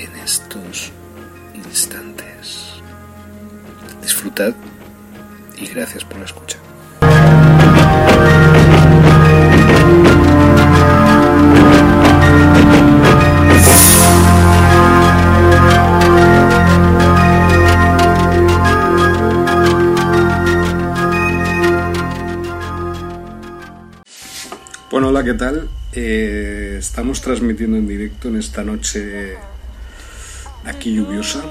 en estos instantes. Disfrutad y gracias por la escucha. Bueno, hola, ¿qué tal? Eh, estamos transmitiendo en directo en esta noche aquí lluviosa.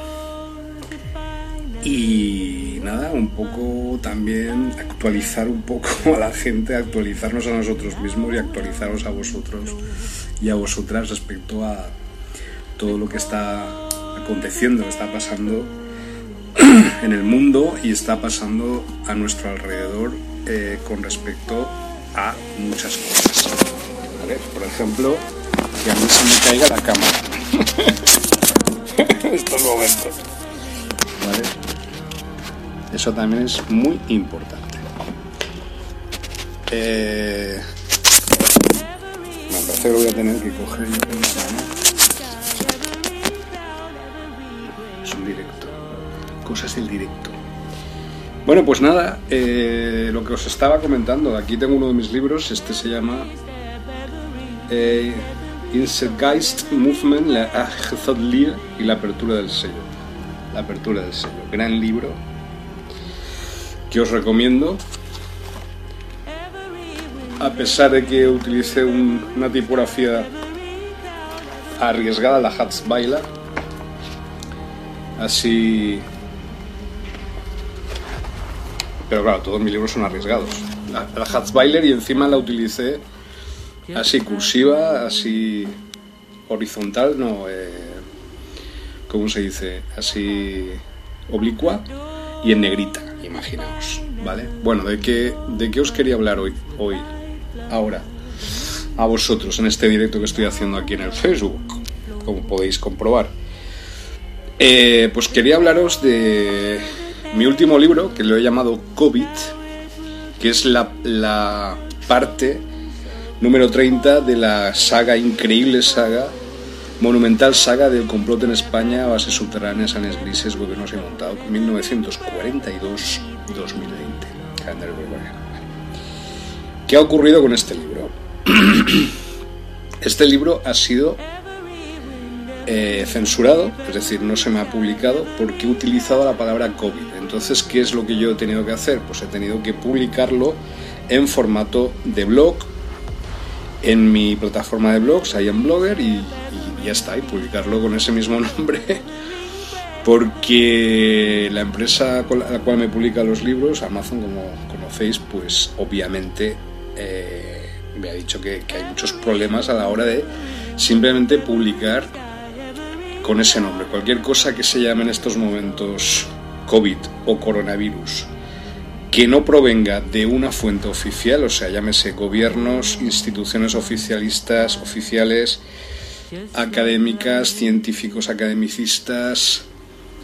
Y nada, un poco también actualizar un poco a la gente, actualizarnos a nosotros mismos y actualizaros a vosotros y a vosotras respecto a todo lo que está aconteciendo, está pasando en el mundo y está pasando a nuestro alrededor eh, con respecto a muchas cosas. Por ejemplo, que a mí se me caiga la cámara. estos momentos. ¿Vale? Eso también es muy importante. Eh... Me parece que lo voy a tener que coger. Es un directo. Cosas del directo. Bueno, pues nada, eh, lo que os estaba comentando, aquí tengo uno de mis libros, este se llama eh, Inselgeist Movement, la Agezodlir y la apertura del sello. La apertura del sello, gran libro que os recomiendo. A pesar de que utilicé un- una tipografía arriesgada, la Hatzbailer, así pero claro, todos mis libros son arriesgados. La, la y encima la utilicé así cursiva, así horizontal, no, eh, ¿cómo se dice? Así oblicua y en negrita, imaginaos, ¿vale? Bueno, ¿de qué, de qué os quería hablar hoy, hoy, ahora, a vosotros en este directo que estoy haciendo aquí en el Facebook, como podéis comprobar? Eh, pues quería hablaros de mi último libro, que lo he llamado COVID, que es la, la parte número 30 de la saga, increíble saga, monumental saga del complot en España, bases subterráneas, anes grises, gobiernos y montado, 1942-2020. calendario gregoriano. ¿Qué ha ocurrido con este libro? Este libro ha sido eh, censurado, es decir, no se me ha publicado porque he utilizado la palabra COVID. Entonces, ¿qué es lo que yo he tenido que hacer? Pues he tenido que publicarlo en formato de blog en mi plataforma de blogs, ahí en Blogger, y, y ya está, y publicarlo con ese mismo nombre, porque la empresa con la cual me publica los libros, Amazon, como conocéis, pues obviamente eh, me ha dicho que, que hay muchos problemas a la hora de simplemente publicar con ese nombre. Cualquier cosa que se llame en estos momentos COVID o coronavirus que no provenga de una fuente oficial, o sea, llámese gobiernos, instituciones oficialistas, oficiales, académicas, científicos academicistas,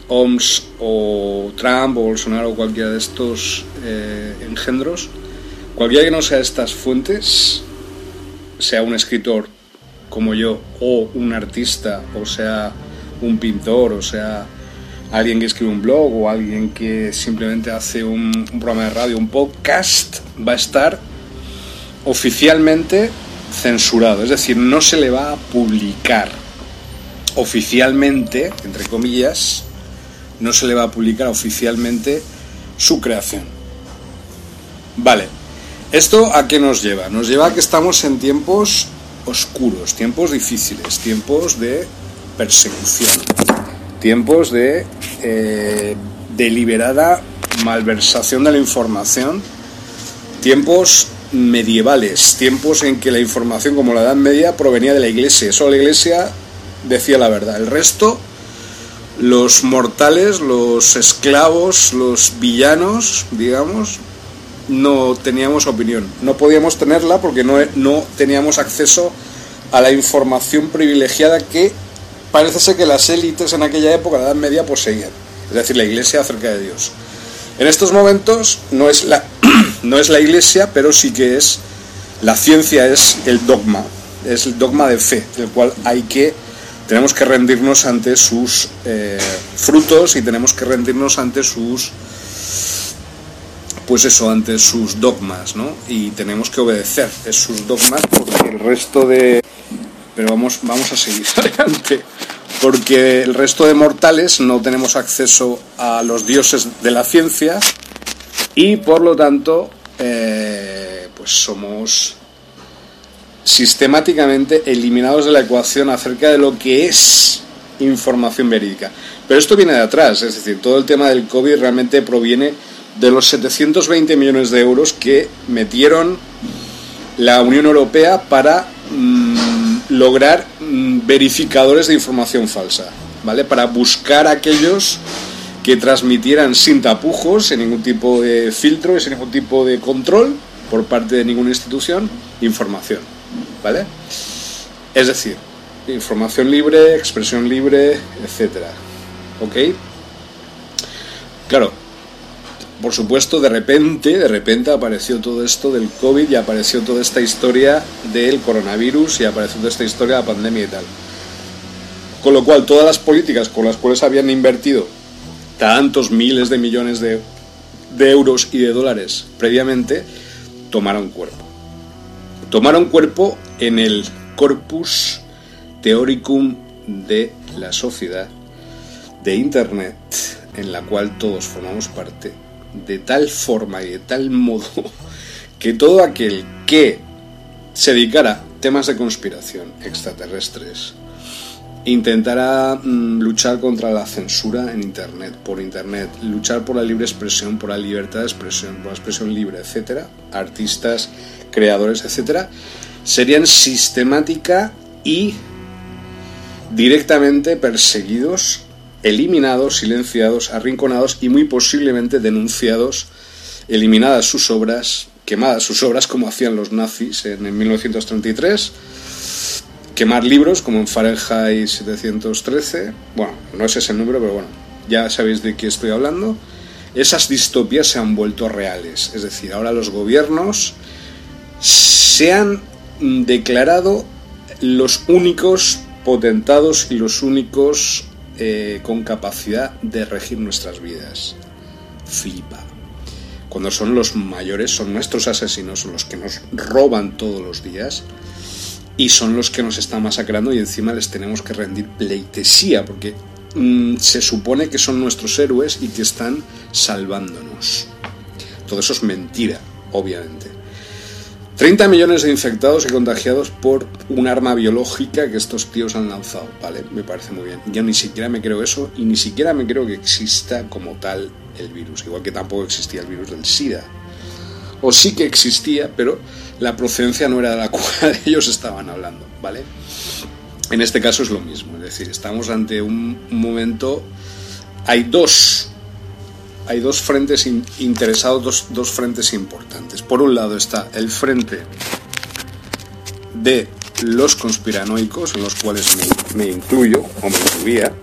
OMS o Trump o Bolsonaro o cualquiera de estos eh, engendros, cualquiera que no sea estas fuentes, sea un escritor como yo, o un artista, o sea un pintor, o sea alguien que escribe un blog o alguien que simplemente hace un, programa de radio, un podcast, va a estar oficialmente censurado, es decir, no se le va a publicar oficialmente, entre comillas, no se le va a publicar oficialmente su creación. Vale, ¿esto a qué nos lleva? Nos lleva a que estamos en tiempos oscuros, tiempos difíciles, tiempos de persecución, tiempos de eh, deliberada malversación de la información, tiempos medievales, tiempos en que la información como la Edad Media provenía de la iglesia, solo la iglesia decía la verdad, el resto, los mortales, los esclavos, los villanos, digamos, no teníamos opinión, no podíamos tenerla porque no, no teníamos acceso a la información privilegiada que parece ser que las élites en aquella época, la Edad Media, poseían, es decir, la iglesia acerca de Dios. En estos momentos no es la, no es la iglesia, pero sí que es la ciencia, es el dogma, es el dogma de fe, el cual hay que, tenemos que rendirnos ante sus eh, frutos y tenemos que rendirnos ante sus, pues eso, ante sus dogmas, ¿no? Y tenemos que obedecer sus dogmas porque el resto de... Pero vamos, vamos a seguir adelante porque el resto de mortales no tenemos acceso a los dioses de la ciencia y por lo tanto eh, pues somos sistemáticamente eliminados de la ecuación acerca de lo que es información verídica. Pero esto viene de atrás, es decir, todo el tema del COVID realmente proviene de los 720 millones de euros que metieron la Unión Europea para lograr mm, verificadores de información falsa, ¿vale? Para buscar aquellos que transmitieran sin tapujos, sin ningún tipo de filtro y sin ningún tipo de control por parte de ninguna institución, información, ¿vale? Es decir, información libre, expresión libre, etcétera. ¿Ok? Claro, por supuesto, de repente, de repente apareció todo esto del COVID y apareció toda esta historia del coronavirus y apareció toda esta historia de la pandemia y tal. Con lo cual, todas las políticas con las cuales habían invertido tantos miles de millones de, euros y de dólares previamente, tomaron cuerpo. Tomaron cuerpo en el corpus teoricum de la sociedad de Internet, en la cual todos formamos parte, de tal forma y de tal modo que todo aquel que se dedicara a temas de conspiración extraterrestres, intentará mm, luchar contra la censura en Internet, por Internet, luchar por la libre expresión, por la libertad de expresión, por la expresión libre, etcétera, artistas, creadores, etcétera, serían sistemática y directamente perseguidos, eliminados, silenciados, arrinconados y muy posiblemente denunciados, eliminadas sus obras, quemadas sus obras como hacían los nazis en 1933 quemar libros como en Fahrenheit 713. Bueno, no es ese el número, pero bueno, ya sabéis de qué estoy hablando. Esas distopías se han vuelto reales. Es decir, ahora los gobiernos se han declarado los únicos potentados y los únicos eh, con capacidad de regir nuestras vidas. Flipa. Cuando son los mayores, son nuestros asesinos, los que nos roban todos los días y son los que nos están masacrando y encima les tenemos que rendir pleitesía porque mm, se supone que son nuestros héroes y que están salvándonos. Todo eso es mentira, obviamente. 30 millones de infectados y contagiados por un arma biológica que estos tíos han lanzado, ¿vale? Me parece muy bien. Yo ni siquiera me creo eso y ni siquiera me creo que exista como tal el virus, igual que tampoco existía el virus del SIDA. O sí que existía, pero la procedencia no era de la cual ellos estaban hablando, ¿vale? En este caso es lo mismo, es decir, estamos ante un momento, hay dos, hay dos frentes interesados, dos, frentes importantes. Por un lado está el frente de los conspiranoicos, en los cuales me, me incluyo, o me incluía,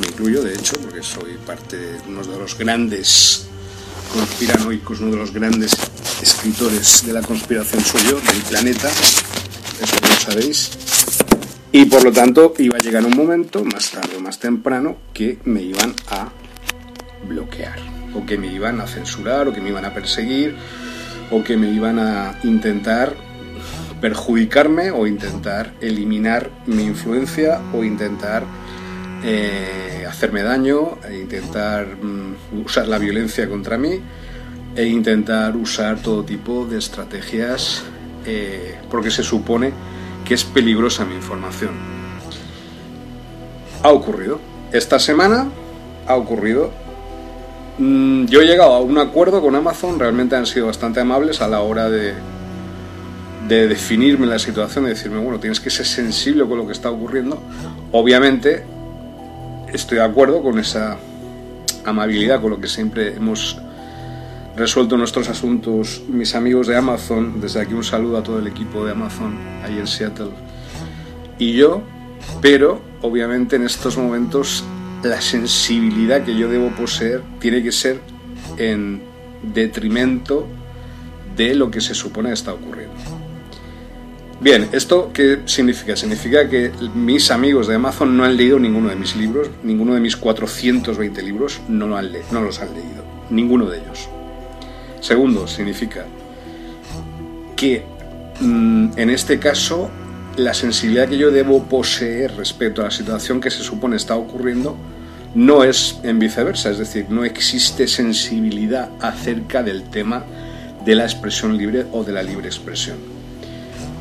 me incluyo de hecho, porque soy parte de uno de los grandes conspiranoicos, uno de los grandes escritores de la conspiración soy yo, del planeta, eso lo sabéis. Y por lo tanto iba a llegar un momento, más tarde o más temprano, que me iban a bloquear, o que me iban a censurar, o que me iban a perseguir, o que me iban a intentar perjudicarme o intentar eliminar mi influencia o intentar eh, hacerme daño, e intentar mm, usar la violencia contra mí e intentar usar todo tipo de estrategias eh, porque se supone que es peligrosa mi información. Ha ocurrido. Esta semana ha ocurrido. Mm, yo he llegado a un acuerdo con Amazon, realmente han sido bastante amables a la hora de, de definirme la situación, de decirme, bueno, tienes que ser sensible con lo que está ocurriendo. Obviamente, estoy de acuerdo con esa amabilidad con lo que siempre hemos resuelto nuestros asuntos mis amigos de Amazon. Desde aquí un saludo a todo el equipo de Amazon ahí en Seattle. Y yo, pero obviamente en estos momentos la sensibilidad que yo debo poseer tiene que ser en detrimento de lo que se supone está ocurriendo. Bien, ¿esto qué significa? Significa que mis amigos de Amazon no han leído ninguno de mis libros, ninguno de mis 420 libros no, lo han no los han leído, ninguno de ellos. Segundo, significa que mm, en este caso la sensibilidad que yo debo poseer respecto a la situación que se supone está ocurriendo no es en viceversa, es decir, no existe sensibilidad acerca del tema de la expresión libre o de la libre expresión.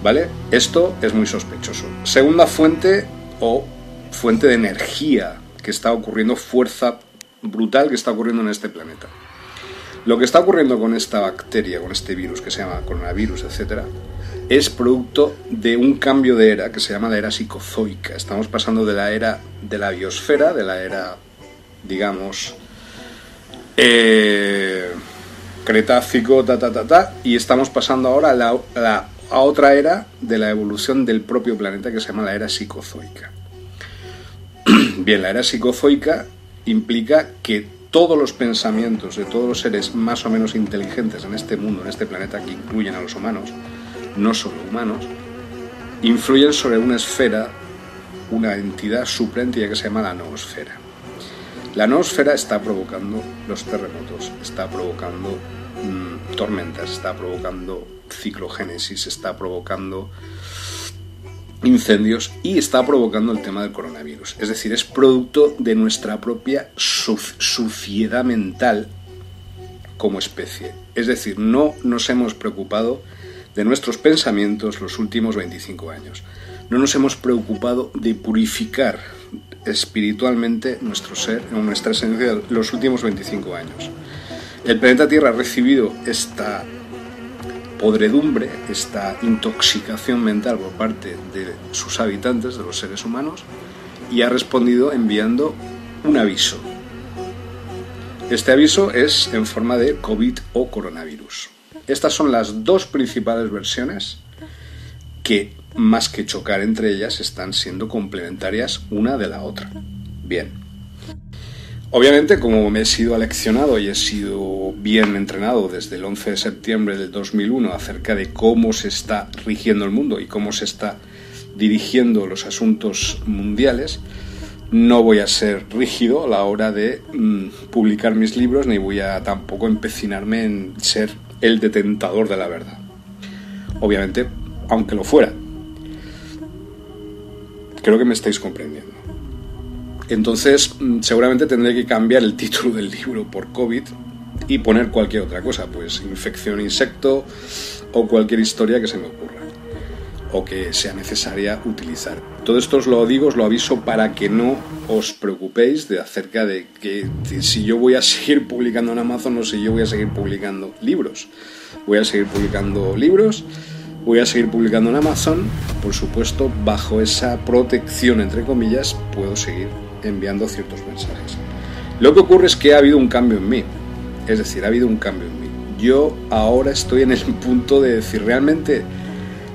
¿Vale? Esto es muy sospechoso. Segunda fuente o fuente de energía que está ocurriendo, fuerza brutal que está ocurriendo en este planeta. Lo que está ocurriendo con esta bacteria, con este virus que se llama coronavirus, etc., es producto de un cambio de era que se llama la era psicozoica. Estamos pasando de la era de la biosfera, de la era, digamos, eh, cretácico, ta, ta, ta, ta, y estamos pasando ahora a, la, a otra era de la evolución del propio planeta que se llama la era psicozoica. Bien, la era psicozoica implica que todos los pensamientos de todos los seres más o menos inteligentes en este mundo, en este planeta, que incluyen a los humanos, no solo humanos, influyen sobre una esfera, una entidad supraentidad que se llama la noosfera. La noosfera está provocando los terremotos, está provocando mm, tormentas, está provocando ciclogénesis, está provocando incendios y está provocando el tema del coronavirus. Es decir, es producto de nuestra propia suciedad mental como especie. Es decir, no nos hemos preocupado de nuestros pensamientos los últimos 25 años. No nos hemos preocupado de purificar espiritualmente nuestro ser, nuestra esencia los últimos 25 años. El planeta Tierra ha recibido esta podredumbre, esta intoxicación mental por parte de sus habitantes, de los seres humanos, y ha respondido enviando un aviso. Este aviso es en forma de COVID o coronavirus. Estas son las dos principales versiones que, más que chocar entre ellas, están siendo complementarias una de la otra. Bien, Obviamente, como me he sido aleccionado y he sido bien entrenado desde el 11 de septiembre del 2001 acerca de cómo se está rigiendo el mundo y cómo se está dirigiendo los asuntos mundiales, no voy a ser rígido a la hora de mm, publicar mis libros ni voy a tampoco empecinarme en ser el detentador de la verdad. Obviamente, aunque lo fuera. Creo que me estáis comprendiendo. Entonces, mm, seguramente tendré que cambiar el título del libro por COVID y poner cualquier otra cosa, pues infección insecto o cualquier historia que se me ocurra o que sea necesaria utilizar. Todo esto os lo digo, os lo aviso para que no os preocupéis de acerca de que si yo voy a seguir publicando en Amazon o si yo voy a seguir publicando libros. Voy a seguir publicando libros, voy a seguir publicando en Amazon, por supuesto, bajo esa protección, entre comillas, puedo seguir enviando ciertos mensajes. Lo que ocurre es que ha habido un cambio en mí, es decir, ha habido un cambio en mí. Yo ahora estoy en el punto de decir, realmente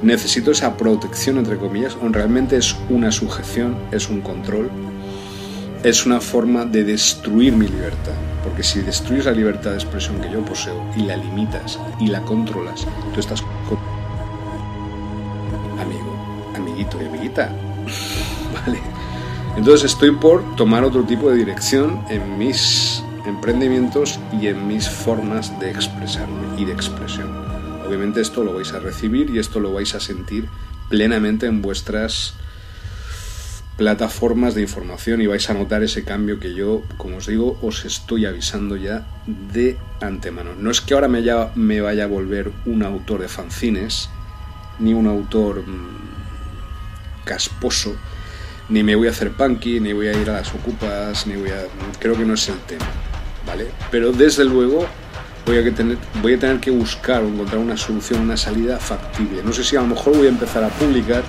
necesito esa protección, entre comillas, o realmente es una sujeción, es un control, es una forma de destruir mi libertad. Porque si destruyes la libertad de expresión que yo poseo y la limitas y la controlas, tú estás amigo, amiguito y amiguita, ¿Vale? Entonces estoy por tomar otro tipo de dirección en mis emprendimientos y en mis formas de expresarme y de expresión. Obviamente esto lo vais a recibir y esto lo vais a sentir plenamente en vuestras plataformas de información y vais a notar ese cambio que yo, como os digo, os estoy avisando ya de antemano. No es que ahora me, vaya a volver un autor de fanzines, ni un autor mm, casposo, ni me voy a hacer punky, ni voy a ir a las ocupas, ni voy a... Creo que no es el tema, ¿vale? Pero desde luego voy a, tener, voy a tener que buscar o encontrar una solución, una salida factible. No sé si a lo mejor voy a empezar a publicar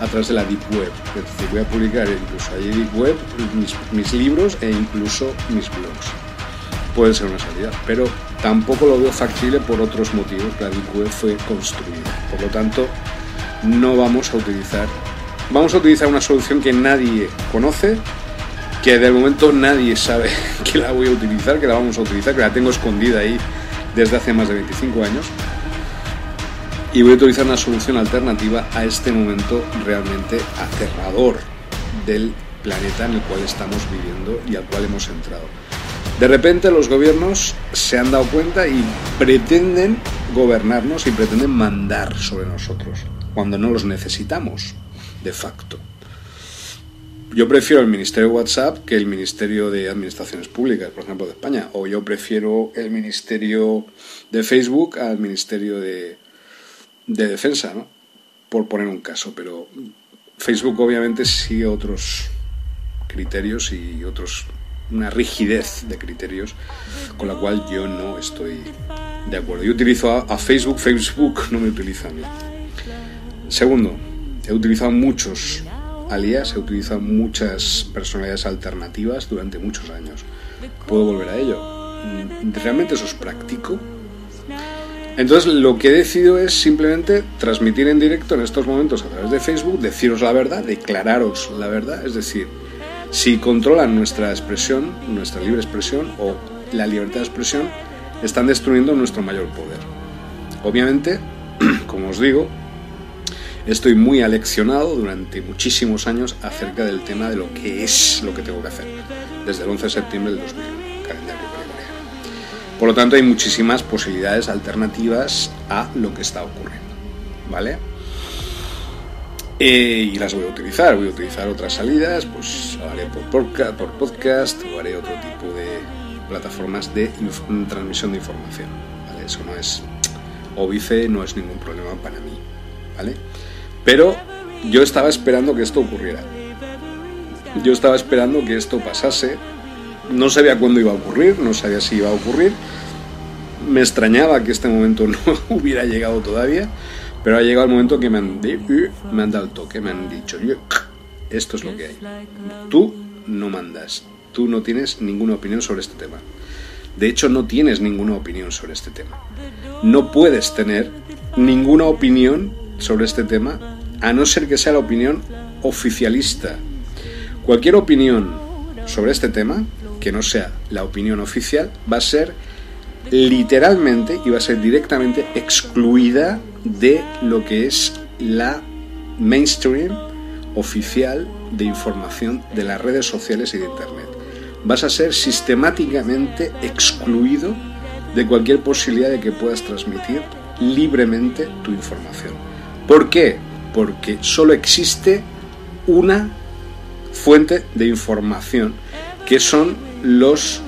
a través de la Deep Web. Es decir, voy a publicar incluso allí Deep Web mis, libros e incluso mis blogs. Puede ser una salida, pero tampoco lo veo factible por otros motivos. La Deep Web fue construida. Por lo tanto, no vamos a utilizar. Vamos a utilizar una solución que nadie conoce, que de momento nadie sabe que la voy a utilizar, que la vamos a utilizar, que la tengo escondida ahí desde hace más de 25 años y voy a utilizar una solución alternativa a este momento realmente aterrador del planeta en el cual estamos viviendo y al cual hemos entrado. De repente los gobiernos se han dado cuenta y pretenden gobernarnos y pretenden mandar sobre nosotros, cuando no los necesitamos, de facto. Yo prefiero el Ministerio de WhatsApp que el Ministerio de Administraciones Públicas, por ejemplo, de España. O yo prefiero el Ministerio de Facebook al Ministerio de, de defensa, ¿no? por poner un caso, pero Facebook obviamente sigue otros criterios y otros una rigidez de criterios con la cual yo no estoy de acuerdo. Yo utilizo a, Facebook, Facebook no me utiliza a mí. Segundo, he utilizado muchos alias, he utilizado muchas personalidades alternativas durante muchos años. ¿Puedo volver a ello? ¿Realmente eso es práctico? Entonces lo que he decidido es simplemente transmitir en directo en estos momentos a través de Facebook, deciros la verdad, declararos la verdad, es decir, si controlan nuestra expresión, nuestra libre expresión o la libertad de expresión, están destruyendo nuestro mayor poder. Obviamente, como os digo, estoy muy aleccionado durante muchísimos años acerca del tema de lo que es lo que tengo que hacer, desde el 11 de septiembre del 2000, calendario por lo tanto, hay muchísimas posibilidades alternativas a lo que está ocurriendo. ¿Vale? Eh, y las voy a utilizar. Voy a utilizar otras salidas, pues lo haré por podcast, o haré otro tipo de plataformas de transmisión de información. Eso no es óbice, no es ningún problema para mí. ¿vale? Pero yo estaba esperando que esto ocurriera. Yo estaba esperando que esto pasase no sabía cuándo iba a ocurrir, no sabía si iba a ocurrir. Me extrañaba que este momento no hubiera llegado todavía, pero ha llegado el momento que me han, me han dado el toque, me han dicho, esto es lo que hay. Tú no mandas, tú no tienes ninguna opinión sobre este tema. De hecho, no tienes ninguna opinión sobre este tema. No puedes tener ninguna opinión sobre este tema a no ser que sea la opinión oficialista. Cualquier opinión sobre este tema que no sea la opinión oficial, va a ser literalmente y va a ser directamente excluida de lo que es la mainstream oficial de información de las redes sociales y de Internet. Vas a ser sistemáticamente excluido de cualquier posibilidad de que puedas transmitir libremente tu información. ¿Por qué? Porque solo existe una fuente de información, que son los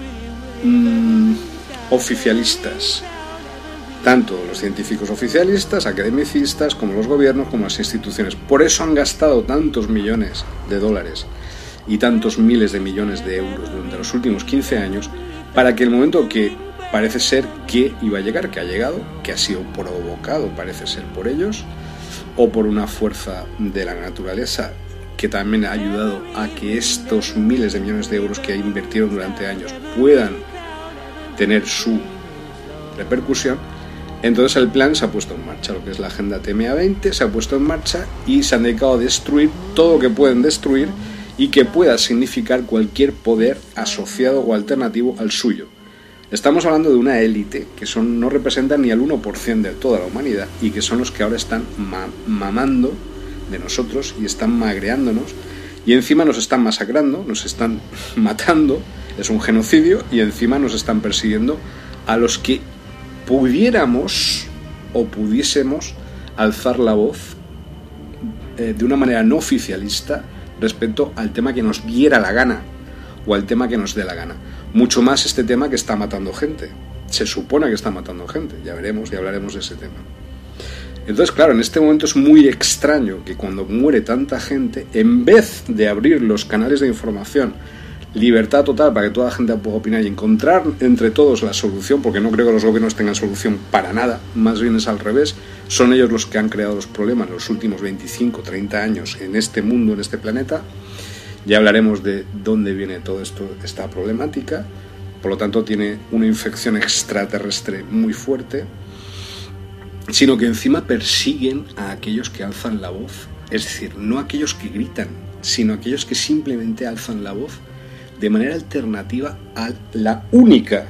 mm, oficialistas, tanto los científicos oficialistas, academicistas, como los gobiernos, como las instituciones. Por eso han gastado tantos millones de dólares y tantos miles de millones de euros durante los últimos 15 años para que el momento que parece ser que iba a llegar, que ha llegado, que ha sido provocado, parece ser por ellos, o por una fuerza de la naturaleza que también ha ayudado a que estos miles de millones de euros que invertido durante años puedan tener su repercusión, entonces el plan se ha puesto en marcha, lo que es la Agenda TMA 20 se ha puesto en marcha y se han dedicado a destruir todo lo que pueden destruir y que pueda significar cualquier poder asociado o alternativo al suyo. Estamos hablando de una élite que son, no representan ni el 1% de toda la humanidad y que son los que ahora están mamando de nosotros y están magreándonos y encima nos están masacrando, nos están matando, es un genocidio y encima nos están persiguiendo a los que pudiéramos o pudiésemos alzar la voz eh, de una manera no oficialista respecto al tema que nos diera la gana o al tema que nos dé la gana. Mucho más este tema que está matando gente. Se supone que está matando gente, ya veremos y hablaremos de ese tema. Entonces, claro, en este momento es muy extraño que cuando muere tanta gente, en vez de abrir los canales de información, libertad total para que toda la gente pueda opinar y encontrar entre todos la solución, porque no creo que los gobiernos tengan solución para nada, más bien es al revés, son ellos los que han creado los problemas en los últimos 25, 30 años en este mundo, en este planeta. Ya hablaremos de dónde viene todo esto, esta problemática. Por lo tanto, tiene una infección extraterrestre muy fuerte sino que encima persiguen a aquellos que alzan la voz, es decir, no aquellos que gritan, sino aquellos que simplemente alzan la voz de manera alternativa a la única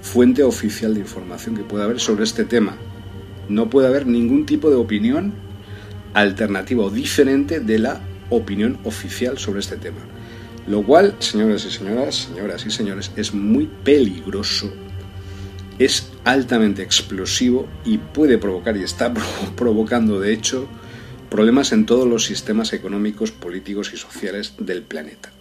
fuente oficial de información que pueda haber sobre este tema. No puede haber ningún tipo de opinión alternativa o diferente de la opinión oficial sobre este tema. Lo cual, señores y señoras, señoras y señores, es muy peligroso es altamente explosivo y puede provocar, y está provocando de hecho, problemas en todos los sistemas económicos, políticos y sociales del planeta.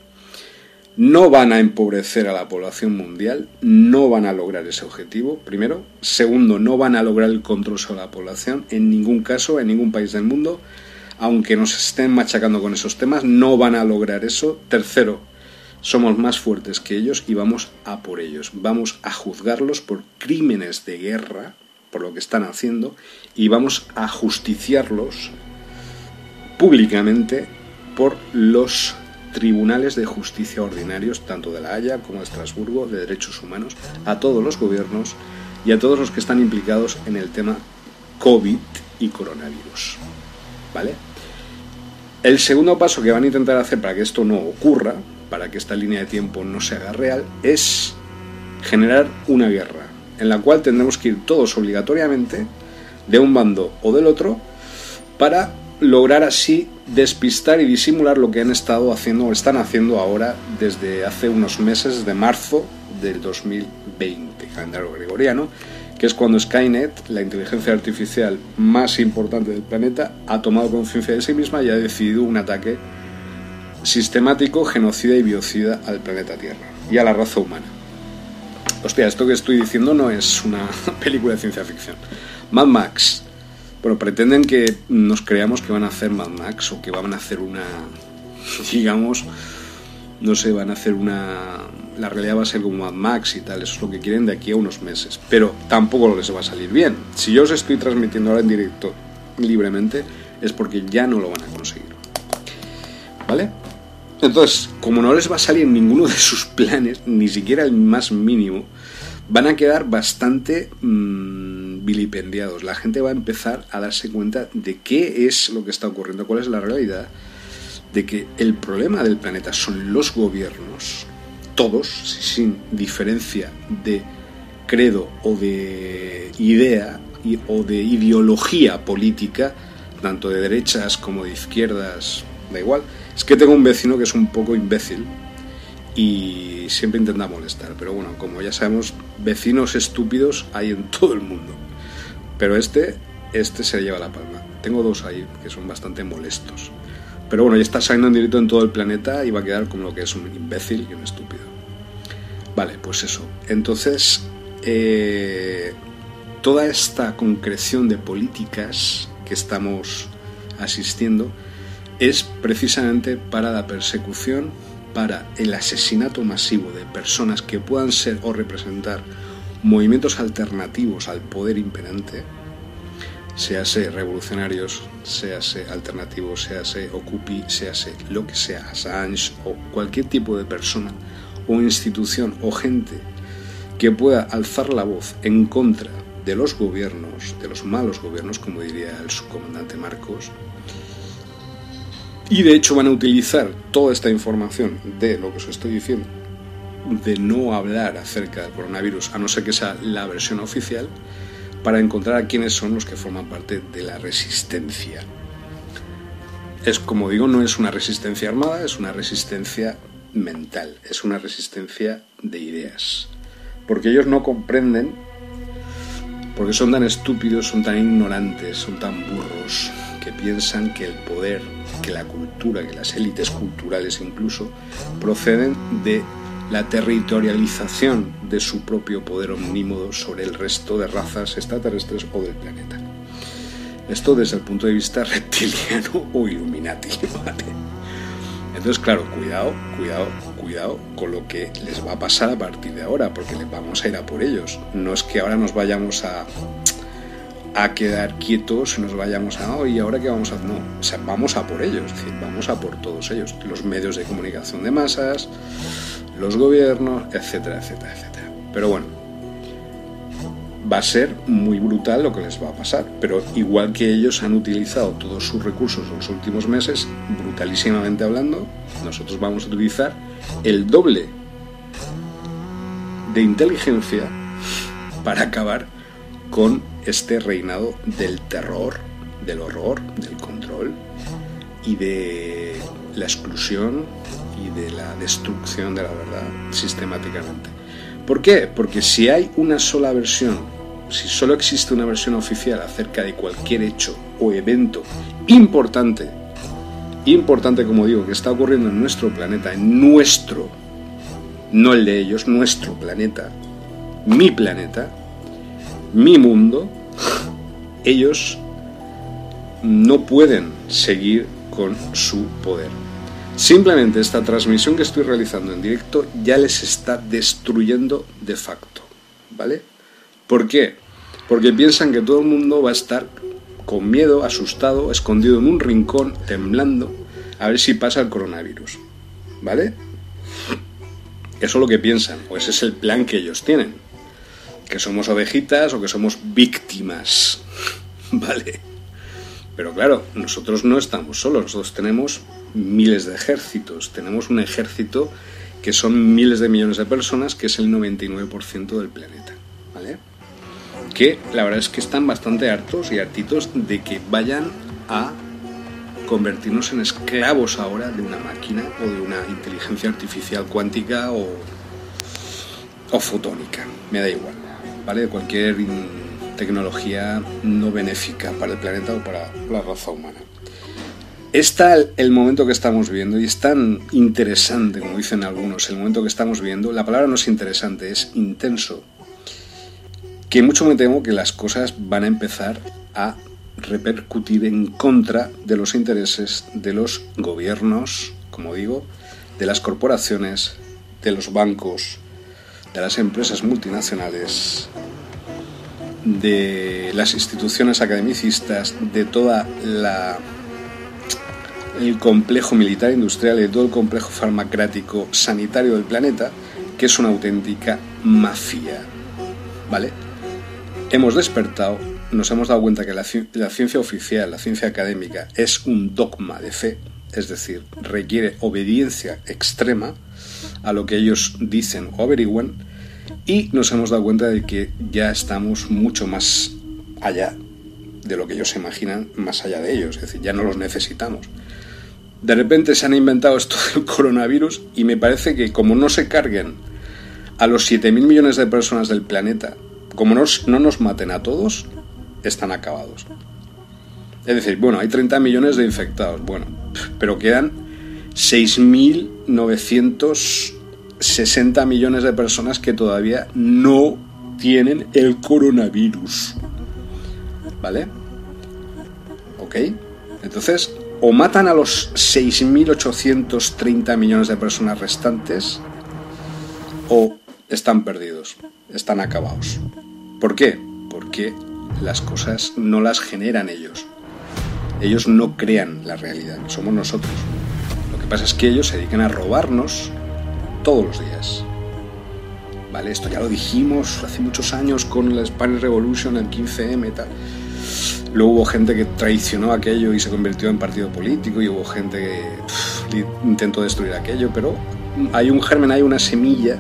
No van a empobrecer a la población mundial, no van a lograr ese objetivo, primero. Segundo, no van a lograr el control sobre la población en ningún caso, en ningún país del mundo. Aunque nos estén machacando con esos temas, no van a lograr eso. Tercero, somos más fuertes que ellos y vamos a por ellos. Vamos a juzgarlos por crímenes de guerra, por lo que están haciendo, y vamos a justiciarlos públicamente por los tribunales de justicia ordinarios, tanto de La Haya como de Estrasburgo, de derechos humanos, a todos los gobiernos y a todos los que están implicados en el tema COVID y coronavirus. ¿Vale? El segundo paso que van a intentar hacer para que esto no ocurra, para que esta línea de tiempo no se haga real, es generar una guerra, en la cual tendremos que ir todos obligatoriamente de un bando o del otro para lograr así despistar y disimular lo que han estado haciendo o están haciendo ahora desde hace unos meses, de marzo del 2020, calendario gregoriano, que es cuando Skynet, la inteligencia artificial más importante del planeta, ha tomado conciencia de sí misma y ha decidido un ataque sistemático, genocida y biocida al planeta Tierra y a la raza humana. Hostia, esto que estoy diciendo no es una película de ciencia ficción. Mad Max. Bueno, pretenden que nos creamos que van a hacer Mad Max o que van a hacer una, digamos, no sé, van a hacer una... La realidad va a ser como Mad Max y tal, eso es lo que quieren de aquí a unos meses. Pero tampoco les va a salir bien. Si yo os estoy transmitiendo ahora en directo libremente, es porque ya no lo van a conseguir. ¿Vale? Entonces, como no les va a salir ninguno de sus planes, ni siquiera el más mínimo, van a quedar bastante mm, vilipendiados. La gente va a empezar a darse cuenta de qué es lo que está ocurriendo, cuál es la realidad, de que el problema del planeta son los gobiernos, todos, sin diferencia de credo o de idea o de ideología política, tanto de derechas como de izquierdas, da igual, es que tengo un vecino que es un poco imbécil y siempre intenta molestar. Pero bueno, como ya sabemos, vecinos estúpidos hay en todo el mundo. Pero este, este se lleva la palma. Tengo dos ahí que son bastante molestos. Pero bueno, ya está saliendo en directo en todo el planeta y va a quedar como lo que es un imbécil y un estúpido. Vale, pues eso. Entonces, eh, toda esta concreción de políticas que estamos asistiendo es precisamente para la persecución, para el asesinato masivo de personas que puedan ser o representar movimientos alternativos al poder imperante, séase revolucionarios, séase alternativos, séase Ocupi, séase lo que sea, Assange o cualquier tipo de persona o institución o gente que pueda alzar la voz en contra de los gobiernos, de los malos gobiernos, como diría el subcomandante Marcos, y de hecho van a utilizar toda esta información de lo que os estoy diciendo, de no hablar acerca del coronavirus, a no ser que sea la versión oficial, para encontrar a quiénes son los que forman parte de la resistencia. es como digo, no es una resistencia armada, es una resistencia mental, es una resistencia de ideas. Porque ellos no comprenden, porque son tan estúpidos, son tan ignorantes, son tan burros, que piensan que el poder, que la cultura, que las élites culturales incluso, proceden de la territorialización de su propio poder omnímodo sobre el resto de razas extraterrestres o del planeta. Esto desde el punto de vista reptiliano o illuminati, Entonces, claro, cuidado, cuidado, cuidado con lo que les va a pasar a partir de ahora, porque les vamos a ir a por ellos. No es que ahora nos vayamos a, a quedar quietos y nos vayamos a, oh, ¿y ahora qué vamos a hacer? No, o sea, vamos a por ellos, vamos a por todos ellos. Los medios de comunicación de masas, los gobiernos, etcétera, etcétera, etcétera. Pero bueno, va a ser muy brutal lo que les va a pasar. Pero igual que ellos han utilizado todos sus recursos en los últimos meses, brutalísimamente hablando, nosotros vamos a utilizar el doble de inteligencia para acabar con este reinado del terror, del horror, del control y de la exclusión y de la destrucción de la verdad sistemáticamente. ¿Por qué? Porque si hay una sola versión, si solo existe una versión oficial acerca de cualquier hecho o evento importante, importante como digo, que está ocurriendo en nuestro planeta, en nuestro, no el de ellos, nuestro planeta, mi planeta, mi mundo, ellos no pueden seguir con su poder. Simplemente esta transmisión que estoy realizando en directo ya les está destruyendo de facto. ¿Vale? ¿Por qué? Porque piensan que todo el mundo va a estar con miedo, asustado, escondido en un rincón, temblando, a ver si pasa el coronavirus. ¿Vale? Eso es lo que piensan, o ese es el plan que ellos tienen. Que somos ovejitas o que somos víctimas. ¿Vale? Pero claro, nosotros no estamos solos, nosotros tenemos miles de ejércitos. Tenemos un ejército que son miles de millones de personas, que es el 99% del planeta. ¿Vale? Que la verdad es que están bastante hartos y hartitos de que vayan a convertirnos en esclavos ahora de una máquina o de una inteligencia artificial cuántica o, o fotónica. Me da igual. ¿Vale? Cualquier tecnología no benéfica para el planeta o para la raza humana. Está el momento que estamos viendo y es tan interesante, como dicen algunos, el momento que estamos viendo, la palabra no es interesante, es intenso, que mucho me temo que las cosas van a empezar a repercutir en contra de los intereses de los gobiernos, como digo, de las corporaciones, de los bancos, de las empresas multinacionales, de las instituciones academicistas, de toda la el complejo militar industrial y todo el complejo farmacrático sanitario del planeta, que es una auténtica mafia. ¿Vale? Hemos despertado, nos hemos dado cuenta que la, la ciencia oficial, la ciencia académica, es un dogma de fe, es decir, requiere obediencia extrema a lo que ellos dicen o averiguan, y nos hemos dado cuenta de que ya estamos mucho más allá de lo que ellos se imaginan, más allá de ellos, es decir, ya no los necesitamos de repente se han inventado esto del coronavirus y me parece que como no se carguen a los 7.000 millones de personas del planeta, como no, no nos maten a todos, están acabados. Es decir, bueno, hay 30 millones de infectados, bueno, pero quedan 6.960 millones de personas que todavía no tienen el coronavirus. ¿Vale? ¿Ok? Entonces, o matan a los 6.830 millones de personas restantes o están perdidos, están acabados. ¿Por qué? Porque las cosas no las generan ellos. Ellos no crean la realidad, somos nosotros. Lo que pasa es que ellos se dedican a robarnos todos los días. ¿Vale? Esto ya lo dijimos hace muchos años con la Spanish Revolution, el 15M y tal Luego hubo gente que traicionó aquello y se convirtió en partido político y hubo gente que intentó destruir aquello, pero hay un germen, hay una semilla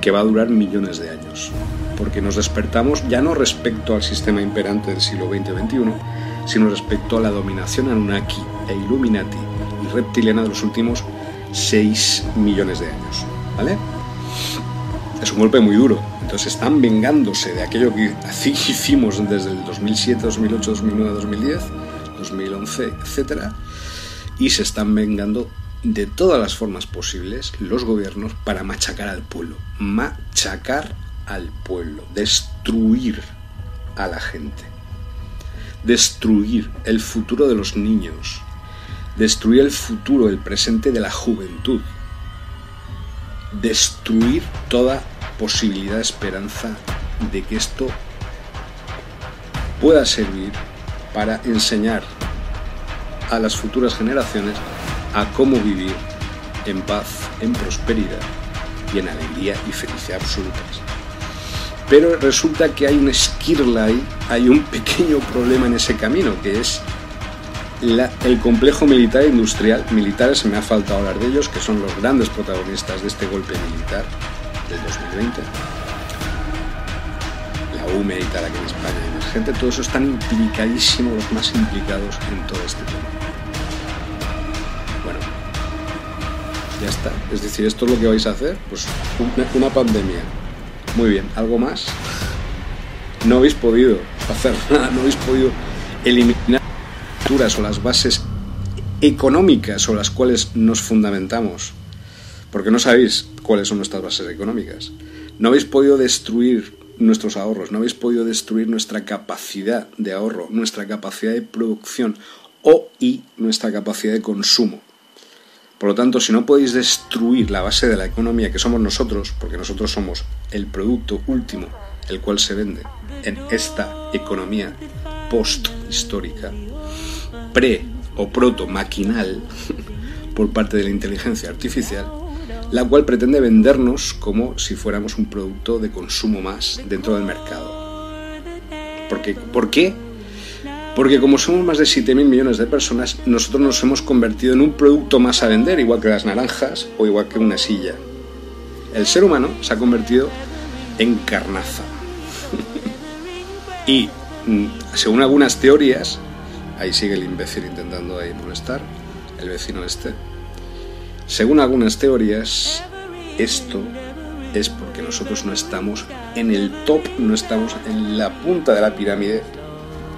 que va a durar millones de años, porque nos despertamos ya no respecto al sistema imperante del siglo XX-XXI, sino respecto a la dominación Anunnaki e Illuminati y reptiliana de los últimos 6 millones de años. ¿Vale? Es un golpe muy duro. Entonces están vengándose de aquello que hicimos desde el 2007, 2008, 2009, 2010, 2011, etc. Y se están vengando de todas las formas posibles los gobiernos para machacar al pueblo. Machacar al pueblo. Destruir a la gente. Destruir el futuro de los niños. Destruir el futuro, el presente de la juventud. Destruir toda posibilidad, esperanza de que esto pueda servir para enseñar a las futuras generaciones a cómo vivir en paz, en prosperidad y en alegría y felicidad absolutas. Pero resulta que hay un esquirla ahí, hay un pequeño problema en ese camino, que es el complejo militar e industrial. Militares, se me ha faltado hablar de ellos, que son los grandes protagonistas de este golpe militar del 2020. La UME y en España emergente, todo eso están implicadísimos, los más implicados en todo este tema. Bueno, ya está. Es decir, esto es lo que vais a hacer, pues una pandemia muy bien, ¿algo más? No habéis podido hacer nada, no habéis podido eliminar las o las bases económicas sobre las cuales nos fundamentamos, porque no sabéis cuáles son nuestras bases económicas. No habéis podido destruir nuestros ahorros, no habéis podido destruir nuestra capacidad de ahorro, nuestra capacidad de producción o y nuestra capacidad de consumo. Por lo tanto, si no podéis destruir la base de la economía que somos nosotros, porque nosotros somos el producto último el cual se vende en esta economía post-histórica, pre o proto-maquinal por parte de la inteligencia artificial, la cual pretende vendernos como si fuéramos un producto de consumo más dentro del mercado. Porque, ¿Por qué? Porque como somos más de 7.000 millones de personas, nosotros nos hemos convertido en un producto más a vender, igual que las naranjas o igual que una silla. El ser humano se ha convertido en carnaza. y mm, según algunas teorías, ahí sigue el imbécil intentando ahí molestar, el vecino este. Según algunas teorías, esto es porque nosotros no estamos en el top, no estamos en la punta de la pirámide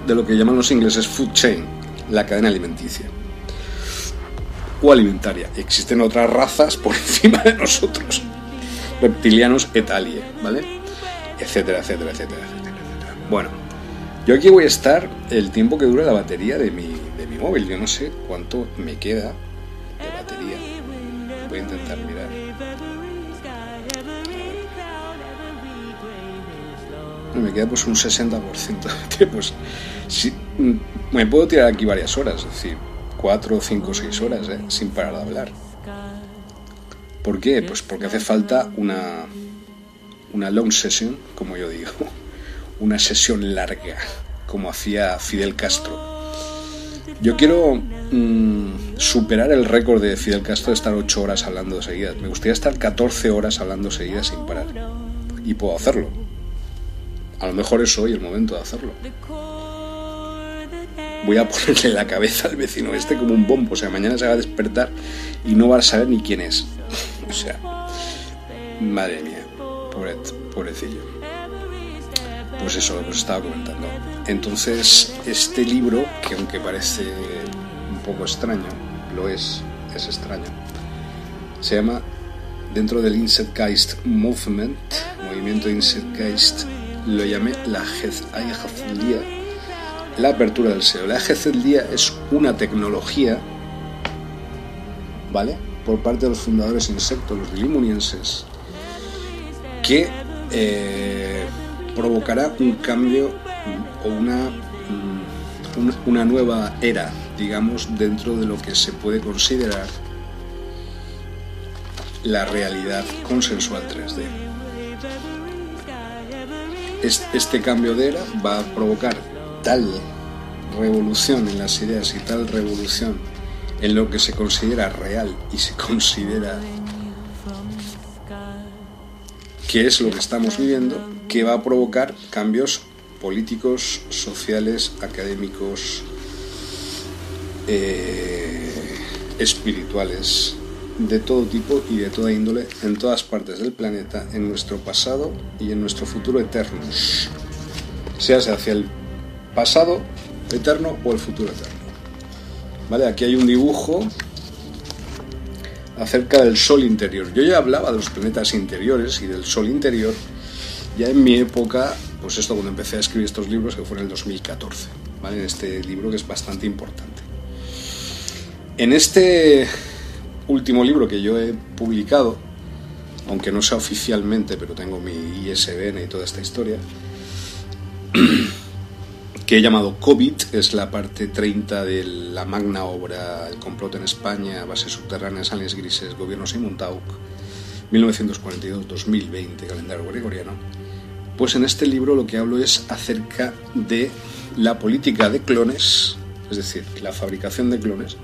de lo que llaman los ingleses food chain, la cadena alimenticia o alimentaria. Existen otras razas por encima de nosotros, reptilianos et alie, ¿vale? Etcétera, etcétera, etcétera, etcétera, etcétera. Bueno, yo aquí voy a estar el tiempo que dura la batería de mi, de mi móvil. Yo no sé cuánto me queda de batería. Voy a intentar mirar. me queda pues un 60%. pues sí, mm, me puedo tirar aquí varias horas, es decir, 4, 5, 6 horas, ¿eh? sin parar de hablar. ¿Por qué? Pues porque hace falta una, una long session, como yo digo, una sesión larga, como hacía Fidel Castro. Yo quiero mm, superar el récord de Fidel Castro de estar 8 horas hablando seguidas. Me gustaría estar 14 horas hablando seguidas sin parar. Y puedo hacerlo a lo mejor es hoy el momento de hacerlo. Voy a ponerle la cabeza al vecino este como un bombo. O sea, mañana se va a despertar y no va a saber ni quién es. o sea, madre mía, pobrecillo. Pues eso, lo que os estaba comentando. Entonces, este libro, que aunque parece un poco extraño, lo es, es extraño, se llama dentro del Geist Movement, movimiento Geist lo llamé la día la apertura del SEO. La día es una tecnología, ¿vale? Por parte de los fundadores insectos, los limunienses, que eh, provocará un cambio o una, mm, una nueva era, digamos, dentro de lo que se puede considerar la realidad consensual 3D este cambio de era va a provocar tal revolución en las ideas y tal revolución en lo que se considera real y se considera que es lo que estamos viviendo, que va a provocar cambios políticos, sociales, académicos, eh, espirituales de todo tipo y de toda índole en todas partes del planeta, en nuestro pasado y en nuestro futuro eternos, sea hacia el pasado eterno o el futuro eterno. ¿Vale? Aquí hay un dibujo acerca del Sol interior. Yo ya hablaba de los planetas interiores y del Sol interior ya en mi época, pues esto cuando empecé a escribir estos libros, que fue en el 2014, ¿vale? En este libro que es bastante importante. En este último libro que yo he publicado, aunque no sea oficialmente, pero tengo mi ISBN y toda esta historia, que he llamado COVID, es la parte 30 de la magna obra El complot en España, bases subterráneas, aliens grises, gobiernos y Montauk, 1942-2020, calendario gregoriano. Pues en este libro lo que hablo es acerca de la política de clones, es decir, la fabricación de clones,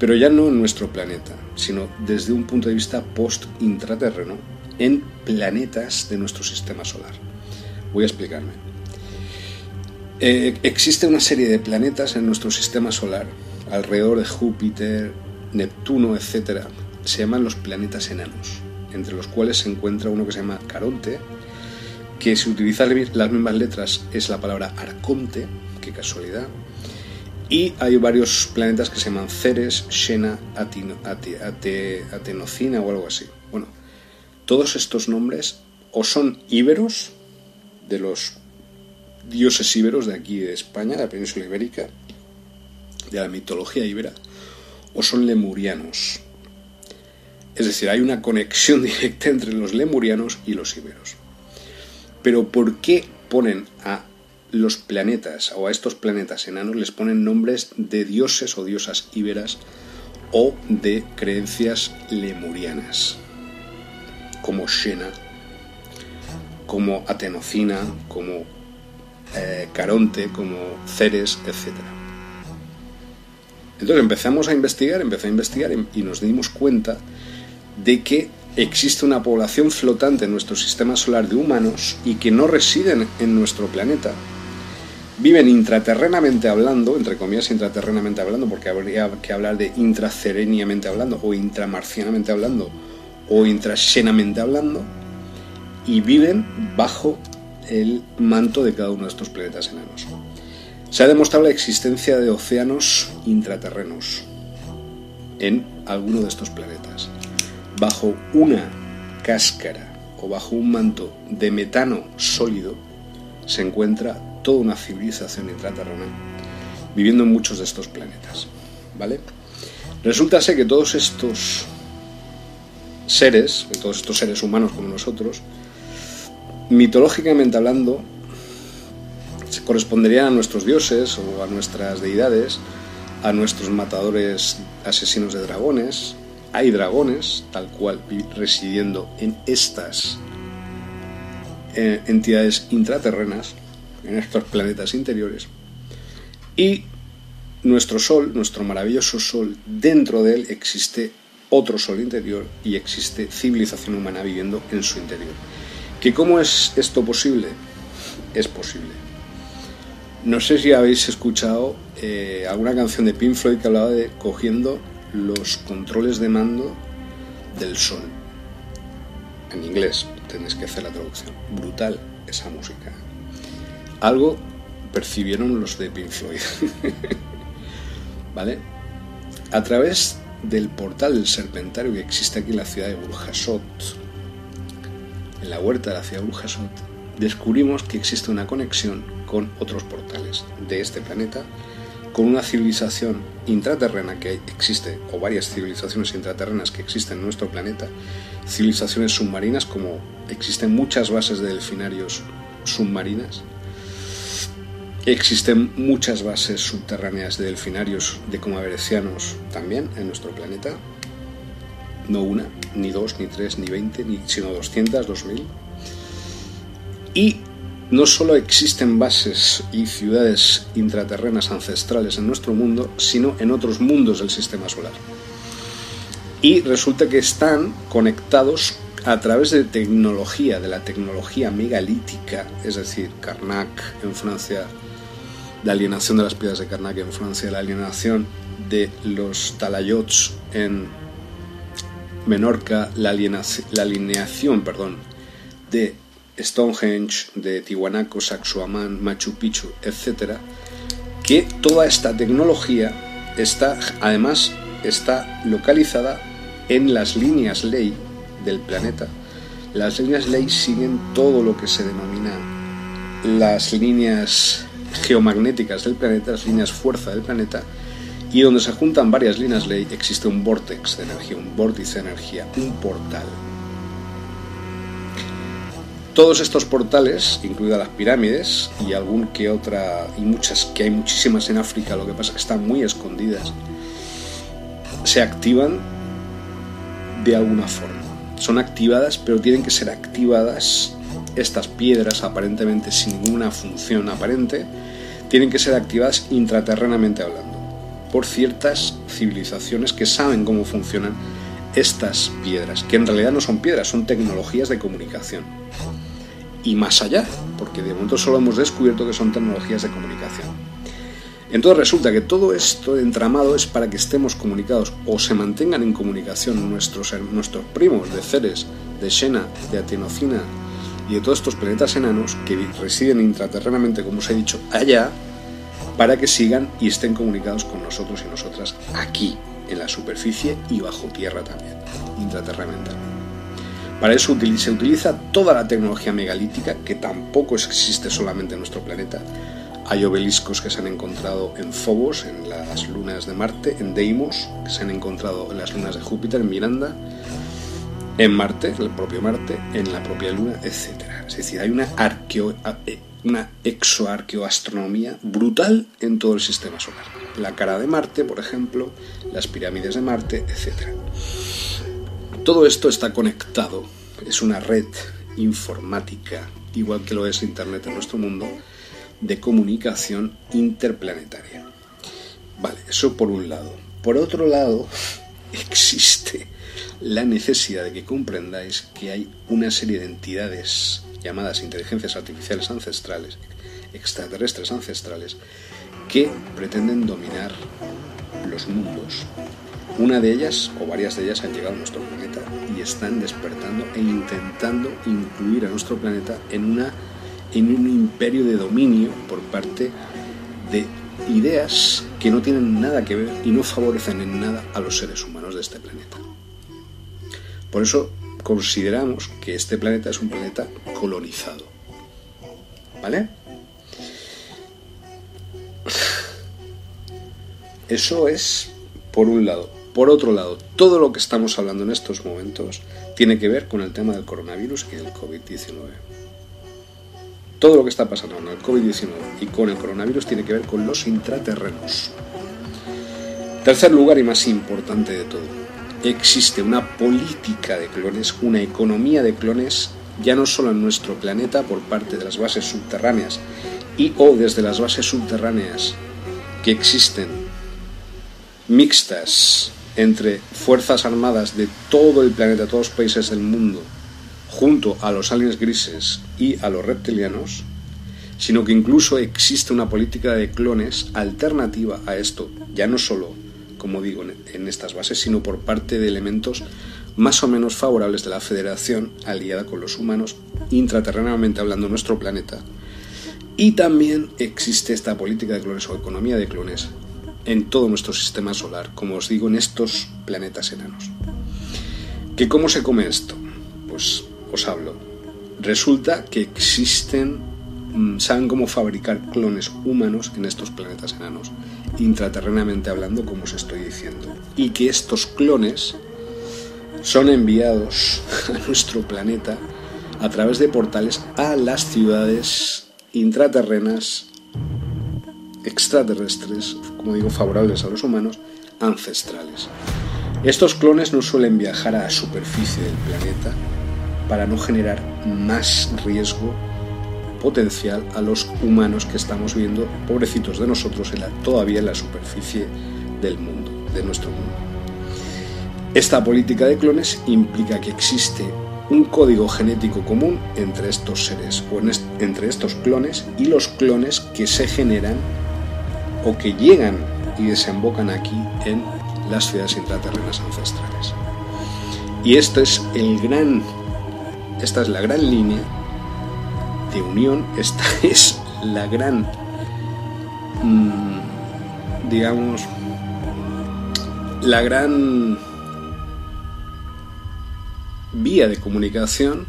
pero ya no en nuestro planeta, sino desde un punto de vista post-intraterreno, en planetas de nuestro sistema solar. Voy a explicarme. Eh, existe una serie de planetas en nuestro sistema solar, alrededor de Júpiter, Neptuno, etc. Se llaman los planetas enanos, entre los cuales se encuentra uno que se llama Caronte, que si utiliza las mismas letras es la palabra Arconte, qué casualidad, y hay varios planetas que se llaman Ceres, Xena, Atenocina o algo así. Bueno, todos estos nombres o son íberos, de los dioses íberos de aquí de España, de la península ibérica, de la mitología íbera, o son lemurianos. Es decir, hay una conexión directa entre los lemurianos y los íberos. Pero ¿por qué ponen los planetas o a estos planetas enanos les ponen nombres de dioses o diosas íberas o de creencias lemurianas, como Xena, como Atenocina, como eh, Caronte, como Ceres, etc. Entonces empezamos a investigar, empecé a investigar y nos dimos cuenta de que existe una población flotante en nuestro sistema solar de humanos y que no residen en nuestro planeta, viven intraterrenamente hablando, entre comillas intraterrenamente hablando, porque habría que hablar de intracereniamente hablando, o intramarcianamente hablando, o intraxenamente hablando, y viven bajo el manto de cada uno de estos planetas enanos. Se ha demostrado la existencia de océanos intraterrenos en alguno de estos planetas. Bajo una cáscara o bajo un manto de metano sólido se encuentra toda una civilización intraterrena viviendo en muchos de estos planetas. ¿Vale? Resulta ser que todos estos seres, todos estos seres humanos como nosotros, mitológicamente hablando, se corresponderían a nuestros dioses o a nuestras deidades, a nuestros matadores asesinos de dragones. Hay dragones, tal cual, residiendo en estas eh, entidades intraterrenas en estos planetas interiores. Y nuestro Sol, nuestro maravilloso Sol, dentro de él existe otro Sol interior y existe civilización humana viviendo en su interior. ¿Que ¿Cómo es esto posible? Es posible. No sé si habéis escuchado eh, alguna canción de Pink Floyd que hablaba de cogiendo los controles de mando del Sol. En inglés, tenéis que hacer la traducción. Brutal esa música algo percibieron los de Pink Floyd. ¿Vale? A través del portal del Serpentario que existe aquí en la ciudad de Burjasot, en la huerta de la ciudad de Burjasot, descubrimos que existe una conexión con otros portales de este planeta, con una civilización intraterrena que existe, o varias civilizaciones intraterrenas que existen en nuestro planeta, civilizaciones submarinas como existen muchas bases de delfinarios submarinas, Existen muchas bases subterráneas de delfinarios de comaverecianos también en nuestro planeta. No una, ni dos, ni tres, ni veinte, sino doscientas, dos mil. Y no solo existen bases y ciudades intraterrenas ancestrales en nuestro mundo, sino en otros mundos del sistema solar. Y resulta que están conectados a través de tecnología, de la tecnología megalítica, es decir, Karnak en Francia, la alienación de las piedras de Karnak en Francia, la alienación de los talayots en Menorca, la, la alineación perdón, de Stonehenge, de Tiwanaku, Sacsayhuamán, Machu Picchu, etc., que toda esta tecnología está, además, está localizada en las líneas ley del planeta. Las líneas ley siguen todo lo que se denomina las líneas geomagnéticas del planeta, las líneas fuerza del planeta, y donde se juntan varias líneas ley existe un vortex de energía, un vórtice de energía, un portal. Todos estos portales, incluidas las pirámides y algún que otra, y muchas, que hay muchísimas en África, lo que pasa es que están muy escondidas, se activan de alguna forma. Son activadas, pero tienen que ser activadas estas piedras aparentemente sin ninguna función aparente, tienen que ser activadas intraterrenamente hablando por ciertas civilizaciones que saben cómo funcionan estas piedras, que en realidad no son piedras, son tecnologías de comunicación. Y más allá, porque de momento solo hemos descubierto que son tecnologías de comunicación. Entonces resulta que todo esto de entramado es para que estemos comunicados o se mantengan en comunicación nuestros, nuestros primos de Ceres, de Xena, de Atenocina y de todos estos planetas enanos que residen intraterrenamente, como os he dicho, allá, para que sigan y estén comunicados con nosotros y nosotras aquí, en la superficie y bajo tierra también, intraterrenamente. Para eso se utiliza toda la tecnología megalítica, que tampoco existe solamente en nuestro planeta. Hay obeliscos que se han encontrado en Phobos, en las lunas de Marte, en Deimos, que se han encontrado en las lunas de Júpiter, en Miranda, en Marte, el propio Marte, en la propia Luna, etc. Es decir, hay una arqueo eh, una exoarqueoastronomía brutal en todo el sistema solar. La cara de Marte, por ejemplo, las pirámides de Marte, etc. Todo esto está conectado, es una red informática, igual que lo es Internet en nuestro mundo, de comunicación interplanetaria. Vale, eso por un lado. Por otro lado, existe la necesidad de que comprendáis que hay una serie de entidades llamadas inteligencias artificiales ancestrales, extraterrestres ancestrales, que pretenden dominar los mundos. Una de ellas, o varias de ellas, han llegado a nuestro planeta y están despertando e intentando incluir a nuestro planeta en, una, en un imperio de dominio por parte de ideas que no tienen nada que ver y no favorecen en nada a los seres humanos de este planeta. Por eso consideramos que este planeta es un planeta colonizado. ¿Vale? Eso es por un lado. Por otro lado, todo lo que estamos hablando en estos momentos tiene que ver con el tema del coronavirus y del COVID-19. Todo lo que está pasando con el COVID-19 y con el coronavirus tiene que ver con los intraterrenos. Tercer lugar y más importante de todo, existe una política de clones, una economía de clones, ya no solo en nuestro planeta por parte de las bases subterráneas y o desde las bases subterráneas que existen mixtas entre fuerzas armadas de todo el planeta, todos los países del mundo, junto a los aliens grises y a los reptilianos, sino que incluso existe una política de clones alternativa a esto, ya no solo como digo, en estas bases, sino por parte de elementos más o menos favorables de la Federación aliada con los humanos, intraterrenamente hablando nuestro planeta. Y también existe esta política de clones o economía de clones en todo nuestro sistema solar, como os digo, en estos planetas enanos. ¿Que cómo se come esto? Pues os hablo. Resulta que existen, mm, saben cómo fabricar clones humanos en estos planetas enanos intraterrenamente hablando, como os estoy diciendo. Y que estos clones son enviados a nuestro planeta a través de portales a las ciudades intraterrenas, extraterrestres, como digo, favorables a los humanos, ancestrales. Estos clones no suelen viajar a la superficie del planeta para no generar más riesgo potencial a los humanos que estamos viendo, pobrecitos de nosotros, en la, todavía en la superficie del mundo, de nuestro mundo. Esta política de clones implica que existe un código genético común entre estos seres o entre estos clones y los clones que se generan o que llegan y desembocan aquí en las ciudades intraterrenas ancestrales. Y esto es el esta es la gran línea de unión, esta es la gran, mm, digamos, la gran vía de comunicación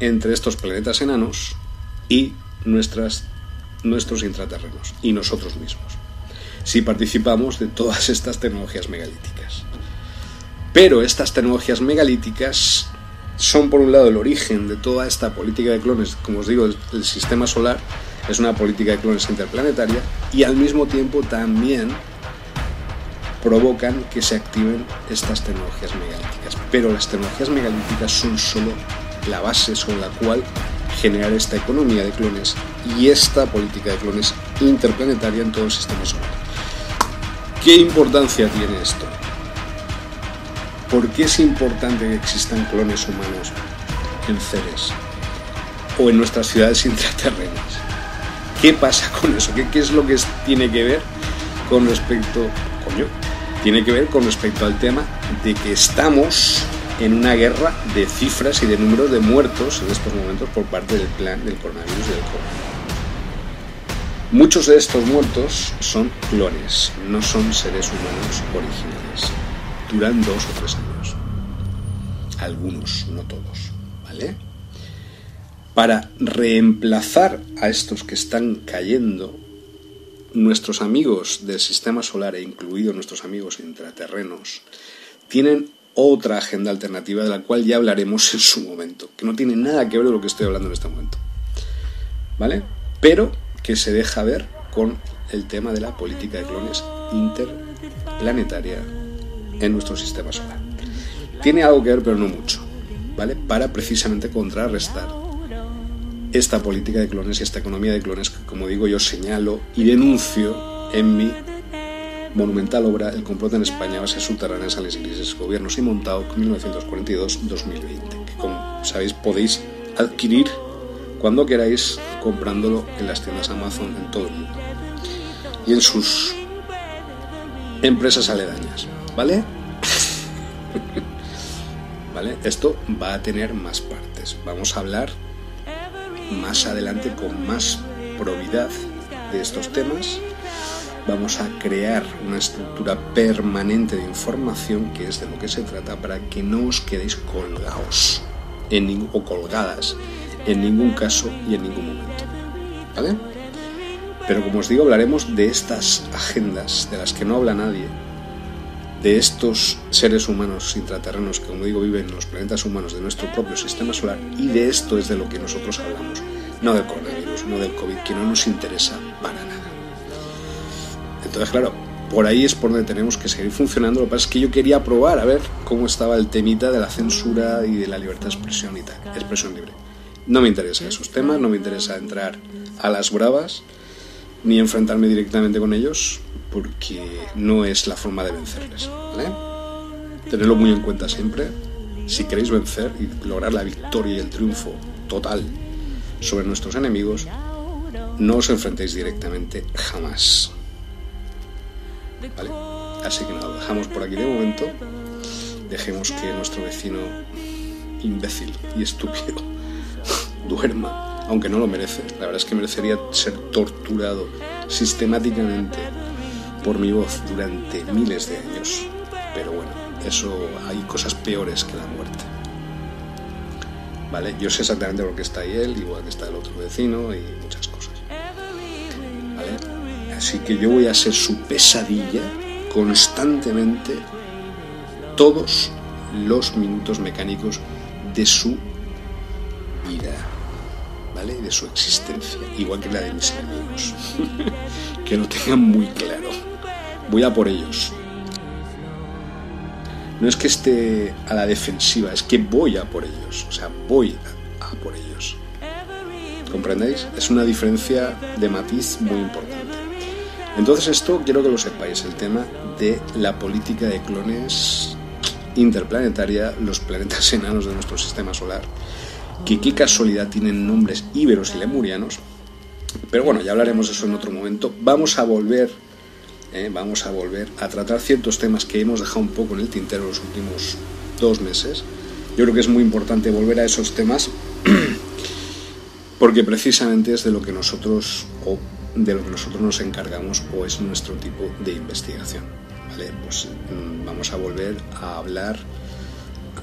entre estos planetas enanos y nuestras, nuestros intraterrenos y nosotros mismos, si participamos de todas estas tecnologías megalíticas. Pero estas tecnologías megalíticas son por un lado el origen de toda esta política de clones, como os digo, el, sistema solar es una política de clones interplanetaria y al mismo tiempo también provocan que se activen estas tecnologías megalíticas. Pero las tecnologías megalíticas son solo la base sobre la cual generar esta economía de clones y esta política de clones interplanetaria en todo el sistema solar. ¿Qué importancia tiene esto? ¿Por qué es importante que existan clones humanos en Ceres o en nuestras ciudades intraterrenas? ¿Qué pasa con eso? ¿Qué, es lo que tiene que ver con respecto, tiene que ver con respecto al tema de que estamos en una guerra de cifras y de números de muertos en estos momentos por parte del plan del coronavirus y del COVID. Muchos de estos muertos son clones, no son seres humanos originales. Duran dos o tres años. Algunos, no todos, ¿vale? Para reemplazar a estos que están cayendo, nuestros amigos del sistema solar, e incluidos nuestros amigos intraterrenos, tienen otra agenda alternativa de la cual ya hablaremos en su momento, que no tiene nada que ver con lo que estoy hablando en este momento. ¿Vale? Pero que se deja ver con el tema de la política de clones interplanetaria en nuestro sistema solar. Tiene algo que ver, pero no mucho, ¿vale? Para precisamente contrarrestar esta política de clones y esta economía de clones que, como digo, yo señalo y denuncio en mi monumental obra El complot en España, bases subterráneas a las crisis, gobiernos y montado 1942-2020, que como sabéis podéis adquirir cuando queráis comprándolo en las tiendas Amazon en todo el mundo y en sus empresas aledañas, ¿vale? ¿Vale? Esto va a tener más partes. Vamos a hablar más adelante con más probidad de estos temas vamos a crear una estructura permanente de información que es de lo que se trata para que no os quedéis colgados en o colgadas en ningún caso y en ningún momento. ¿Vale? Pero como os digo, hablaremos de estas agendas de las que no habla nadie, de estos seres humanos intraterrenos que, como digo, viven en los planetas humanos de nuestro propio sistema solar, y de esto es de lo que nosotros hablamos, no del coronavirus, no del COVID, que no nos interesa para nada. Entonces, claro, por ahí es por donde tenemos que seguir funcionando. Lo que pasa es que yo quería probar a ver cómo estaba el temita de la censura y de la libertad de expresión y tal, expresión libre. No me interesan esos temas, no me interesa entrar a las bravas ni enfrentarme directamente con ellos porque no es la forma de vencerles. ¿vale? Tenedlo muy en cuenta siempre. Si queréis vencer y lograr la victoria y el triunfo total sobre nuestros enemigos, no os enfrentéis directamente jamás. Así que nada, lo dejamos por aquí de momento. Dejemos que nuestro vecino imbécil y estúpido duerma, aunque no lo merece. La verdad es que merecería ser torturado sistemáticamente por mi voz durante miles de años. Pero bueno, eso hay cosas peores que la muerte. ¿Vale? Yo sé exactamente por qué está ahí él, igual que está el otro vecino y muchas cosas. Así que yo voy a ser su pesadilla constantemente todos los minutos mecánicos de su vida, ¿vale? De su existencia, igual que la de mis amigos. que lo tengan muy claro. Voy a por ellos. No es que esté a la defensiva, es que voy a por ellos. O sea, voy a, por ellos. ¿Comprendéis? Es una diferencia de matiz muy importante. Entonces esto quiero que lo sepáis, el tema de la política de clones interplanetaria, los planetas enanos de nuestro sistema solar, que qué casualidad tienen nombres íberos y lemurianos. Pero bueno, ya hablaremos de eso en otro momento. Vamos a volver ¿eh? vamos a volver a tratar ciertos temas que hemos dejado un poco en el tintero los últimos dos meses. Yo creo que es muy importante volver a esos temas porque precisamente es de lo que nosotros o de lo que nosotros nos encargamos o es nuestro tipo de investigación. ¿vale? Pues mm, vamos a volver a hablar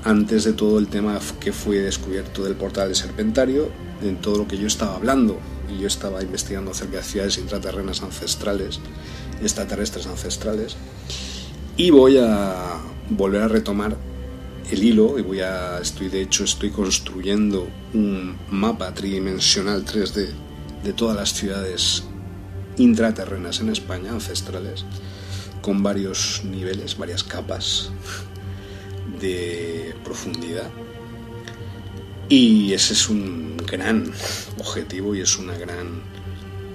antes de todo el tema que fue descubierto del portal de Serpentario, en todo lo que yo estaba hablando y yo estaba investigando acerca de ciudades intraterrenas ancestrales, extraterrestres ancestrales, y voy a volver a retomar el hilo y voy a estoy de hecho estoy construyendo un mapa tridimensional 3D de todas las ciudades intraterrenas en España ancestrales con varios niveles, varias capas de profundidad. Y ese es un gran objetivo y es una gran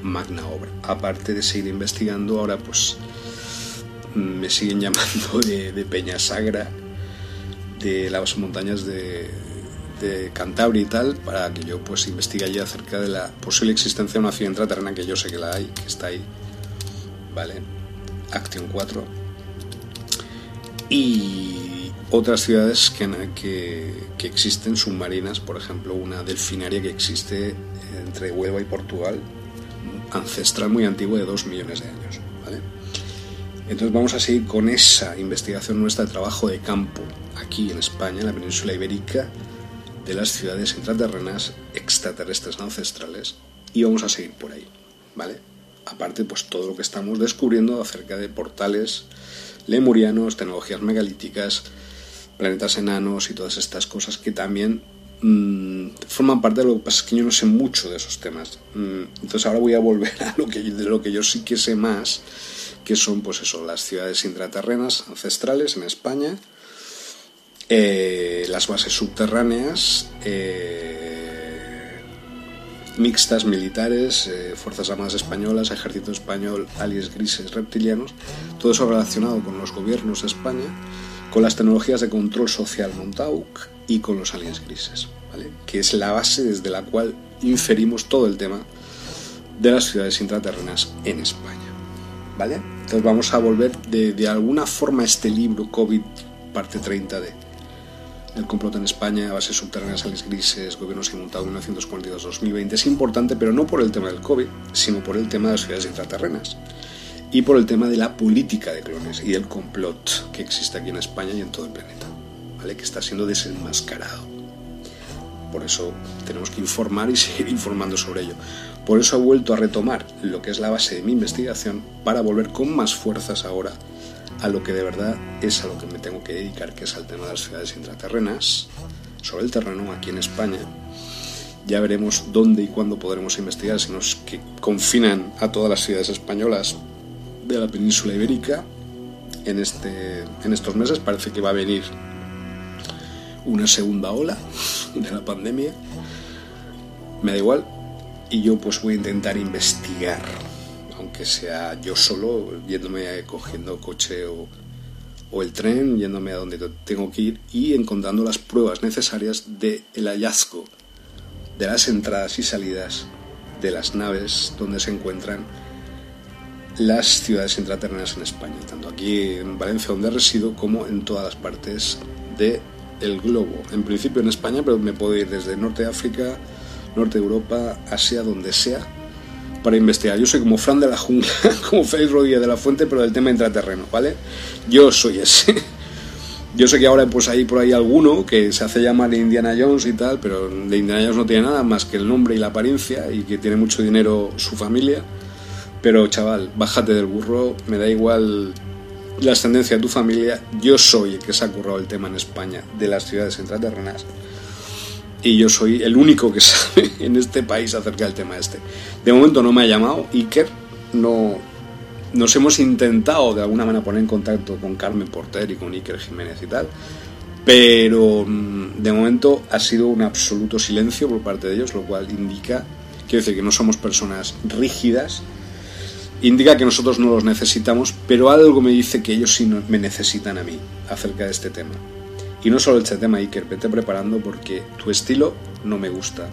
magna obra. Aparte de seguir investigando, ahora pues me siguen llamando de, de Peña Sagra, de las montañas de, Cantabria y tal, para que yo pues investigue allí acerca de la posible existencia de una ciudad intraterrena que yo sé que la hay, que está ahí. Vale. Action 4. Y otras ciudades que, que, que, existen submarinas, por ejemplo, una delfinaria que existe entre Huelva y Portugal, ancestral muy antigua de 2 millones de años. ¿vale? Entonces vamos a seguir con esa investigación nuestra de trabajo de campo aquí en España, en la península ibérica, de las ciudades intraterrenas extraterrestres ancestrales y vamos a seguir por ahí, ¿vale? Aparte, pues todo lo que estamos descubriendo acerca de portales lemurianos, tecnologías megalíticas, planetas enanos y todas estas cosas que también mmm, forman parte de lo que pasa es que yo no sé mucho de esos temas. Mm, entonces ahora voy a volver a lo que, lo que yo sí que sé más, que son pues eso, las ciudades intraterrenas ancestrales en España, eh, las bases subterráneas, eh, mixtas militares, eh, Fuerzas Armadas Españolas, Ejército Español, aliens grises reptilianos, todo eso relacionado con los gobiernos de España, con las tecnologías de control social Montauk y con los aliens grises, que es la base desde la cual inferimos todo el tema de las ciudades intraterrenas en España. ¿Vale? Entonces vamos a volver de, alguna forma a este libro COVID parte 30 de el complot en España, bases subterráneas, aliens grises, gobiernos inmutados 1942-2020 es importante, pero no por el tema del COVID, sino por el tema de las ciudades intraterrenas y por el tema de la política de clones y el complot que existe aquí en España y en todo el planeta, ¿vale? que está siendo desenmascarado. Por eso tenemos que informar y seguir informando sobre ello. Por eso he vuelto a retomar lo que es la base de mi investigación para volver con más fuerzas ahora a lo que de verdad es a lo que me tengo que dedicar, que es al tema de las ciudades intraterrenas, sobre el terreno aquí en España. Ya veremos dónde y cuándo podremos investigar, si nos que confinan a todas las ciudades españolas de la península ibérica en, este, en estos meses. Parece que va a venir una segunda ola de la pandemia. Me da igual. Y yo pues voy a intentar investigar aunque sea yo solo, yéndome cogiendo coche o, o el tren, yéndome a donde tengo que ir y encontrando las pruebas necesarias del hallazgo de las entradas y salidas de las naves donde se encuentran las ciudades intraterrenas en España, tanto aquí en Valencia donde resido como en todas las partes del el globo. En principio en España, pero me puedo ir desde Norte de África, Norte de Europa, Asia, donde sea, para investigar. Yo soy como Fran de la Jungla, como Félix Rodríguez de la Fuente, pero del tema intraterreno, ¿vale? Yo soy ese. Yo sé que ahora pues hay por ahí alguno que se hace llamar Indiana Jones y tal, pero de Indiana Jones no tiene nada más que el nombre y la apariencia y que tiene mucho dinero su familia. Pero chaval, bájate del burro, me da igual la ascendencia de tu familia, yo soy el que se ha currado el tema en España de las ciudades intraterrenas y yo soy el único que sabe en este país acerca del tema este. De momento no me ha llamado Iker, no nos hemos intentado de alguna manera poner en contacto con Carmen Porter y con Iker Jiménez y tal, pero mm, de momento ha sido un absoluto silencio por parte de ellos, lo cual indica, quiero decir que no somos personas rígidas, indica que nosotros no los necesitamos, pero algo me dice que ellos sí me necesitan a mí acerca de este tema. Y no solo este tema, Iker, vete preparando porque tu estilo no me gusta,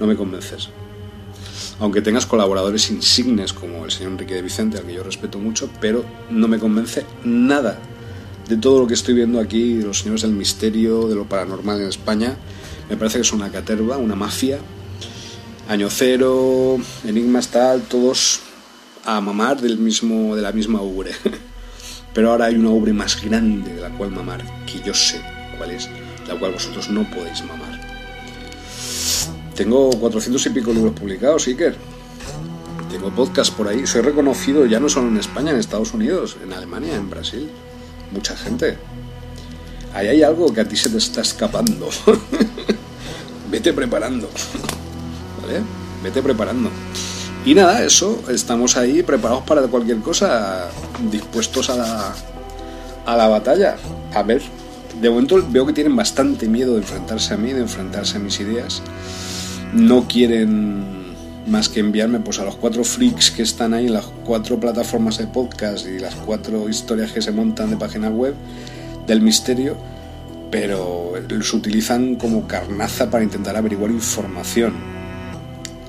no me convences. aunque tengas colaboradores insignes como el señor Enrique de Vicente, al que yo respeto mucho, pero no me convence nada de todo lo que estoy viendo aquí, de los señores del misterio, de lo paranormal en España. Me parece que es una caterva, una mafia. Año cero, enigmas tal, todos a mamar del mismo, de la misma ubre. Pero ahora hay una ubre más grande de la cual mamar, que yo sé cuál es, la cual vosotros no podéis mamar. Tengo 400 y pico libros publicados, Iker. Tengo podcast por ahí. Soy reconocido ya no solo en España, en Estados Unidos, en Alemania, en Brasil. Mucha gente. Ahí hay algo que a ti se te está escapando. Vete preparando. ¿Vale? Vete preparando. Y nada, eso, estamos ahí preparados para cualquier cosa, dispuestos a la, a la batalla. A ver, de momento veo que tienen bastante miedo de enfrentarse a mí, de enfrentarse a mis ideas. No quieren más que enviarme pues a los cuatro freaks que están ahí en las cuatro plataformas de podcast y las cuatro historias que se montan de página web del misterio, pero los utilizan como carnaza para intentar averiguar información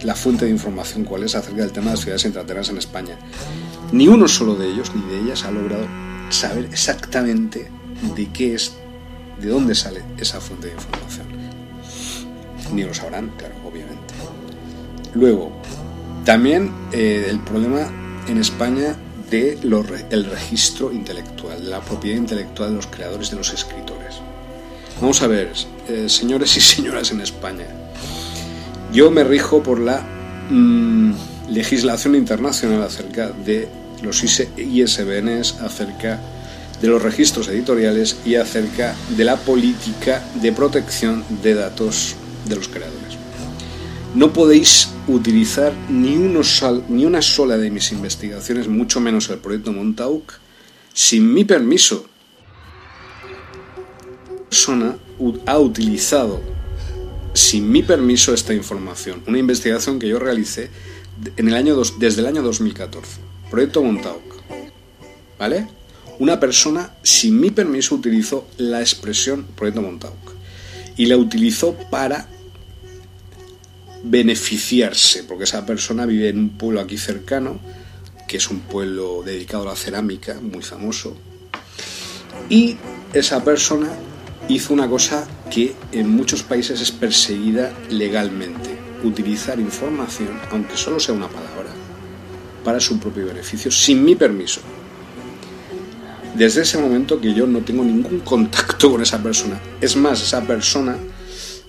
la fuente de información cuál es acerca del tema de las ciudades intraterrenas en España. Ni uno solo de ellos ni de ellas ha logrado saber exactamente de qué es, de dónde sale esa fuente de información. Ni lo sabrán, claro, obviamente. Luego, también eh, el problema en España de el registro intelectual, de la propiedad intelectual de los creadores, de los escritores. Vamos a ver, eh, señores y señoras en España, yo me rijo por la mm, legislación internacional acerca de los ISBNs, acerca de los registros editoriales y acerca de la política de protección de datos de los creadores. No podéis utilizar ni, ni una sola de mis investigaciones, mucho menos el proyecto Montauk, sin mi permiso. La persona ha utilizado sin mi permiso esta información. Una investigación que yo realicé en el año desde el año 2014. Proyecto Montauk. ¿Vale? Una persona sin mi permiso utilizó la expresión Proyecto Montauk. Y la utilizó para beneficiarse, porque esa persona vive en un pueblo aquí cercano, que es un pueblo dedicado a la cerámica, muy famoso. Y esa persona hizo una cosa que en muchos países es perseguida legalmente, utilizar información, aunque solo sea una palabra, para su propio beneficio, sin mi permiso. Desde ese momento que yo no tengo ningún contacto con esa persona. Es más, esa persona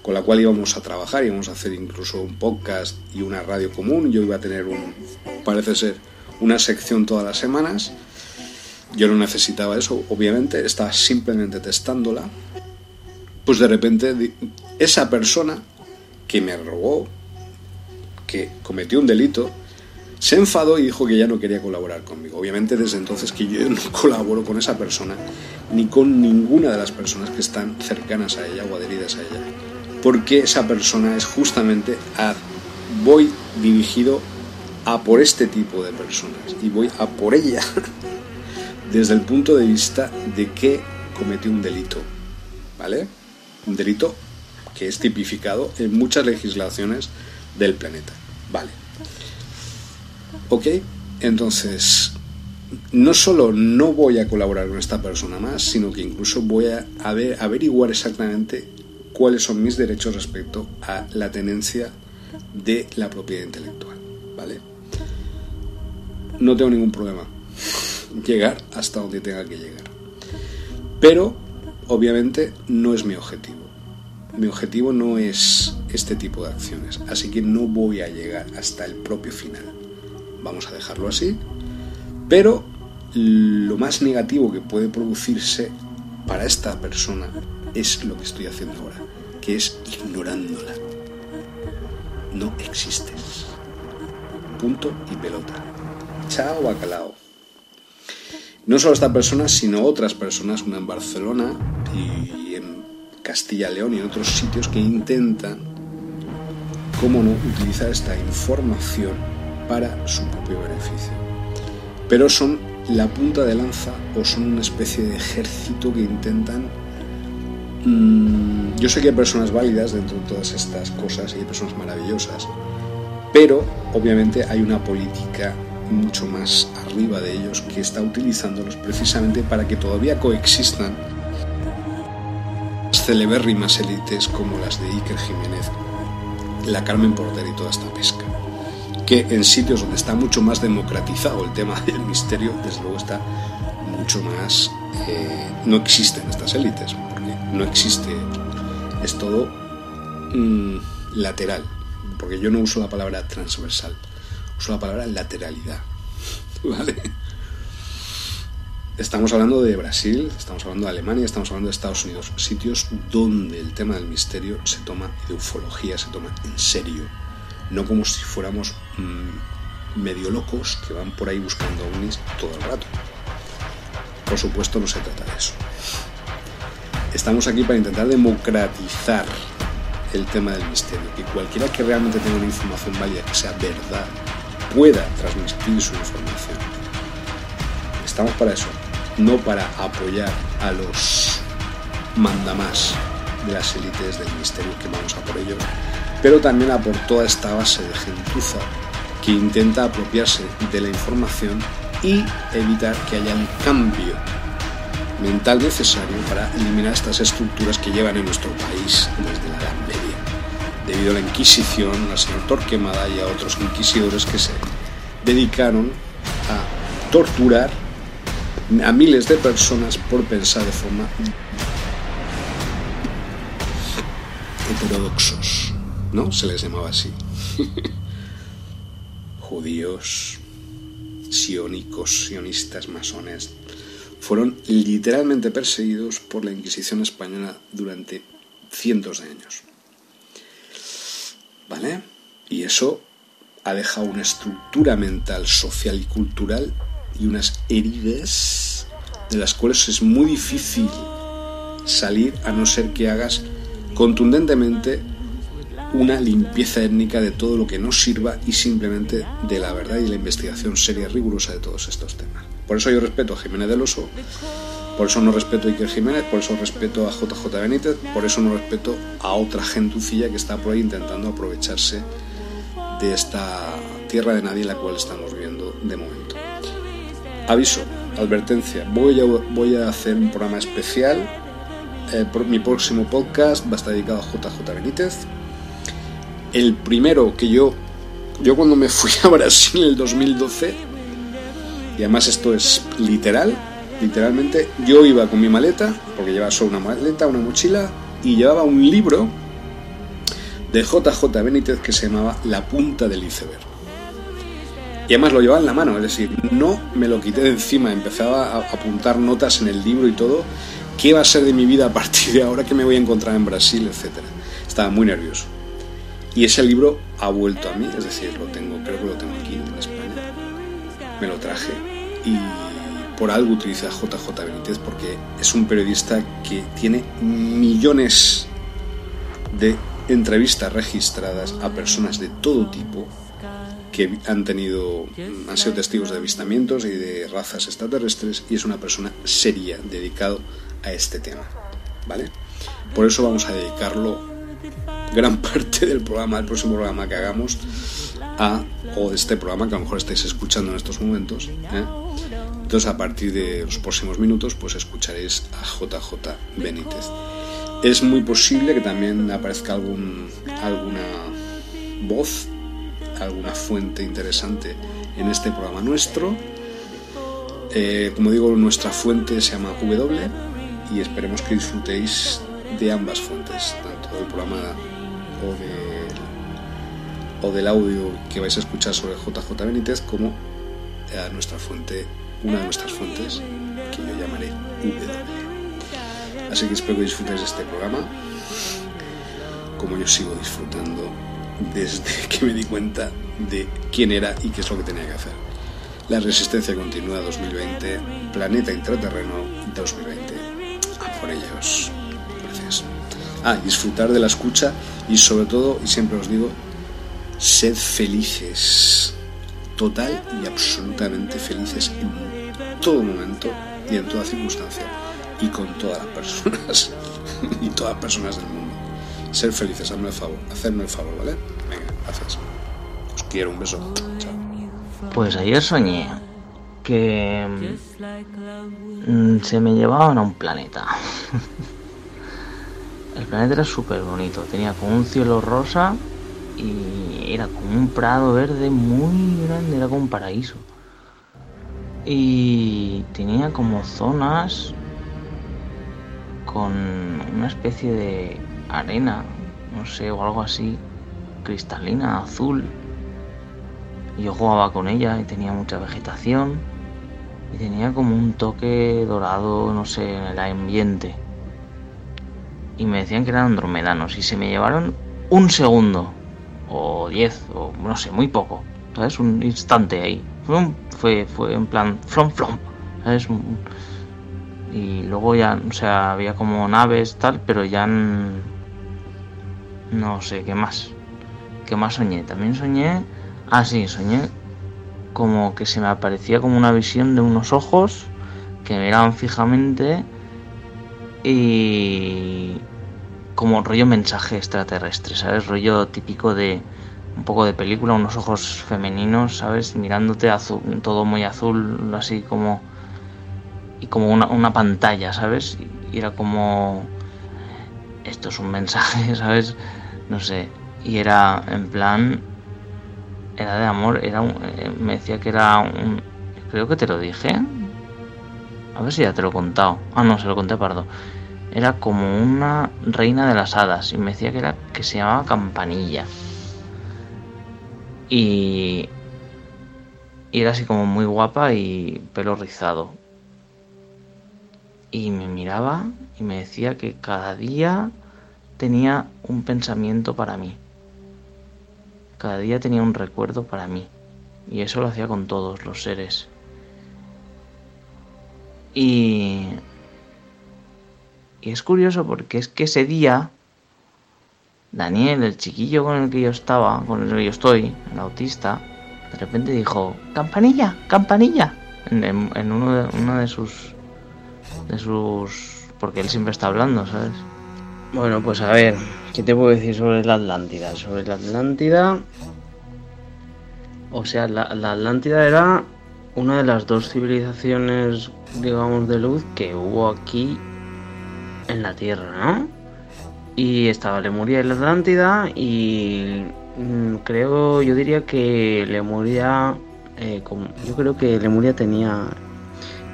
con la cual íbamos a trabajar, íbamos a hacer incluso un podcast y una radio común, yo iba a tener un, parece ser, una sección todas las semanas. Yo no necesitaba eso, obviamente, estaba simplemente testándola pues de repente esa persona que me robó, que cometió un delito, se enfadó y dijo que ya no quería colaborar conmigo. Obviamente desde entonces que yo no colaboro con esa persona ni con ninguna de las personas que están cercanas a ella o adheridas a ella. Porque esa persona es justamente a voy dirigido a por este tipo de personas y voy a por ella desde el punto de vista de que cometió un delito. ¿Vale? un delito que es tipificado en muchas legislaciones del planeta. Vale. Ok, entonces, no solo no voy a colaborar con esta persona más, sino que incluso voy a averiguar exactamente cuáles son mis derechos respecto a la tenencia de la propiedad intelectual. ¿Vale? No tengo ningún problema llegar hasta donde tenga que llegar. Pero obviamente no es mi objetivo. Mi objetivo no es este tipo de acciones, así que no voy a llegar hasta el propio final. Vamos a dejarlo así, pero lo más negativo que puede producirse para esta persona es lo que estoy haciendo ahora, que es ignorándola. No existes. Punto y pelota. Chao, bacalao. No solo esta persona, sino otras personas, una en Barcelona y en Castilla León y en otros sitios que intentan, cómo no, utilizar esta información para su propio beneficio. Pero son la punta de lanza o son una especie de ejército que intentan... Mm, yo sé que hay personas válidas dentro de todas estas cosas y hay personas maravillosas, Pero obviamente hay una política mucho más arriba de ellos que está utilizándolos precisamente para que todavía coexistan celebérrimas élites como las de Iker Jiménez, la Carmen Porter y toda esta pesca. Que en sitios donde está mucho más democratizado el tema del misterio, desde luego está mucho más... Eh, no existen estas élites, porque no existe, es todo mm, lateral, porque yo no uso la palabra transversal, uso la palabra lateralidad. ¿Vale? Estamos hablando de Brasil, estamos hablando de Alemania, estamos hablando de Estados Unidos, sitios donde el tema del misterio se toma de ufología, se toma en serio, no como si fuéramos mm, medio locos que van por ahí buscando ovnis todo el rato. Por supuesto no se trata de eso. Estamos aquí para intentar democratizar el tema del misterio, que cualquiera que realmente tenga una información válida, que sea verdad, pueda transmitir su información. Estamos para eso no para apoyar a los mandamás de las élites del misterio que vamos a por ellos, pero también a por toda esta base de gentuza que intenta apropiarse de la información y evitar que haya un cambio mental necesario para eliminar estas estructuras que llevan en nuestro país desde la Edad Media, debido a la Inquisición, al señor Torquemada y a otros inquisidores que se dedicaron a torturar a miles de personas por pensar de forma heterodoxos, ¿no? Se les llamaba así. Judíos, sionicos, sionistas, masones, fueron literalmente perseguidos por la Inquisición española durante cientos de años. ¿Vale? Y eso ha dejado una estructura mental, social y cultural y unas heridas de las cuales es muy difícil salir a no ser que hagas contundentemente una limpieza étnica de todo lo que no sirva y simplemente de la verdad y la investigación seria y rigurosa de todos estos temas. Por eso yo respeto a Jiménez del Oso, por eso no respeto a Iker Jiménez, por eso respeto a JJ Benítez, por eso no respeto a otra gentucilla que está por ahí intentando aprovecharse de esta tierra de nadie en la cual estamos viviendo de momento. Aviso, advertencia, voy a, voy a hacer un programa especial. Eh, mi próximo podcast va a estar dedicado a JJ Benítez. El primero que yo, yo cuando me fui a Brasil en el 2012, y además esto es literal, literalmente, yo iba con mi maleta, porque llevaba solo una maleta, una mochila, y llevaba un libro de JJ Benítez que se llamaba La punta del iceberg. Y además lo llevaba en la mano, es decir, no me lo quité de encima, empezaba a apuntar notas en el libro y todo, qué va a ser de mi vida a partir de ahora, que me voy a encontrar en Brasil, etcétera. Estaba muy nervioso. Y ese libro ha vuelto a mí, es decir, lo tengo, creo que lo tengo aquí en España. Me lo traje y por algo utiliza JJ Benítez porque es un periodista que tiene millones de entrevistas registradas a personas de todo tipo que han tenido, han sido testigos de avistamientos y de razas extraterrestres y es una persona seria, dedicado a este tema, ¿vale? Por eso vamos a dedicarlo gran parte del programa, del próximo programa que hagamos, a, o de este programa que a lo mejor estáis escuchando en estos momentos, ¿eh? Entonces a partir de los próximos minutos pues escucharéis a JJ Benítez. Es muy posible que también aparezca alguna voz alguna fuente interesante en este programa nuestro. Eh, como digo, nuestra fuente se llama W y esperemos que disfrutéis de ambas fuentes, tanto del programa o, o del audio que vais a escuchar sobre JJ Benítez como a nuestra fuente, una de nuestras fuentes que yo llamaré W. Así que espero que disfrutéis de este programa como yo sigo disfrutando desde que me di cuenta de quién era y qué es lo que tenía que hacer. La Resistencia Continua 2020, Planeta Intraterreno 2020. A por ellos. Gracias. Ah, disfrutar de la escucha y sobre todo, y siempre os digo, sed felices. Total y absolutamente felices en todo momento y en toda circunstancia. Y con todas las personas. y todas las personas del mundo ser felices, hazme el favor, hacerme el favor, ¿vale? Venga, gracias. quiero, un beso. Pues ayer soñé que mm, se me llevaban a un planeta. El planeta era súper bonito, tenía como un cielo rosa y era como un prado verde muy grande, era como un paraíso. Y tenía como zonas con una especie de arena, no sé, o algo así, cristalina, azul. Y yo jugaba con ella y tenía mucha vegetación y tenía como un toque dorado, no sé, en el ambiente. Y me decían que eran andromedanos y se me llevaron un segundo o diez o no sé, muy poco. ¿Sabes? Un instante ahí. Fue, fue, en plan from from. ¿Sabes? Y luego ya, o sea, había como naves tal, pero ya no sé qué más. ¿Qué más soñé? También soñé. Ah, sí, soñé como que se me aparecía como una visión de unos ojos que miraban fijamente y como rollo mensaje extraterrestre, ¿sabes? Rollo típico de un poco de película, unos ojos femeninos, ¿sabes? Mirándote azul, todo muy azul, así como y como una, una pantalla, ¿sabes? Y era como esto es un mensaje, ¿sabes? No sé. Y era en plan era de amor, era un, eh, me decía que era un... Creo que te lo dije. A ver si ya te lo he contado. Ah, no, se lo conté pardo. Era como una reina de las hadas y me decía que era que se llamaba Campanilla. Y, y era así como muy guapa y pelo rizado. Y me miraba y me decía que cada día tenía un pensamiento para mí. Cada día tenía un recuerdo para mí. Y eso lo hacía con todos los seres. Y... Y es curioso porque es que ese día, Daniel, el chiquillo con el que yo estaba, con el que yo estoy, el autista, de repente dijo, campanilla, campanilla, en, uno, de, uno de sus... de sus... porque él siempre está hablando, ¿sabes? Bueno, pues a ver, ¿qué te puedo decir sobre la Atlántida? Sobre la Atlántida... O sea, la, Atlántida era una de las dos civilizaciones, digamos, de luz que hubo aquí en la Tierra, ¿no? Y estaba Lemuria y la Atlántida y mm, creo, yo diría que Lemuria, eh, yo creo que Lemuria tenía,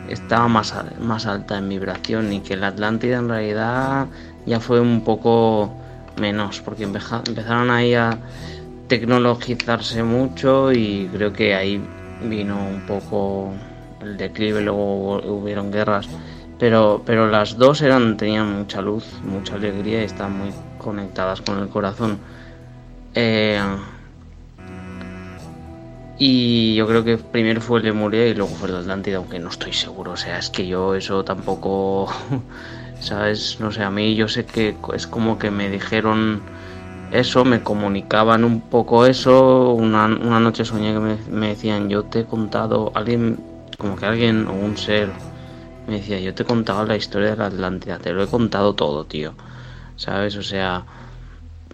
estaba más, más alta en vibración y que la Atlántida en realidad ya fue un poco menos, porque empezaron ahí a tecnologizarse mucho y creo que ahí vino un poco el declive, luego hubieron guerras, pero, pero las dos eran, tenían mucha luz, mucha alegría y están muy conectadas con el corazón. Eh, y yo creo que primero fue el Lemuria y luego fue el Atlántida, aunque no estoy seguro. O sea, es que yo eso tampoco ¿sabes? No sé, a mí yo sé que es como que me dijeron eso, me comunicaban un poco eso. Una, noche soñé que me, decían, yo te he contado, alguien, como que alguien o un ser, me decía, yo te he contado la historia de la Atlántida, te lo he contado todo, tío. ¿Sabes? O sea,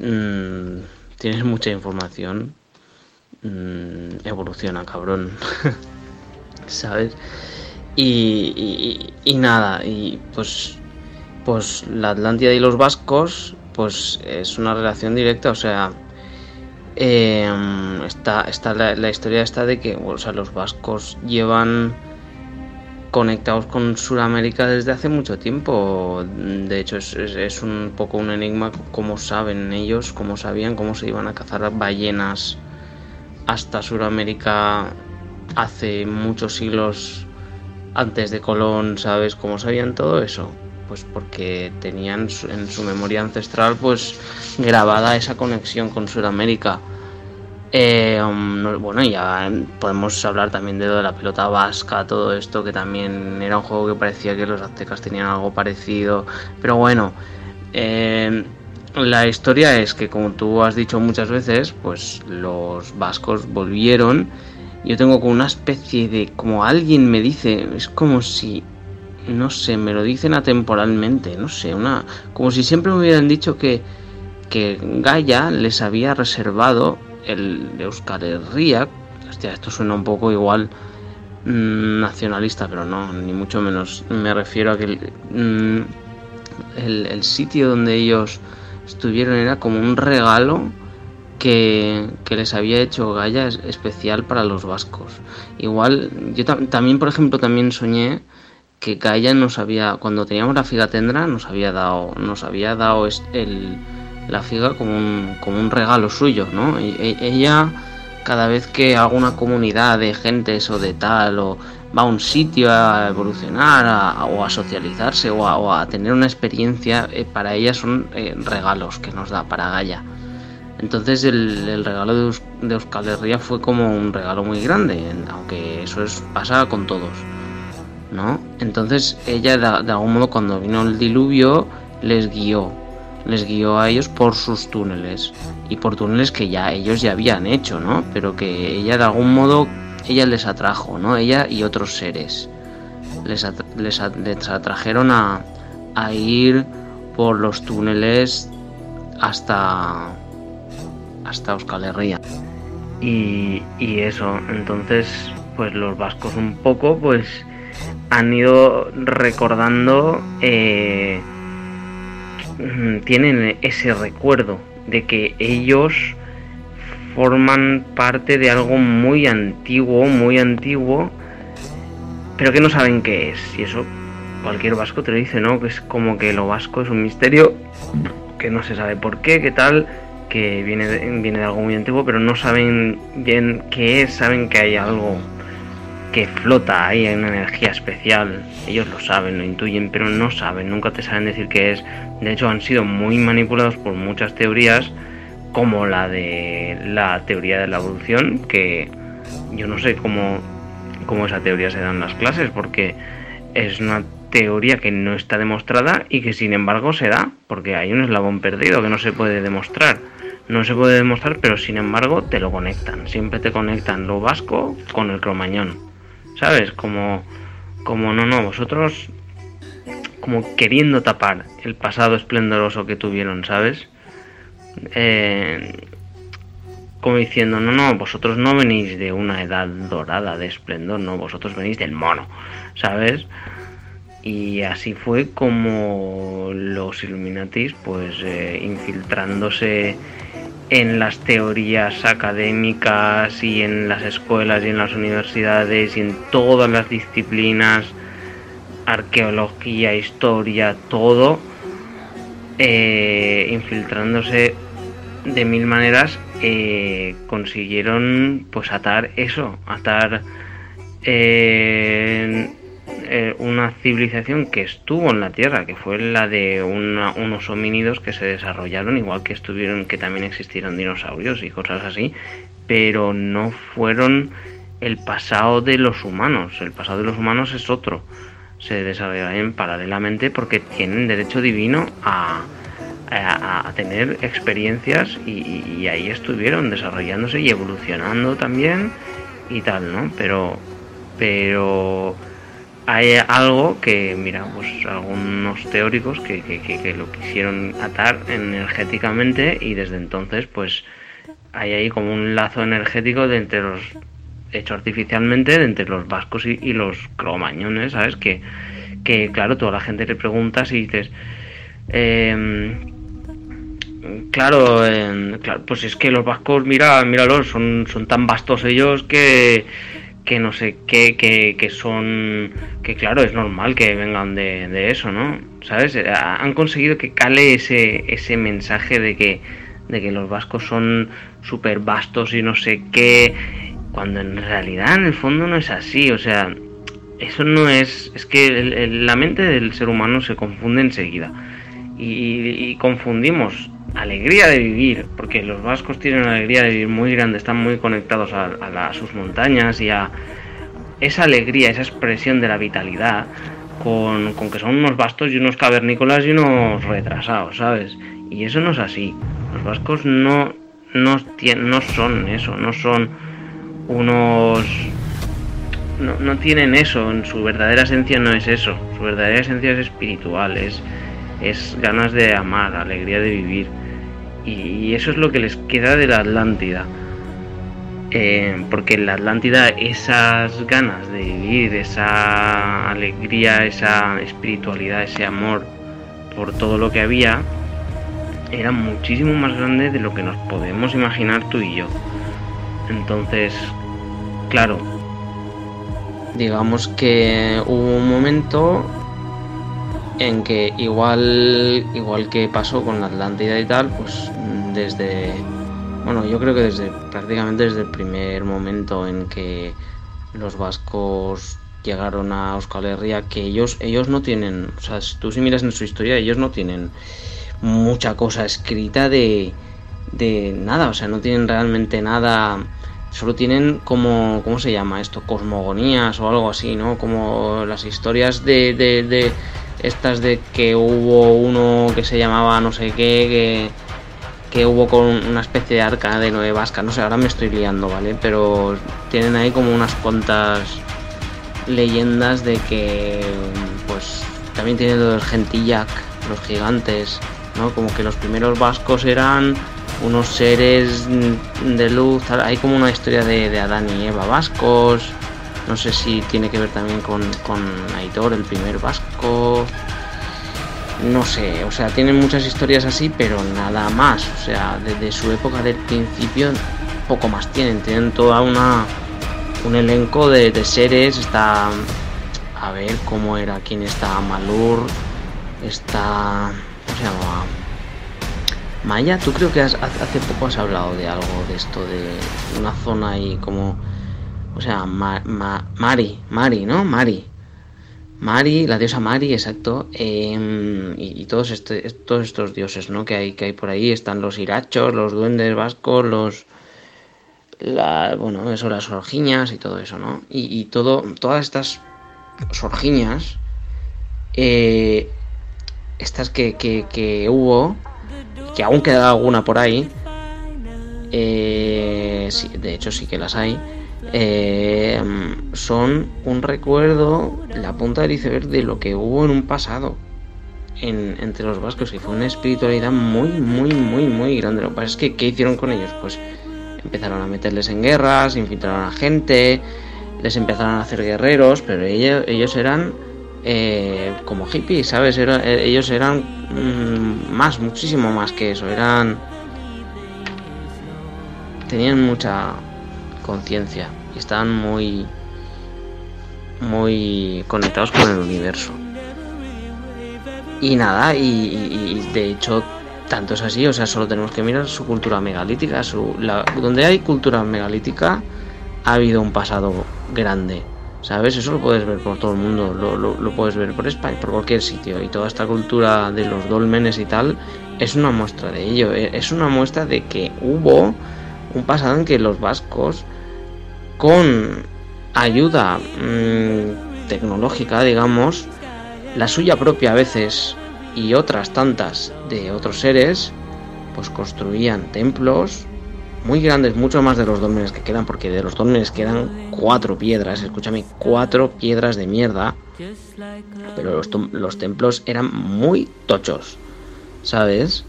mmm, tienes mucha información. Mmm, evoluciona, cabrón. ¿Sabes? y, y, nada, y pues pues la Atlántida y los vascos, pues es una relación directa, o sea, em, está, está la, historia está de que o sea, los vascos llevan conectados con Sudamérica desde hace mucho tiempo. De hecho, es, un poco un enigma cómo saben ellos, cómo sabían, cómo se iban a cazar ballenas hasta Sudamérica hace muchos siglos antes de Colón, ¿sabes? ¿Cómo sabían todo eso? pues porque tenían en su memoria ancestral pues grabada esa conexión con Sudamérica. Eh, um, bueno, ya podemos hablar también de de la pelota vasca, todo esto, que también era un juego que parecía que los aztecas tenían algo parecido. Pero bueno, eh, la historia es que, como tú has dicho muchas veces, pues los vascos volvieron. Yo tengo como una especie de, como alguien me dice, es como si no sé, me lo dicen atemporalmente, no sé, una como si siempre me hubieran dicho que que Gaia les había reservado el Euskal Herria, hostia, esto suena un poco igual mm, nacionalista, pero no, ni mucho menos. Me refiero a que mm, el, el, sitio donde ellos estuvieron era como un regalo que, que les había hecho Gaia especial para los vascos. Igual, yo también, por ejemplo, también soñé que Gaia nos había, cuando teníamos la figa tendra, nos había dado, nos había dado el, la figa como un, como un regalo suyo, ¿no? E, ella, cada vez que alguna comunidad de gentes o de tal, o va a un sitio a evolucionar o a socializarse o a, tener una experiencia, eh, para ella son eh, regalos que nos da para Gaia. Entonces el, regalo de, de Euskal Herria fue como un regalo muy grande, aunque eso es, pasa con todos. ¿no? Entonces ella de, algún modo cuando vino el diluvio les guió, les guió a ellos por sus túneles y por túneles que ya ellos ya habían hecho, ¿no? Pero que ella de algún modo ella les atrajo, ¿no? Ella y otros seres les, les, atrajeron a, a ir por los túneles hasta hasta Euskal Herria. Y, y eso, entonces pues los vascos un poco pues han ido recordando, eh, tienen ese recuerdo de que ellos forman parte de algo muy antiguo, muy antiguo, pero que no saben qué es. Y eso cualquier vasco te lo dice, ¿no? Que es como que lo vasco es un misterio, que no se sabe por qué, qué tal, que viene viene de algo muy antiguo, pero no saben bien qué es, saben que hay algo que flota ahí en una energía especial. Ellos lo saben, lo intuyen, pero no saben, nunca te saben decir qué es. De hecho, han sido muy manipulados por muchas teorías, como la de la teoría de la evolución, que yo no sé cómo, cómo esa teoría se da en las clases, porque es una teoría que no está demostrada y que sin embargo se da, porque hay un eslabón perdido que no se puede demostrar. No se puede demostrar, pero sin embargo te lo conectan. Siempre te conectan lo vasco con el cromañón. ¿Sabes? Como, como no, no, vosotros como queriendo tapar el pasado esplendoroso que tuvieron, ¿sabes? Eh, como diciendo, no, no, vosotros no venís de una edad dorada de esplendor, no, vosotros venís del mono, ¿sabes? Y así fue como los Illuminatis, pues eh, infiltrándose en las teorías académicas y en las escuelas y en las universidades y en todas las disciplinas, arqueología, historia, todo, eh, infiltrándose de mil maneras, eh, consiguieron pues atar eso, atar eh, eh, una civilización que estuvo en la Tierra, que fue la de unos homínidos que se desarrollaron, igual que estuvieron, que también existieron dinosaurios y cosas así, pero no fueron el pasado de los humanos. El pasado de los humanos es otro. Se desarrollaron paralelamente porque tienen derecho divino a, a, tener experiencias y, y, ahí estuvieron desarrollándose y evolucionando también y tal, ¿no? Pero, pero hay algo que, mira, pues algunos teóricos que, que, lo quisieron atar energéticamente y desde entonces pues hay ahí como un lazo energético de entre los hecho artificialmente de entre los vascos y, los cromañones, ¿sabes? Que, que claro, toda la gente le pregunta si dices em, claro, claro, pues es que los vascos, mira, míralos, son, son tan vastos ellos que que no sé qué, que, que, son, que claro, es normal que vengan de, de, eso, ¿no? ¿Sabes? Eh, han conseguido que cale ese, ese mensaje de que, de que los vascos son súper vastos y no sé qué, cuando en realidad en el fondo no es así, o sea, eso no es, es que la mente del ser humano se confunde enseguida y, confundimos alegría de vivir, porque los vascos tienen una alegría de vivir muy grande, están muy conectados a, sus montañas y a esa alegría, esa expresión de la vitalidad, con, que son unos vastos y unos cavernícolas y unos retrasados, ¿sabes? Y eso no es así. Los vascos no, no, no son eso, no son unos... No, no tienen eso, en su verdadera esencia no es eso, su verdadera esencia es espiritual, es, es ganas de amar, alegría de vivir. Y eso es lo que les queda de la Atlántida. Eh, porque en la Atlántida esas ganas de vivir, esa alegría, esa espiritualidad, ese amor por todo lo que había, era muchísimo más grande de lo que nos podemos imaginar tú y yo. Entonces, claro, digamos que hubo un momento en que igual igual que pasó con la Atlántida y tal, pues desde bueno, yo creo que desde prácticamente desde el primer momento en que los vascos llegaron a Euskal Herria, que ellos ellos no tienen, o sea, si tú si miras en su historia, ellos no tienen mucha cosa escrita de de nada, o sea, no tienen realmente nada solo tienen como, ¿cómo se llama esto? Cosmogonías o algo así, ¿no? Como las historias de, de, de estas de que hubo uno que se llamaba no sé qué, que, que hubo con una especie de arca de nueve vasca, no sé, ahora me estoy liando, ¿vale? Pero tienen ahí como unas cuantas leyendas de que, pues, también tienen lo del gentillac, los gigantes, ¿no? Como que los primeros vascos eran unos seres de luz. Hay como una historia de, Adán y Eva vascos. No sé si tiene que ver también con, con Aitor, el primer vasco. No sé, o sea, tienen muchas historias así, pero nada más. O sea, desde su época del principio, poco más tienen. Tienen toda una un elenco de, seres. Está. A ver cómo era, quién está Malur. Está. ¿Cómo se llamaba? Maya, tú creo que hace poco has hablado de algo de esto, de una zona ahí como... O sea, Mari, Mari, ¿no? Mari. Mari, la diosa Mari, exacto. Em, y, todos, este, todos estos dioses, ¿no? Que hay, que hay por ahí. Están los irachos, los duendes vascos, los... Bueno, eso, las orgiñas y todo eso, ¿no? Y, todo, todas estas sorgiñas, eh, estas que, que, que hubo que aún queda alguna por ahí. Eh, de hecho sí que las hay. Eh, son un recuerdo, la punta del iceberg de lo que hubo en un pasado entre los vascos y fue una espiritualidad muy, muy, muy, muy grande. Lo que pasa es que, ¿qué hicieron con ellos? Pues empezaron a meterles en guerras, infiltraron a gente, les empezaron a hacer guerreros, pero ellos, ellos eran eh, como hippies, ¿sabes? Eh, ellos eran mm, más, muchísimo más que eso. Eran. Tenían mucha conciencia y estaban muy. muy conectados con el universo. Y nada, y, de hecho, tanto es así, o sea, solo tenemos que mirar su cultura megalítica. Su, donde hay cultura megalítica, ha habido un pasado grande ¿Sabes? Eso lo puedes ver por todo el mundo, lo, lo, puedes ver por España, por cualquier sitio. Y toda esta cultura de los dolmenes y tal es una muestra de ello. E, es una muestra de que hubo un pasado en que los vascos, con ayuda mm, tecnológica, digamos, la suya propia a veces y otras tantas de otros seres, pues construían templos, muy grandes, mucho más de los dólmenes que quedan, porque de los dólmenes quedan cuatro piedras, escúchame, cuatro piedras de mierda. Pero los, templos eran muy tochos, ¿sabes?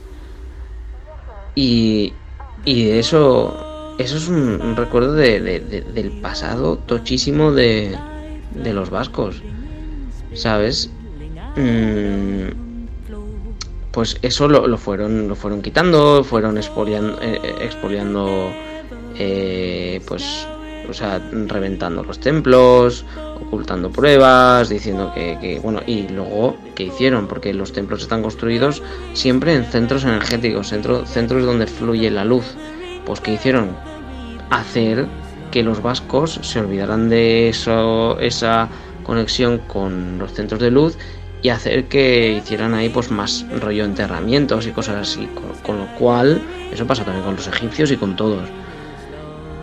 Y, y eso, eso es un, recuerdo de, del pasado tochísimo de, los vascos, ¿sabes? Mm, pues eso lo, fueron lo fueron quitando fueron expoliando, eh, eh, expoliando eh, pues o sea reventando los templos ocultando pruebas diciendo que, bueno y luego qué hicieron porque los templos están construidos siempre en centros energéticos centro, centros donde fluye la luz pues qué hicieron hacer que los vascos se olvidaran de eso esa conexión con los centros de luz y hacer que hicieran ahí pues más rollo enterramientos y cosas así. Con, lo cual, eso pasa también con los egipcios y con todos.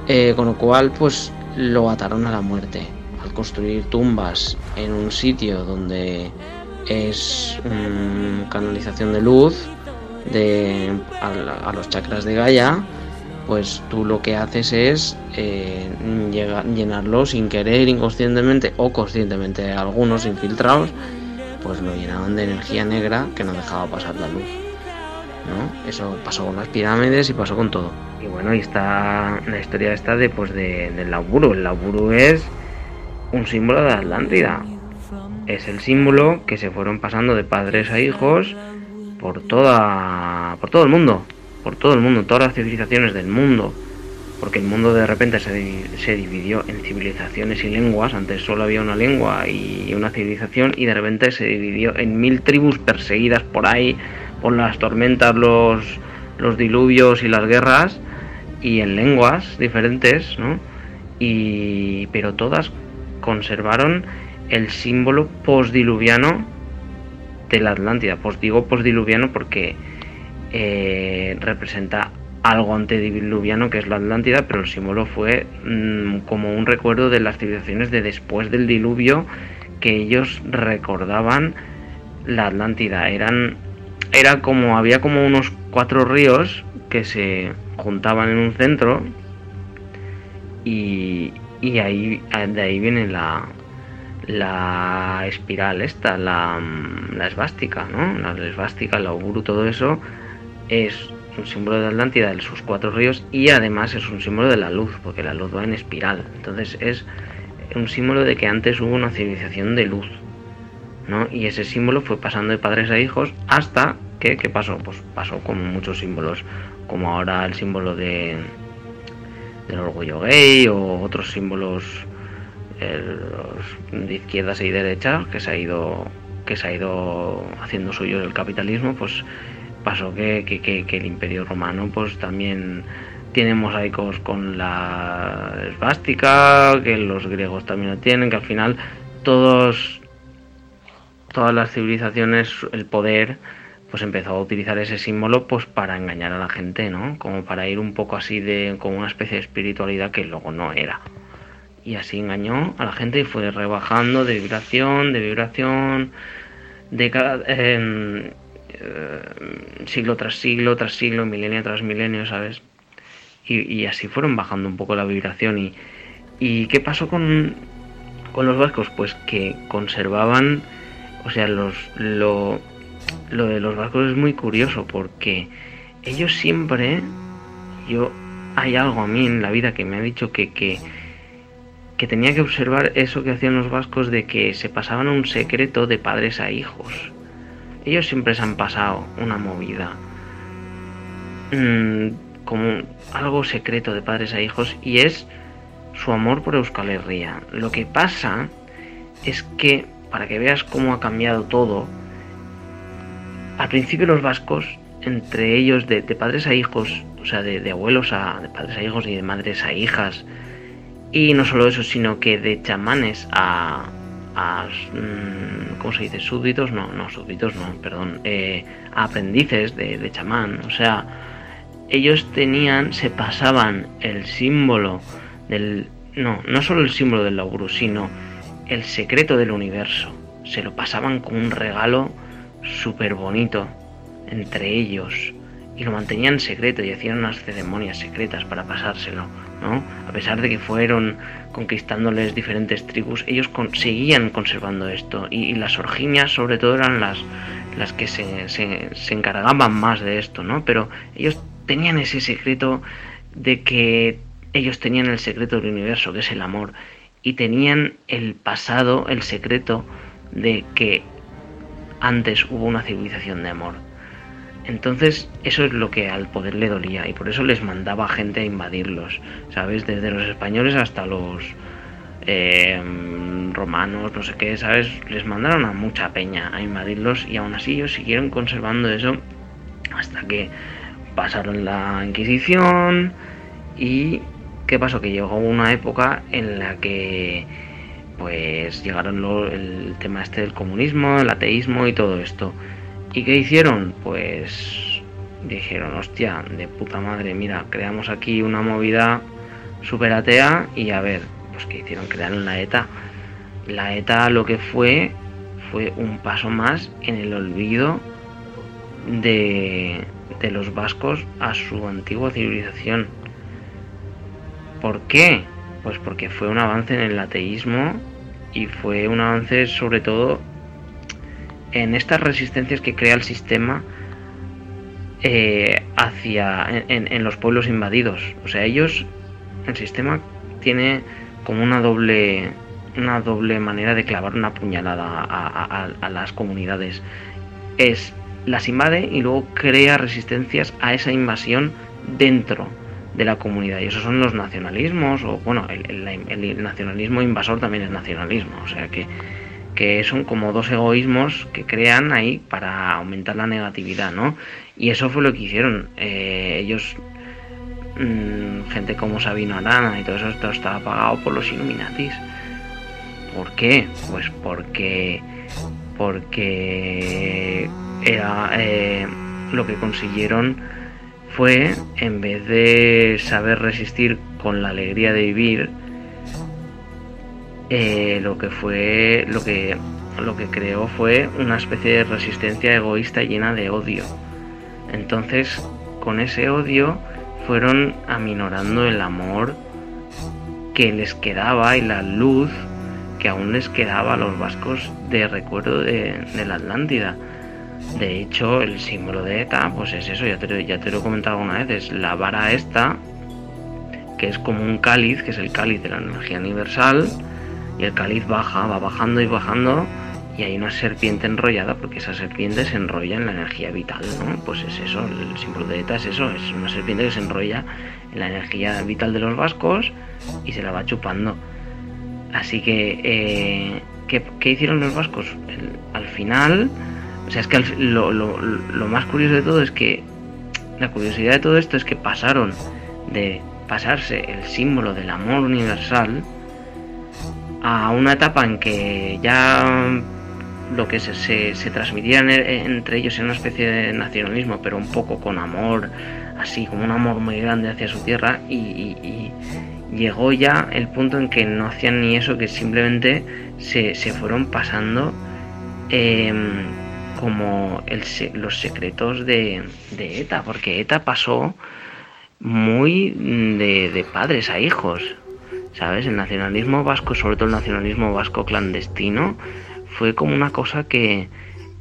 Eh, con lo cual, pues lo ataron a la muerte. Al construir tumbas en un sitio donde es canalización de luz de, a, los chakras de Gaia, pues tú lo que haces es eh, llenarlo sin querer, inconscientemente o conscientemente, algunos infiltrados pues lo llenaban de energía negra que no dejaba pasar la luz. ¿no? Eso pasó con las pirámides y pasó con todo. Y bueno, y está la historia esta de, pues, de, del laburo. El laburo es un símbolo de Atlántida. Es el símbolo que se fueron pasando de padres a hijos por toda por todo el mundo, por todo el mundo, todas las civilizaciones del mundo, porque el mundo de repente se, se dividió en civilizaciones y lenguas, antes solo había una lengua y una civilización y de repente se dividió en mil tribus perseguidas por ahí por las tormentas, los, los diluvios y las guerras y en lenguas diferentes, ¿no? Y pero todas conservaron el símbolo postdiluviano de la Atlántida. Pues digo postdiluviano porque eh, representa algo antediluviano que es la Atlántida, pero el símbolo fue mm, como un recuerdo de las civilizaciones de después del diluvio que ellos recordaban la Atlántida. Eran era como había como unos cuatro ríos que se juntaban en un centro y, y ahí de ahí viene la, la espiral esta, la, la esvástica, ¿no? La esvástica, la auguro, todo eso es un símbolo de Atlántida de sus cuatro ríos y además es un símbolo de la luz, porque la luz va en espiral. Entonces es un símbolo de que antes hubo una civilización de luz, ¿no? Y ese símbolo fue pasando de padres a hijos hasta que, ¿qué pasó? Pues pasó como muchos símbolos, como ahora el símbolo de del orgullo gay o otros símbolos de izquierdas y derechas que se ha ido que se ha ido haciendo suyo el capitalismo pues pasó que, que, el imperio romano pues también tiene mosaicos con la esvástica que los griegos también lo tienen que al final todos todas las civilizaciones el poder pues empezó a utilizar ese símbolo pues para engañar a la gente no como para ir un poco así de con una especie de espiritualidad que luego no era. Y así engañó a la gente y fue rebajando de vibración, de vibración, de cada em, eh, siglo tras siglo, tras siglo, milenio tras milenio, ¿sabes? Y, así fueron bajando un poco la vibración. ¿Y, y qué pasó con, con los vascos? Pues que conservaban, o sea, los, lo, lo de los vascos es muy curioso porque ellos siempre, yo, hay algo a mí en la vida que me ha dicho que, que que tenía que observar eso que hacían los vascos de que se pasaban un secreto de padres a hijos. Ellos siempre se han pasado una movida. Mm, como algo secreto de padres a hijos y es su amor por Euskal Herria. Lo que pasa es que, para que veas cómo ha cambiado todo, al principio los vascos, entre ellos de, padres a hijos, o sea, de, de abuelos a de padres a hijos y de madres a hijas, y no solo eso, sino que de chamanes a, a mm, ¿cómo se dice? Súbditos, no, no, súbditos no, perdón, eh, a aprendices de, chamán. O sea, ellos tenían, se pasaban el símbolo del, no, no solo el símbolo del lauro, sino el secreto del universo. Se lo pasaban con un regalo súper bonito entre ellos y lo mantenían secreto y hacían unas ceremonias secretas para pasárselo a pesar de que fueron conquistándoles diferentes tribus, ellos seguían conservando esto y, las orgiñas sobre todo eran las, las que se, se, encargaban más de esto, ¿no? Pero ellos tenían ese secreto de que ellos tenían el secreto del universo, que es el amor, y tenían el pasado, el secreto de que antes hubo una civilización de amor. Entonces, eso es lo que al poder le dolía y por eso les mandaba gente a invadirlos, ¿sabes? Desde los españoles hasta los eh, romanos, no sé qué, ¿sabes? Les mandaron a mucha peña a invadirlos y aún así ellos siguieron conservando eso hasta que pasaron la Inquisición y ¿qué pasó? Que llegó una época en la que pues llegaron el tema este del comunismo, el ateísmo y todo esto. ¿Y qué hicieron? Pues dijeron, hostia, de puta madre, mira, creamos aquí una movida super atea y a ver, pues que hicieron, crearon la ETA. La ETA lo que fue fue un paso más en el olvido de, de los vascos a su antigua civilización. ¿Por qué? Pues porque fue un avance en el ateísmo y fue un avance sobre todo en estas resistencias que crea el sistema eh, hacia en, los pueblos invadidos. O sea, ellos, el sistema tiene como una doble una doble manera de clavar una puñalada a, las comunidades. Es las invade y luego crea resistencias a esa invasión dentro de la comunidad. Y esos son los nacionalismos, o bueno, el nacionalismo invasor también es nacionalismo. O sea que que son como dos egoísmos que crean ahí para aumentar la negatividad, ¿no? Y eso fue lo que hicieron. Eh, ellos, mm, gente como Sabino Arana y todo eso, esto estaba pagado por los Illuminatis. ¿Por qué? Pues porque, porque era eh, lo que consiguieron fue, en vez de saber resistir con la alegría de vivir, eh, lo que fue lo que lo que creó fue una especie de resistencia egoísta llena de odio. Entonces, con ese odio fueron aminorando el amor que les quedaba y la luz que aún les quedaba a los vascos de recuerdo de, la Atlántida. De hecho, el símbolo de ETA, pues es eso, ya te, ya te lo he comentado una vez, es la vara esta, que es como un cáliz, que es el cáliz de la energía universal, y el cáliz baja, va bajando y bajando y hay una serpiente enrollada porque esa serpiente se enrolla en la energía vital, ¿no? Pues es eso, el símbolo de ETA es eso, es una serpiente que se enrolla en la energía vital de los vascos y se la va chupando. Así que, eh, ¿qué, hicieron los vascos? al final, o sea, es que lo, lo más curioso de todo es que, la curiosidad de todo esto es que pasaron de pasarse el símbolo del amor universal, a una etapa en que ya lo que se, se, transmitía entre ellos era una especie de nacionalismo, pero un poco con amor, así como un amor muy grande hacia su tierra, y, llegó ya el punto en que no hacían ni eso, que simplemente se, fueron pasando em, como los secretos de, de, ETA, porque ETA pasó muy de, de padres a hijos. ¿Sabes? El nacionalismo vasco, sobre todo el nacionalismo vasco clandestino, fue como una cosa que,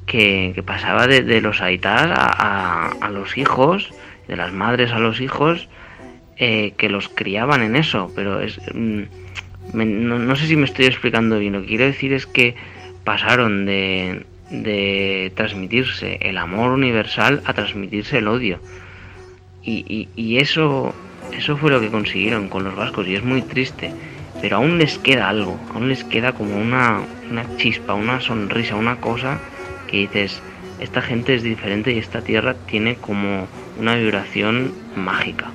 que, pasaba de, los aitas a, a, los hijos, de las madres a los hijos, eh, que los criaban en eso, pero es... Mm, no, sé si me estoy explicando bien, lo que quiero decir es que pasaron de, de transmitirse el amor universal a transmitirse el odio. Y, y, y eso eso fue lo que consiguieron con los vascos y es muy triste. Pero aún les queda algo, aún les queda como una, una chispa, una sonrisa, una cosa que dices, esta gente es diferente y esta tierra tiene como una vibración mágica.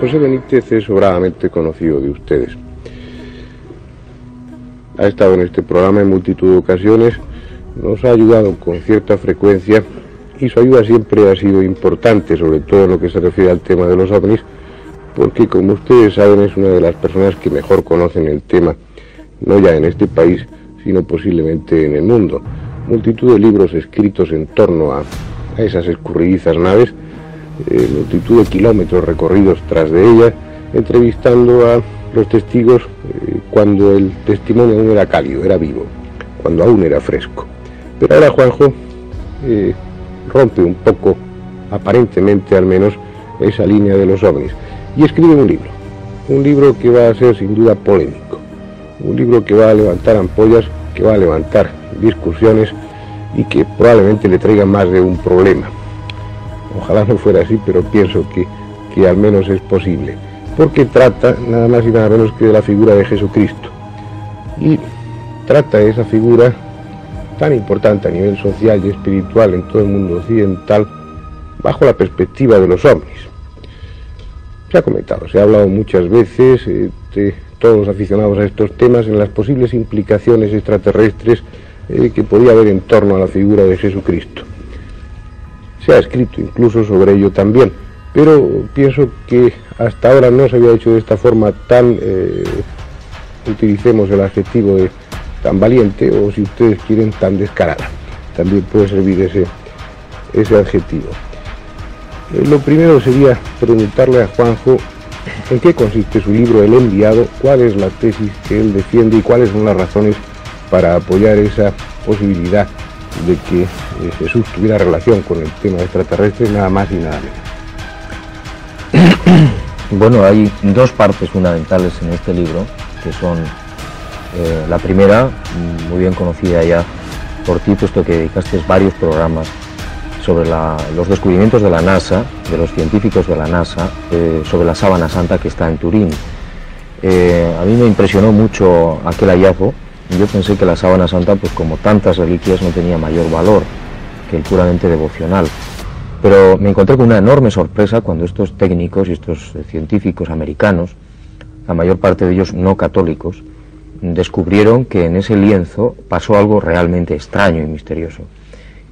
José Benítez es sobradamente conocido de ustedes. Ha estado en este programa en multitud de ocasiones, nos ha ayudado con cierta frecuencia y su ayuda siempre ha sido importante, sobre todo en lo que se refiere al tema de los ovnis, porque como ustedes saben es una de las personas que mejor conocen el tema, no ya en este país, sino posiblemente en el mundo. Multitud de libros escritos en torno a, a esas escurridizas naves eh, multitud de kilómetros recorridos tras de ella, entrevistando a los testigos eh, cuando el testimonio aún era cálido, era vivo, cuando aún era fresco. Pero ahora Juanjo eh, rompe un poco, aparentemente al menos, esa línea de los ovnis y escribe un libro, un libro que va a ser sin duda polémico, un libro que va a levantar ampollas, que va a levantar discusiones y que probablemente le traiga más de un problema. Ojalá no fuera así, pero pienso que, que al menos es posible porque trata nada más y nada menos que de la figura de Jesucristo. Y trata esa figura tan importante a nivel social y espiritual en todo el mundo occidental bajo la perspectiva de los ovnis. Se ha comentado, se ha hablado muchas veces de todos los aficionados a estos temas en las posibles implicaciones extraterrestres eh, que podía haber en torno a la figura de Jesucristo. Se ha escrito incluso sobre ello también, pero pienso que hasta ahora no se había hecho de esta forma tan, eh, utilicemos el adjetivo de tan valiente o si ustedes quieren tan descarada. También puede servir ese, ese adjetivo. Eh, lo primero sería preguntarle a Juanjo en qué consiste su libro El enviado, cuál es la tesis que él defiende y cuáles son las razones para apoyar esa posibilidad de que eh, Jesús tuviera relación con el tema extraterrestre, nada más y nada menos. Bueno, hay dos partes fundamentales en este libro, que son eh, la primera, muy bien conocida ya por ti, puesto que dedicaste varios programas sobre los descubrimientos de la NASA, de los científicos de la NASA, eh, sobre la sábana santa que está en Turín. A mí me impresionó mucho aquel hallazgo. Yo pensé que la sábana santa, pues como tantas reliquias, no tenía mayor valor que el puramente devocional. Pero me encontré con una enorme sorpresa cuando estos técnicos y estos científicos americanos, la mayor parte de ellos no católicos, descubrieron que en ese lienzo pasó algo realmente extraño y misterioso.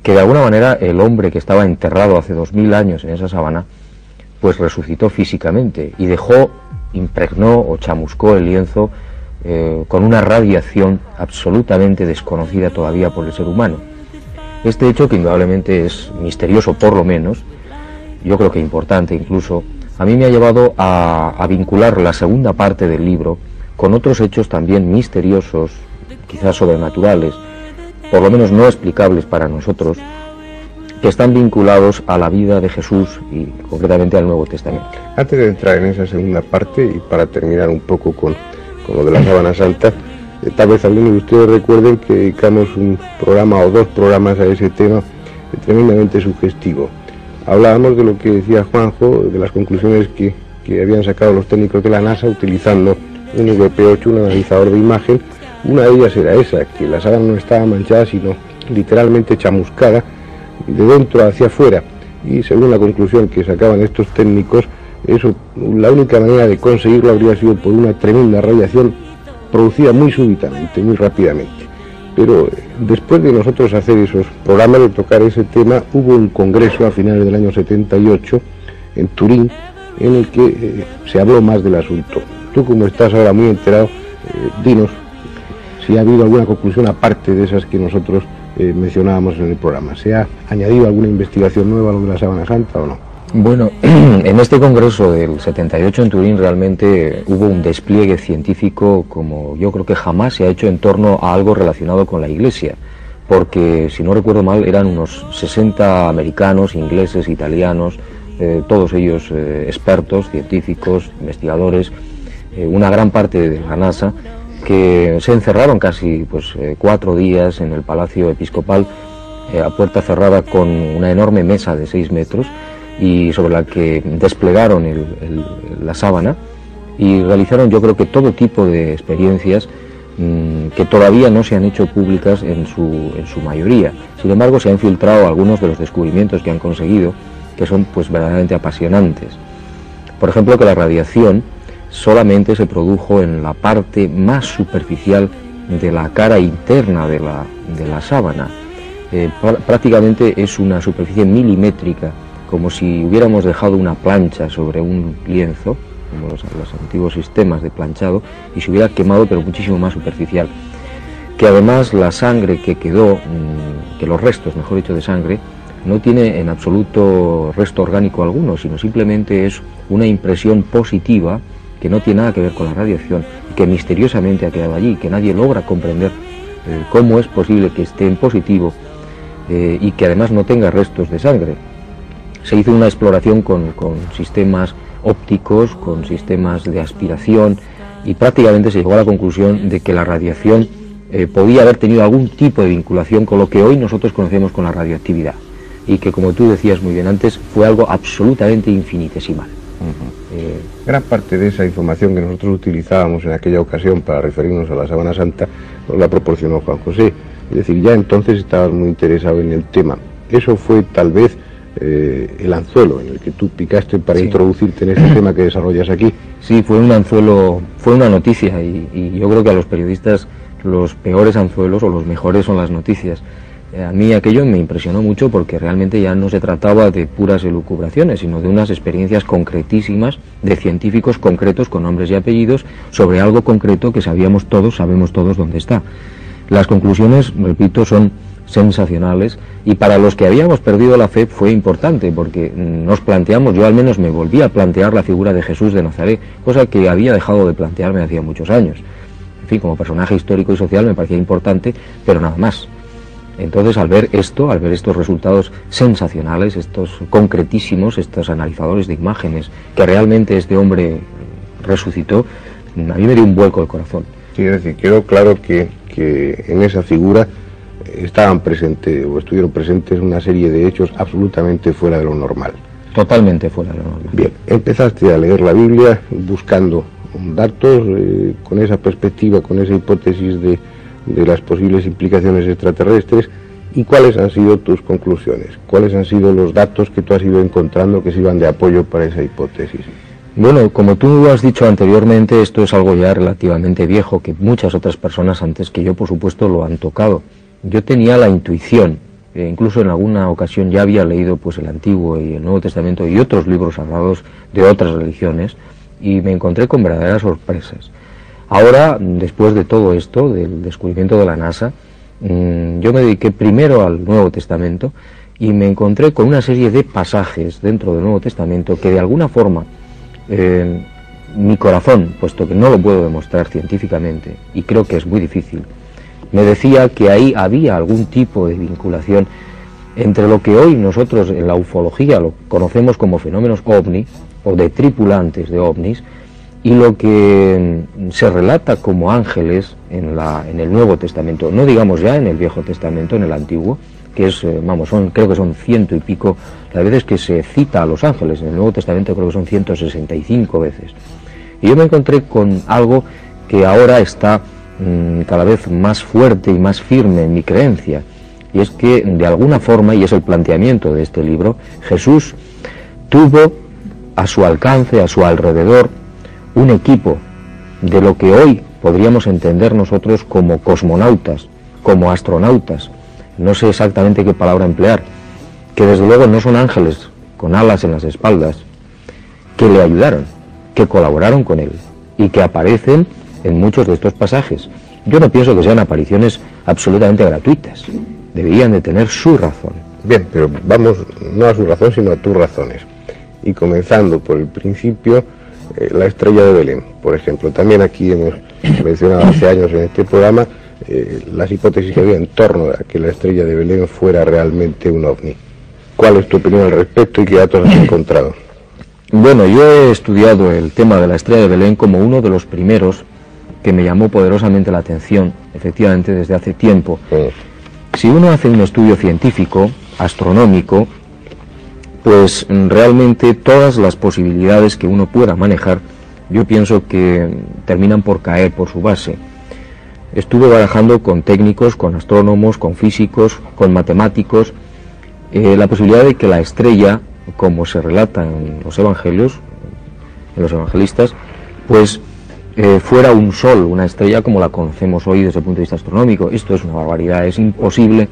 Que de alguna manera el hombre que estaba enterrado hace dos mil años en esa sabana, pues resucitó físicamente y dejó, impregnó o chamuscó el lienzo eh, con una radiación absolutamente desconocida todavía por el ser humano. Este hecho, que indudablemente es misterioso por lo menos, yo creo que importante incluso, a mí me ha llevado a, vincular la segunda parte del libro con otros hechos también misteriosos, quizás sobrenaturales, por lo menos no explicables para nosotros, que están vinculados a la vida de Jesús y concretamente al Nuevo Testamento. Antes de entrar en esa segunda parte y para terminar un poco con, con lo de la sábana santa, eh, tal vez algunos de ustedes recuerden que dedicamos un programa o dos programas a ese tema eh, tremendamente sugestivo. Hablábamos de lo que decía Juanjo, de las conclusiones que, habían sacado los técnicos de la NASA utilizando un VP8, un analizador de imagen. Una de ellas era esa, que la sábana no estaba manchada, sino literalmente chamuscada de dentro hacia afuera. Y según la conclusión que sacaban estos técnicos, eso, la única manera de conseguirlo habría sido por una tremenda radiación producida muy súbitamente, muy rápidamente. Pero eh, después de nosotros hacer esos programas, de tocar ese tema, hubo un congreso a finales del año 78 en Turín en el que eh, se habló más del asunto. Tú como estás ahora muy enterado, eh, dinos si ha habido alguna conclusión aparte de esas que nosotros mencionábamos en el programa. ¿Se ha añadido alguna investigación nueva a lo de la Sábana Santa o no? Bueno, en este congreso del 78 en Turín realmente hubo un despliegue científico como yo creo que jamás se ha hecho en torno a algo relacionado con la Iglesia, porque si no recuerdo mal eran unos 60 americanos, ingleses, italianos, eh, todos ellos eh, expertos, científicos, investigadores, eh, una gran parte de la NASA, que se encerraron casi pues, cuatro días en el Palacio Episcopal a puerta cerrada con una enorme mesa de seis metros y sobre la que desplegaron la sábana y realizaron yo creo que todo tipo de experiencias mm, que todavía no se han hecho públicas en su, en su mayoría. Sin embargo, se han filtrado algunos de los descubrimientos que han conseguido que son pues verdaderamente apasionantes. Por ejemplo, que la radiación solamente se produjo en la parte más superficial de la cara interna de la, de la sábana. Eh, prácticamente es una superficie milimétrica como si hubiéramos dejado una plancha sobre un lienzo, como los, antiguos sistemas de planchado, y se hubiera quemado pero muchísimo más superficial. Que además la sangre que quedó, mm, que los restos, mejor dicho, de sangre, no tiene en absoluto resto orgánico alguno, sino simplemente es una impresión positiva que no tiene nada que ver con la radiación, que misteriosamente ha quedado allí, que nadie logra comprender eh, cómo es posible que esté en positivo eh, y que además no tenga restos de sangre. Se hizo una exploración con, con sistemas ópticos, con sistemas de aspiración y prácticamente se llegó a la conclusión de que la radiación eh, podía haber tenido algún tipo de vinculación con lo que hoy nosotros conocemos con la radioactividad y que como tú decías muy bien antes fue algo absolutamente infinitesimal. Eh, Gran parte de esa información que nosotros utilizábamos en aquella ocasión para referirnos a la Sabana Santa nos la proporcionó Juan José. Es decir, ya entonces estabas muy interesado en el tema. Eso fue tal vez eh, el anzuelo en el que tú picaste para introducirte en este tema que desarrollas aquí. Sí, fue un anzuelo, fue una noticia y, yo creo que a los periodistas los peores anzuelos o los mejores son las noticias. Eh, a mí aquello me impresionó mucho porque realmente ya no se trataba de puras elucubraciones, sino de unas experiencias concretísimas de científicos concretos con nombres y apellidos sobre algo concreto que sabíamos todos, sabemos todos dónde está. Las conclusiones, repito, son sensacionales y para los que habíamos perdido la fe fue importante porque nos planteamos, yo al menos me volví a plantear la figura de Jesús de Nazaret, cosa que había dejado de plantearme hacía muchos años. En fin, como personaje histórico y social me parecía importante, pero nada más. Entonces, al ver esto, al ver estos resultados sensacionales, estos concretísimos, estos analizadores de imágenes, que realmente este hombre resucitó, a mí me dio un vuelco de corazón. Es decir, quedó claro que, que en esa figura estaban presentes o estuvieron presentes una serie de hechos absolutamente fuera de lo normal. Totalmente fuera de lo normal. Bien, empezaste a leer la Biblia buscando datos eh, con esa perspectiva, con esa hipótesis de, de las posibles implicaciones extraterrestres. ¿Y cuáles han sido tus conclusiones? ¿Cuáles han sido los datos que tú has ido encontrando que sirvan de apoyo para esa hipótesis? Bueno, como tú has dicho anteriormente, esto es algo ya relativamente viejo, que muchas otras personas antes que yo, por supuesto, lo han tocado yo tenía la intuición, e incluso en alguna ocasión ya había leído pues el Antiguo y el Nuevo Testamento y otros libros sagrados de otras religiones y me encontré con verdaderas sorpresas. Ahora, después de todo esto, del descubrimiento de la NASA, mm, yo me dediqué primero al Nuevo Testamento y me encontré con una serie de pasajes dentro del Nuevo Testamento que de alguna forma eh, mi corazón, puesto que no lo puedo demostrar científicamente y creo que es muy difícil, me decía que ahí había algún tipo de vinculación entre lo que hoy nosotros en la ufología lo conocemos como fenómenos ovni o de tripulantes de ovnis y lo que mm, se relata como ángeles en, la, en el Nuevo Testamento, no digamos ya en el Viejo Testamento, en el Antiguo, que es, eh, vamos, son, creo que son ciento y pico las veces que se cita a los ángeles, en el Nuevo Testamento creo que son 165 veces. Y yo me encontré con algo que ahora está Mm, cada vez más fuerte y más firme en mi creencia. Y es que, de alguna forma, y es el planteamiento de este libro, Jesús tuvo a su alcance, a su alrededor, un equipo de lo que hoy podríamos entender nosotros como cosmonautas, como astronautas. No sé exactamente qué palabra emplear, que desde luego no son ángeles con alas en las espaldas, que le ayudaron, que colaboraron con él y que aparecen en muchos de estos pasajes. Yo no pienso que sean apariciones absolutamente gratuitas. Deberían de tener su razón. Bien, pero vamos no a su razón, sino a tus razones. Y comenzando por el principio, eh, la estrella de Belén, por ejemplo. También aquí hemos mencionado hace años en este programa eh, las hipótesis que había en torno a que la estrella de Belén fuera realmente un ovni. ¿Cuál es tu opinión al respecto y qué datos has encontrado? Bueno, yo he estudiado el tema de la estrella de Belén como uno de los primeros que me llamó poderosamente la atención, efectivamente, desde hace tiempo. Si uno hace un estudio científico, astronómico, pues realmente todas las posibilidades que uno pueda manejar, yo pienso que terminan por caer por su base. Estuve barajando con técnicos, con astrónomos, con físicos, con matemáticos, eh, la posibilidad de que la estrella, como se relata en los evangelios, en los evangelistas, pues eh, fuera un sol, una estrella como la conocemos hoy desde el punto de vista astronómico. Esto es una barbaridad, es imposible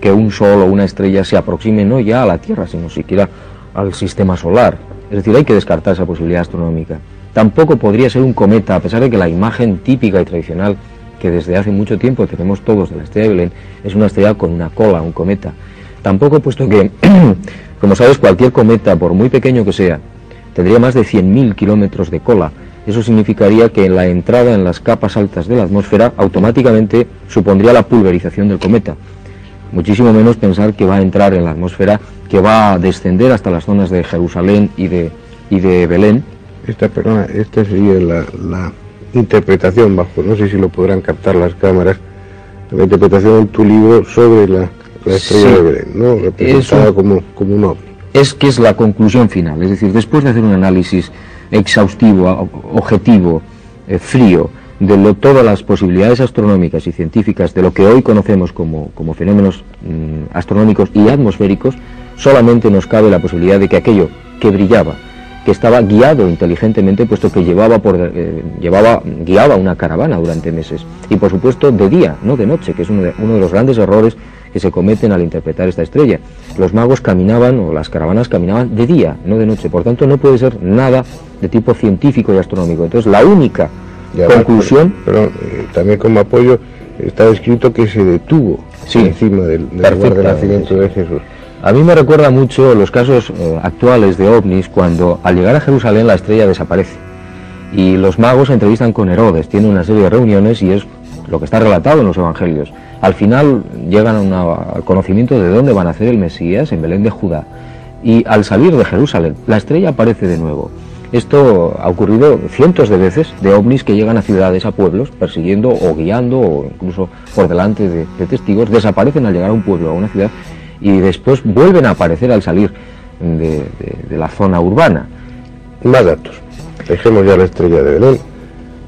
que un sol o una estrella se aproxime no ya a la Tierra, sino siquiera al sistema solar. Es decir, hay que descartar esa posibilidad astronómica. Tampoco podría ser un cometa, a pesar de que la imagen típica y tradicional que desde hace mucho tiempo tenemos todos de la estrella de Belén es una estrella con una cola, un cometa. Tampoco, puesto que, como sabes, cualquier cometa, por muy pequeño que sea, tendría más de 100.000 kilómetros de cola eso significaría que la entrada en las capas altas de la atmósfera automáticamente supondría la pulverización del cometa. Muchísimo menos pensar que va a entrar en la atmósfera, que va a descender hasta las zonas de Jerusalén y de, y de Belén. Esta, perdona, esta sería la, interpretación bajo, no sé si lo podrán captar las cámaras, la interpretación en tu libro sobre la, estrella de Belén, ¿no? Representada como, como un ovni. Es que es la conclusión final, es decir, después de hacer un análisis exhaustivo, objetivo, eh, frío, de todas las posibilidades astronómicas y científicas de lo que hoy conocemos como, fenómenos mm, astronómicos y atmosféricos, solamente nos cabe la posibilidad de que aquello que brillaba, que estaba guiado inteligentemente, puesto que llevaba, por, eh, llevaba guiaba una caravana durante meses, y por supuesto de día, no de noche, que es uno de los grandes errores que se cometen al interpretar esta estrella. Los magos caminaban, o las caravanas caminaban de día, no de noche. Por tanto, no puede ser nada de tipo científico y astronómico. Entonces, la única conclusión... Pero, eh, también como apoyo está escrito que se detuvo encima del, del nacimiento de Jesús. A mí me recuerda mucho los casos eh, actuales de ovnis cuando al llegar a Jerusalén la estrella desaparece y los magos se entrevistan con Herodes, tienen una serie de reuniones y es lo que está relatado en los evangelios. Al final llegan al conocimiento de dónde van a hacer el Mesías, en Belén de Judá. Y al salir de Jerusalén, la estrella aparece de nuevo. Esto ha ocurrido cientos de veces de ovnis que llegan a ciudades, a pueblos, persiguiendo o guiando o incluso por delante de, testigos, desaparecen al llegar a un pueblo, a una ciudad, y después vuelven a aparecer al salir de, la zona urbana. Más datos. Dejemos ya la estrella de Belén.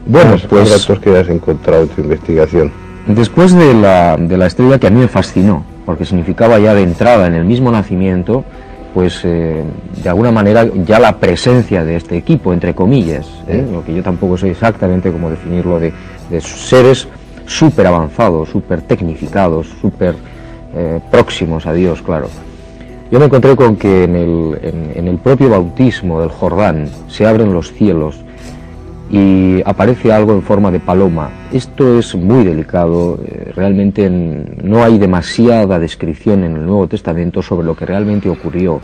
Bueno, pues datos que has encontrado en tu investigación. Después de la, de la estrella que a mí me fascinó, porque significaba ya de entrada en el mismo nacimiento, pues eh, de alguna manera ya la presencia de este equipo, entre comillas, ¿eh? lo que yo tampoco sé exactamente cómo definirlo, de, seres súper avanzados, súper tecnificados, súper eh, próximos a Dios, claro. Yo me encontré con que en el, en el propio bautismo del Jordán se abren los cielos y aparece algo en forma de paloma. Esto es muy delicado, eh, realmente no hay demasiada descripción en el Nuevo Testamento sobre lo que realmente ocurrió,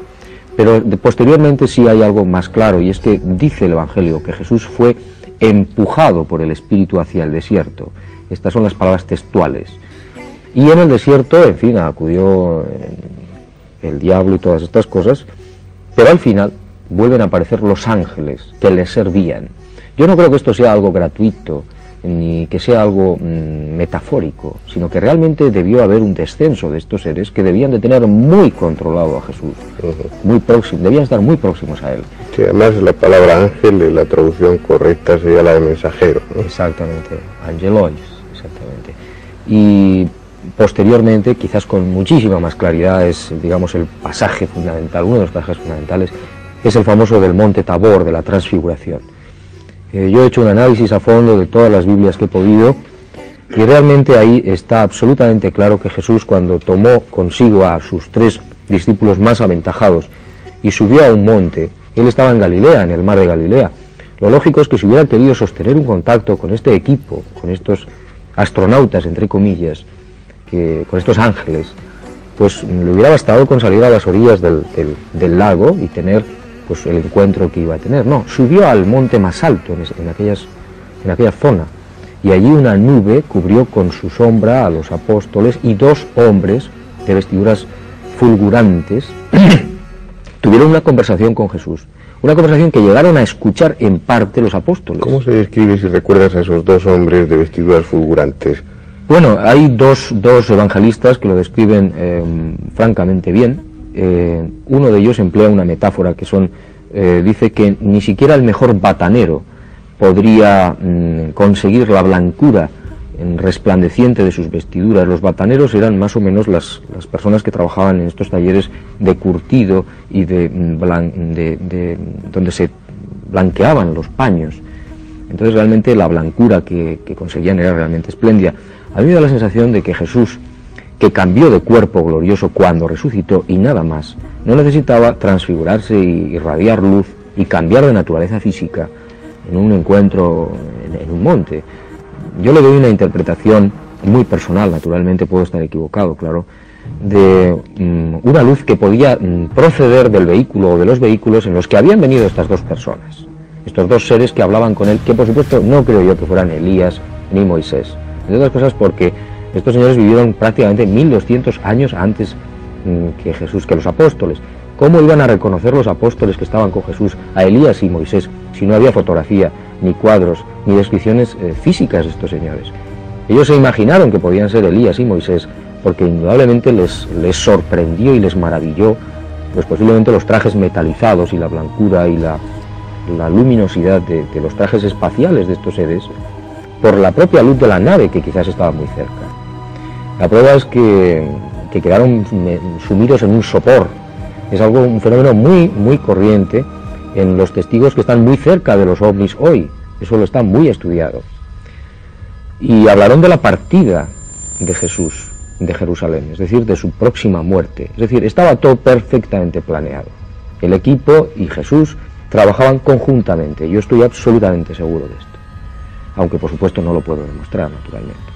pero posteriormente sí hay algo más claro y es que dice el Evangelio que Jesús fue empujado por el Espíritu hacia el desierto. Estas son las palabras textuales. Y en el desierto, en fin, acudió eh, el diablo y todas estas cosas, pero al final vuelven a aparecer los ángeles que le servían yo no creo que esto sea algo gratuito ni que sea algo mm, metafórico, sino que realmente debió haber un descenso de estos seres que debían de tener muy controlado a Jesús, muy próximo, debían estar muy próximos a él. Sí, además la palabra ángel, la traducción correcta sería la de mensajero. Exactamente, angelois, exactamente. Y posteriormente, quizás con muchísima más claridad, es, digamos, el pasaje fundamental, uno de los pasajes fundamentales, es el famoso del monte Tabor, de la transfiguración eh, yo he hecho un análisis a fondo de todas las Biblias que he podido y realmente ahí está absolutamente claro que Jesús cuando tomó consigo a sus tres discípulos más aventajados y subió a un monte, él estaba en Galilea, en el mar de Galilea. Lo lógico es que si hubiera querido sostener un contacto con este equipo, con estos astronautas, entre comillas, con estos ángeles, pues le hubiera bastado con salir a las orillas del lago y tener pues el encuentro que iba a tener. No, subió al monte más alto en, aquellas, en aquella zona y allí una nube cubrió con su sombra a los apóstoles y dos hombres de vestiduras fulgurantes tuvieron una conversación con Jesús. Una conversación que llegaron a escuchar en parte los apóstoles. ¿Cómo se describe si recuerdas a esos dos hombres de vestiduras fulgurantes? Bueno, hay dos, dos evangelistas que lo describen eh, francamente bien. Eh, uno de ellos emplea una metáfora que son, eh, dice que ni siquiera el mejor batanero podría mm, conseguir la blancura resplandeciente de sus vestiduras. Los bataneros eran más o menos las, personas que trabajaban en estos talleres de curtido y de, mm, donde se blanqueaban los paños. Entonces realmente la blancura que, que conseguían era realmente espléndida. A mí me da la sensación de que Jesús que cambió de cuerpo glorioso cuando resucitó y nada más, no necesitaba transfigurarse y irradiar luz y cambiar de naturaleza física en un encuentro en, un monte. Yo le doy una interpretación muy personal, naturalmente puedo estar equivocado, claro, de mm, una luz que podía mm, proceder del vehículo o de los vehículos en los que habían venido estas dos personas. estos dos seres que hablaban con él, que por supuesto no creo yo que fueran Elías ni Moisés. Entre otras cosas porque estos señores vivieron prácticamente 1200 años antes mm, que Jesús, que los apóstoles. ¿Cómo iban a reconocer los apóstoles que estaban con Jesús a Elías y Moisés si no había fotografía, ni cuadros, ni descripciones eh, físicas de estos señores? Ellos se imaginaron que podían ser Elías y Moisés porque indudablemente les, les sorprendió y les maravilló, pues posiblemente los trajes metalizados y la blancura y la, luminosidad de, los trajes espaciales de estos seres por la propia luz de la nave que quizás estaba muy cerca. La prueba es que, que quedaron sumidos en un sopor es algo, un fenómeno muy, muy corriente en los testigos que están muy cerca de los ovnis hoy. Eso lo está muy estudiado. Y hablaron de la partida de Jesús de Jerusalén, es decir, de su próxima muerte. Es decir, estaba todo perfectamente planeado. El equipo y Jesús trabajaban conjuntamente. Yo estoy absolutamente seguro de esto. Aunque por supuesto no lo puedo demostrar, naturalmente.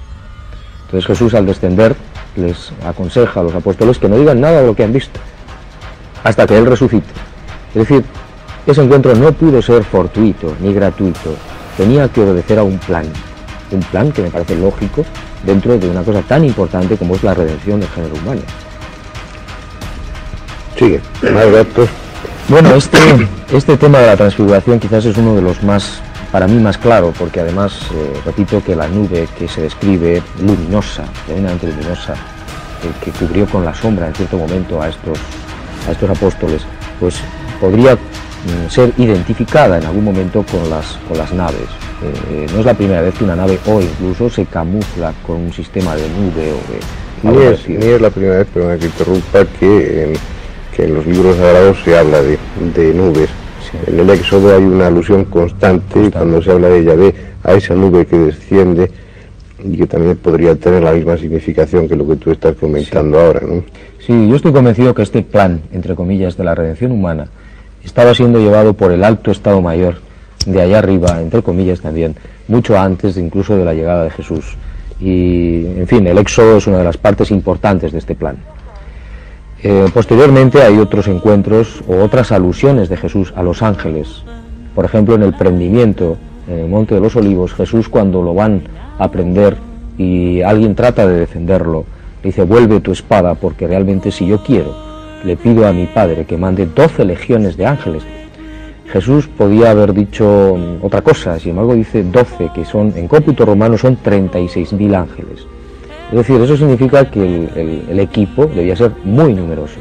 Entonces Jesús al descender les aconseja a los apóstoles que no digan nada de lo que han visto hasta que Él resucite. Es decir, ese encuentro no pudo ser fortuito ni gratuito, tenía que obedecer a un plan, un plan que me parece lógico dentro de una cosa tan importante como es la redención del género humano. Sigue, más datos. Bueno, este, este tema de la transfiguración quizás es uno de los más, para mí más claro, porque además, eh, repito que la nube que se describe luminosa, tremendamente luminosa, que cubrió con la sombra en cierto momento a estos a estos apóstoles, pues podría mm, ser identificada en algún momento con las, con las naves. Eh, no es la primera vez que una nave o incluso se camufla con un sistema de nube o de... Ni es, ni es, la primera vez, perdón que interrumpa, que en, que en los libros sagrados se habla de, de nubes. En el Éxodo hay una alusión constante, cuando se habla de Yahvé a esa nube que desciende y que también podría tener la misma significación que lo que tú estás comentando ahora. ¿no? Sí, yo estoy convencido que este plan, entre comillas, de la redención humana estaba siendo llevado por el alto Estado Mayor de allá arriba, entre comillas también, mucho antes incluso de la llegada de Jesús. Y, en fin, el éxodo es una de las partes importantes de este plan. Eh, posteriormente hay otros encuentros o otras alusiones de Jesús a los ángeles. Por ejemplo, en el prendimiento, en el Monte de los Olivos, Jesús cuando lo van a prender y alguien trata de defenderlo, dice, vuelve tu espada, porque realmente si yo quiero, le pido a mi Padre que mande doce legiones de ángeles. Jesús podía haber dicho otra cosa, sin embargo dice doce, que son, en cómputo romano son 36.000 ángeles. Es decir, eso significa que el, equipo debía ser muy numeroso.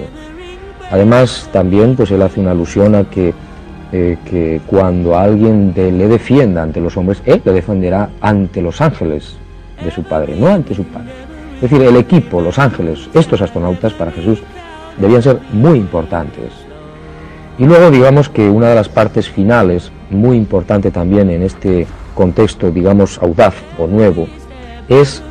Además, también pues él hace una alusión a que, eh, que cuando alguien le defienda ante los hombres, él le defenderá ante los ángeles de su Padre, no ante su Padre. Es decir, el equipo, los ángeles, estos astronautas para Jesús debían ser muy importantes. Y luego digamos que una de las partes finales, muy importante también en este contexto, digamos, audaz o nuevo, es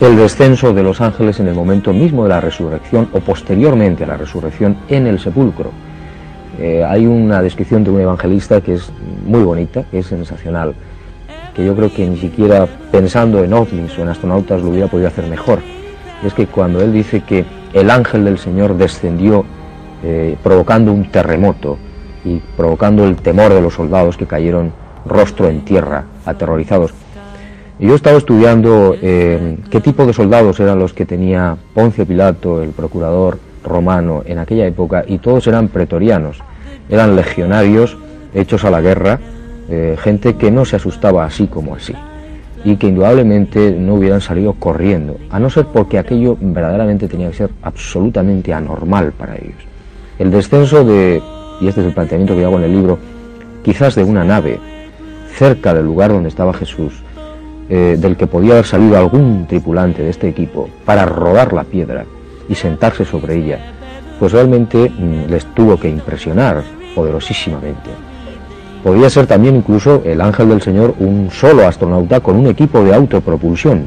el descenso de los ángeles en el momento mismo de la resurrección o posteriormente a la resurrección en el sepulcro. Eh, hay una descripción de un evangelista que es muy bonita, que es sensacional que yo creo que ni siquiera pensando en ovnis o en astronautas lo hubiera podido hacer mejor. es que cuando él dice que el ángel del Señor descendió eh, provocando un terremoto y provocando el temor de los soldados que cayeron rostro en tierra, aterrorizados. Y yo he estado estudiando eh, qué tipo de soldados eran los que tenía Poncio Pilato, el procurador romano en aquella época, y todos eran pretorianos, eran legionarios hechos a la guerra, eh, gente que no se asustaba así como así y que indudablemente no hubieran salido corriendo, a no ser porque aquello verdaderamente tenía que ser absolutamente anormal para ellos. El descenso de, y este es el planteamiento que hago en el libro, quizás de una nave cerca del lugar donde estaba Jesús, eh, del que podía haber salido algún tripulante de este equipo para rodar la piedra y sentarse sobre ella, pues realmente mm, les tuvo que impresionar poderosísimamente. Podría ser también incluso el ángel del Señor un solo astronauta con un equipo de autopropulsión.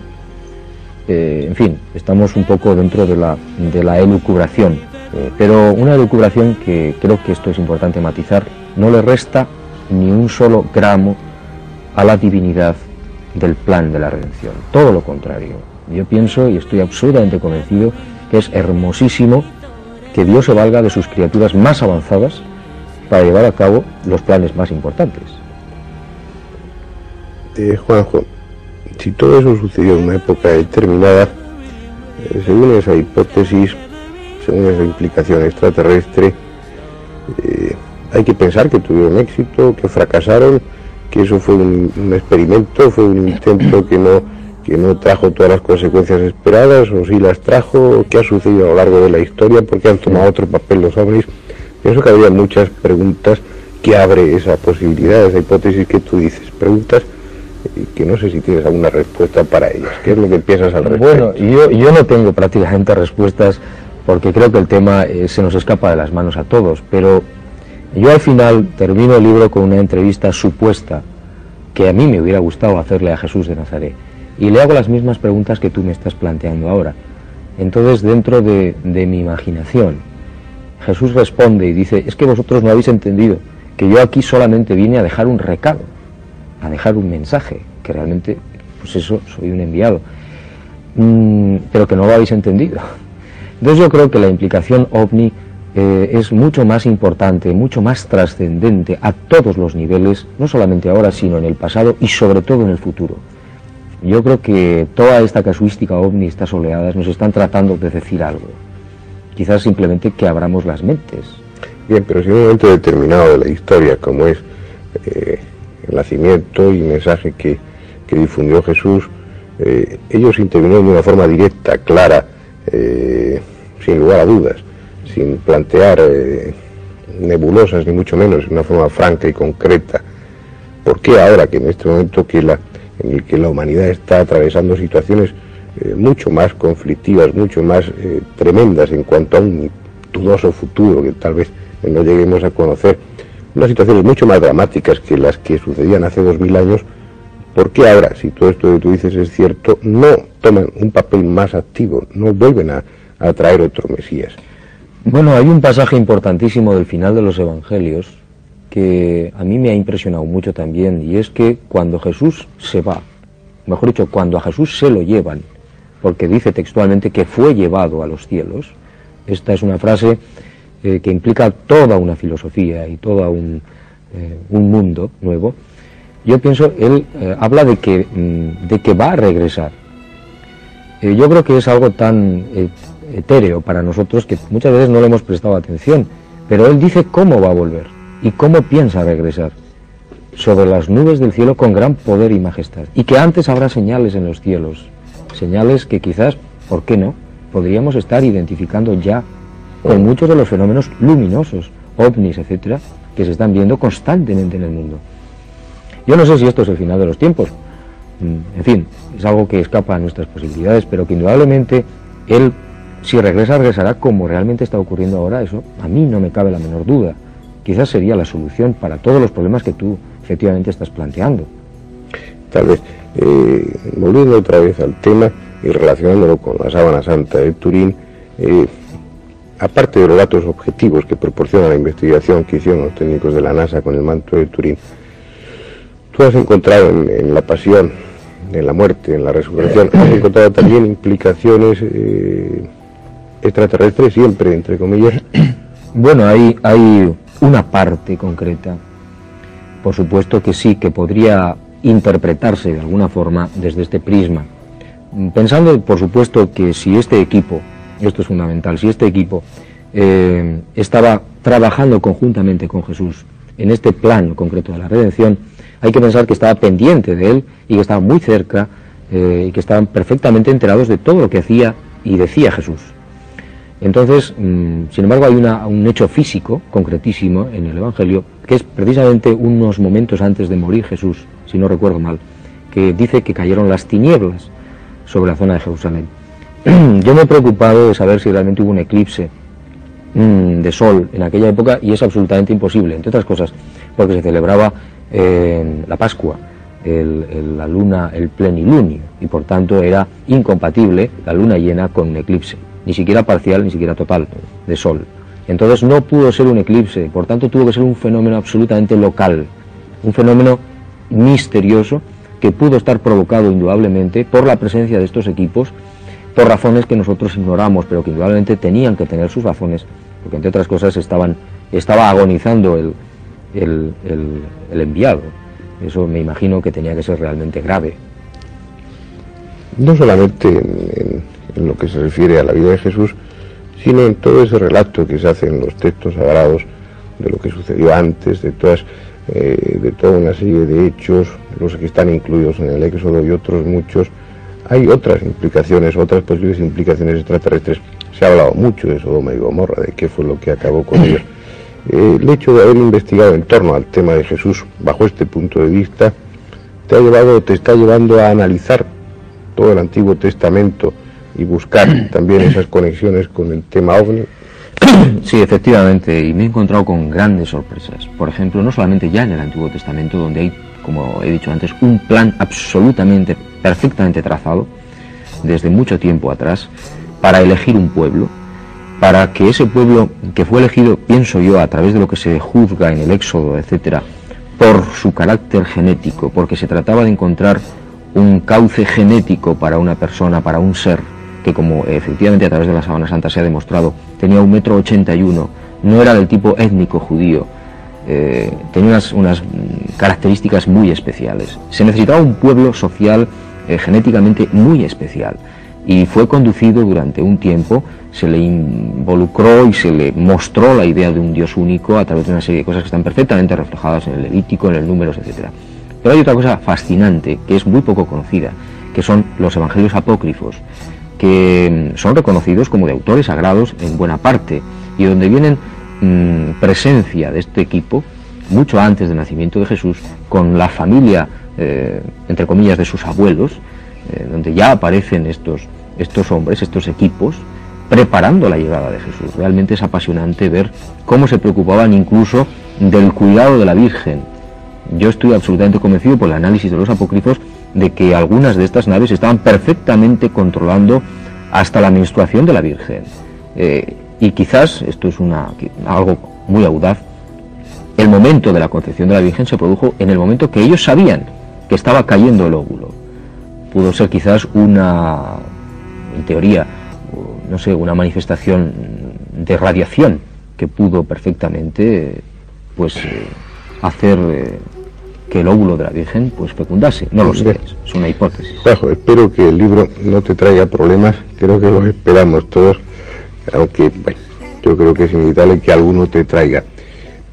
Eh, en fin, estamos un poco dentro de la, elucubración, eh, pero una elucubración que creo que esto es importante matizar, no le resta ni un solo gramo a la divinidad del plan de la redención. Todo lo contrario. Yo pienso y estoy absolutamente convencido que es hermosísimo que Dios se valga de sus criaturas más avanzadas para llevar a cabo los planes más importantes. Eh, Juanjo, si todo eso sucedió en una época determinada, eh, según esa hipótesis, según esa implicación extraterrestre, eh, hay que pensar que tuvieron éxito, que fracasaron, que eso fue un, experimento, fue un intento que no, que no trajo todas las consecuencias esperadas, o sí las trajo, qué ha sucedido a lo largo de la historia, porque han tomado otro papel los ovnis. Pienso que había muchas preguntas que abre esa posibilidad, esa hipótesis que tú dices. Preguntas eh, que no sé si tienes alguna respuesta para ellas. ¿Qué es lo que piensas al respecto? Bueno, yo, yo no tengo prácticamente respuestas porque creo que el tema eh, se nos escapa de las manos a todos, pero yo al final termino el libro con una entrevista supuesta que a mí me hubiera gustado hacerle a Jesús de Nazaret. Y le hago las mismas preguntas que tú me estás planteando ahora. Entonces, dentro de, de mi imaginación, Jesús responde y dice, es que vosotros no habéis entendido que yo aquí solamente vine a dejar un recado, a dejar un mensaje, que realmente, pues eso, soy un enviado, mm, pero que no lo habéis entendido. Entonces yo creo que la implicación ovni eh, es mucho más importante, mucho más trascendente a todos los niveles, no solamente ahora, sino en el pasado y sobre todo en el futuro. Yo creo que toda esta casuística ovni, estas oleadas, nos están tratando de decir algo. Quizás simplemente que abramos las mentes, Bien, pero si un momento determinado de la historia, como es eh, el nacimiento y mensaje que, que difundió Jesús, eh, ellos intervinieron de una forma directa, clara, sin lugar a dudas, sin plantear eh, nebulosas ni mucho menos, de una forma franca y concreta. ¿Por qué ahora que en este momento en el que la humanidad está atravesando situaciones eh, mucho más conflictivas, mucho más eh, tremendas en cuanto a un dudoso futuro que tal vez no lleguemos a conocer unas situaciones mucho más dramáticas que las que sucedían hace dos mil años, ¿por qué ahora, si todo esto que tú dices es cierto, no toman un papel más activo, no vuelven a, a traer otro Mesías? Bueno, hay un pasaje importantísimo del final de los Evangelios que a mí me ha impresionado mucho también, y es que cuando Jesús se va, mejor dicho, cuando a Jesús se lo llevan, porque dice textualmente que fue llevado a los cielos, esta es una frase eh, que implica toda una filosofía y todo un, eh, un mundo nuevo, yo pienso, él eh, habla de que, mm, de que va a regresar. Yo creo que es algo tan etéreo para nosotros que muchas veces no le hemos prestado atención, pero él dice cómo va a volver y cómo piensa regresar sobre las nubes del cielo con gran poder y majestad, y que antes habrá señales en los cielos, señales que quizás, ¿por qué no?, podríamos estar identificando ya con muchos de los fenómenos luminosos, ovnis, etcétera, que se están viendo constantemente en el mundo. Yo no sé si esto es el final de los tiempos, Mm, en fin, es algo que escapa a nuestras posibilidades, pero que indudablemente él, si regresa, regresará como realmente está ocurriendo ahora, eso a mí no me cabe la menor duda. Quizás sería la solución para todos los problemas que tú efectivamente estás planteando. Tal vez, eh, volviendo otra vez al tema y relacionándolo con la sábana santa de Turín, eh, aparte de los datos objetivos que proporciona la investigación que hicieron los técnicos de la NASA con el manto de Turín, tú has encontrado en, la pasión, en la muerte, en la resurrección, has encontrado también implicaciones eh, extraterrestres siempre, entre comillas. Bueno, hay, hay una parte concreta, por supuesto que sí, que podría interpretarse de alguna forma desde este prisma. Pensando, por supuesto, que si este equipo, esto es fundamental, si este equipo eh, estaba trabajando conjuntamente con Jesús en este plan concreto de la redención, hay que pensar que estaba pendiente de él y que estaba muy cerca eh, y que estaban perfectamente enterados de todo lo que hacía y decía Jesús. Entonces, mmm, sin embargo, hay una, un hecho físico concretísimo en el Evangelio, que es precisamente unos momentos antes de morir Jesús, si no recuerdo mal, que dice que cayeron las tinieblas sobre la zona de Jerusalén. Yo me he preocupado de saber si realmente hubo un eclipse mmm, de sol en aquella época y es absolutamente imposible, entre otras cosas, porque se celebraba eh, la Pascua, la luna, el plenilunio, y por tanto era incompatible la luna llena con un eclipse, ni siquiera parcial, ni siquiera total, de sol. Entonces no pudo ser un eclipse, por tanto tuvo que ser un fenómeno absolutamente local, un fenómeno misterioso que pudo estar provocado indudablemente por la presencia de estos equipos, por razones que nosotros ignoramos, pero que indudablemente tenían que tener sus razones, porque entre otras cosas estaban, estaba agonizando el, enviado. Eso me imagino que tenía que ser realmente grave. No solamente en, en lo que se refiere a la vida de Jesús, sino en todo ese relato que se hace en los textos sagrados de lo que sucedió antes, de todas eh, de toda una serie de hechos, los que están incluidos en el Éxodo y otros muchos, hay otras implicaciones, otras posibles implicaciones extraterrestres. Se ha hablado mucho de Sodoma y Gomorra, de qué fue lo que acabó con ellos. Eh, el hecho de haber investigado en torno al tema de Jesús bajo este punto de vista te ha llevado, te está llevando a analizar todo el Antiguo Testamento y buscar también esas conexiones con el tema ovni. Sí, efectivamente, y me he encontrado con grandes sorpresas. Por ejemplo, no solamente ya en el Antiguo Testamento, donde hay, como he dicho antes, un plan absolutamente, perfectamente trazado, desde mucho tiempo atrás, para elegir un pueblo, para que ese pueblo que fue elegido, pienso yo, a través de lo que se juzga en el Éxodo, etcétera, por su carácter genético, porque se trataba de encontrar un cauce genético para una persona, para un ser, que como efectivamente a través de la Sábana Santa se ha demostrado, tenía un metro ochenta y uno, no era del tipo étnico judío, eh, tenía unas, unas, características muy especiales. Se necesitaba un pueblo social eh, genéticamente muy especial y fue conducido durante un tiempo, se le involucró y se le mostró la idea de un Dios único a través de una serie de cosas que están perfectamente reflejadas en el Levítico, en el Números, etc. Pero hay otra cosa fascinante que es muy poco conocida, que son los evangelios apócrifos que son reconocidos como de autores sagrados en buena parte y donde vienen mmm, presencia de este equipo mucho antes del nacimiento de Jesús con la familia eh, entre comillas de sus abuelos eh, donde ya aparecen estos estos hombres estos equipos preparando la llegada de Jesús. Realmente es apasionante ver cómo se preocupaban incluso del cuidado de la Virgen. Yo estoy absolutamente convencido por el análisis de los apócrifos de que algunas de estas naves estaban perfectamente controlando hasta la menstruación de la Virgen. Eh, y quizás, esto es una, algo muy audaz, el momento de la concepción de la Virgen se produjo en el momento que ellos sabían que estaba cayendo el óvulo. Pudo ser quizás una, en teoría, no sé, una manifestación de radiación que pudo perfectamente pues, eh, hacer eh, que el óvulo de la Virgen pues fecundase. No lo sé, es una hipótesis. Bajo, espero que el libro no te traiga problemas, creo que los esperamos todos, aunque bueno, yo creo que es inevitable que alguno te traiga.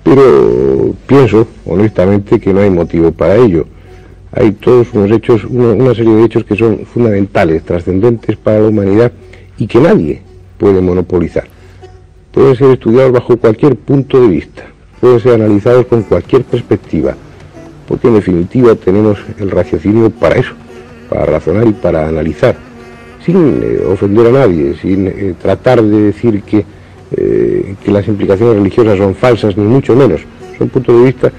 Pero pienso, honestamente, que no hay motivo para ello. Hay todos unos hechos, una, una serie de hechos que son fundamentales, trascendentes para la humanidad y que nadie puede monopolizar. Pueden ser estudiados bajo cualquier punto de vista, pueden ser analizados con cualquier perspectiva porque en definitiva tenemos el raciocinio para eso, para razonar y para analizar, sin eh, ofender a nadie, sin eh, tratar de decir que, eh, que, las implicaciones religiosas son falsas, ni mucho menos. Son puntos de vista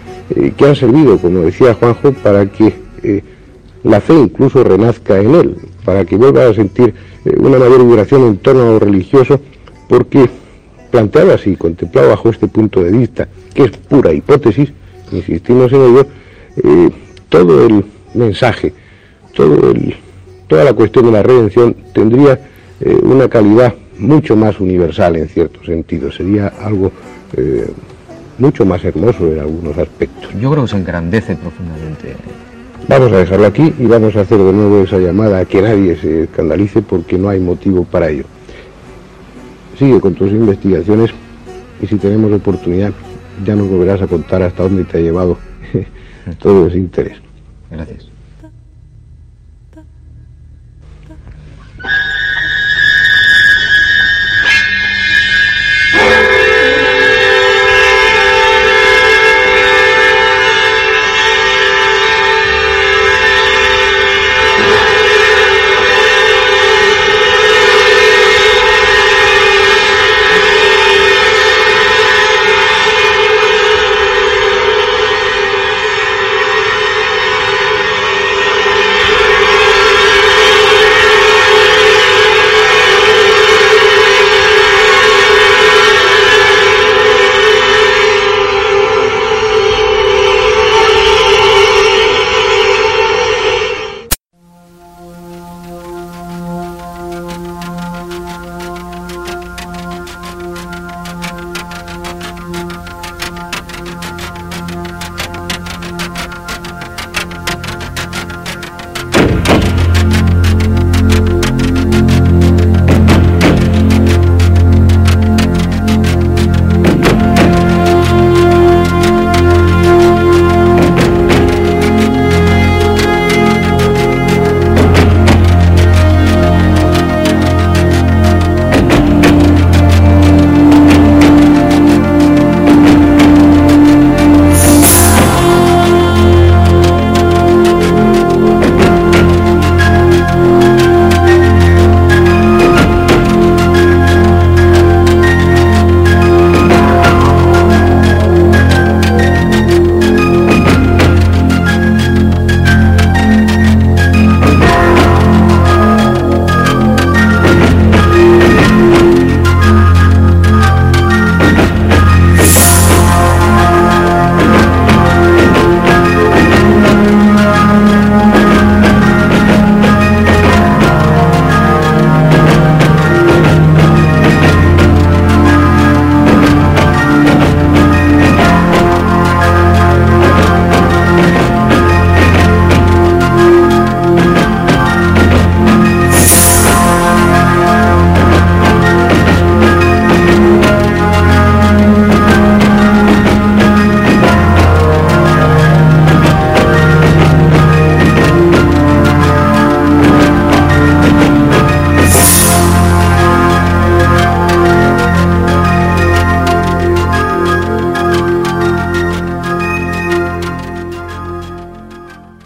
que han servido, como decía Juanjo, para que la fe incluso renazca en él, para que vuelva a sentir una mayor vibración en torno a lo religioso, porque planteado así, contemplado bajo este punto de vista, que es pura hipótesis, insistimos en ello, eh, todo el mensaje, todo el, toda la cuestión de la redención tendría eh, una calidad mucho más universal en cierto sentido, sería algo eh, mucho más hermoso en algunos aspectos. Yo creo que se engrandece profundamente. Vamos a dejarlo aquí y vamos a hacer de nuevo esa llamada a que nadie se escandalice porque no hay motivo para ello. Sigue con tus investigaciones y si tenemos oportunidad ya nos volverás a contar hasta dónde te ha llevado todo ese interés. Gracias.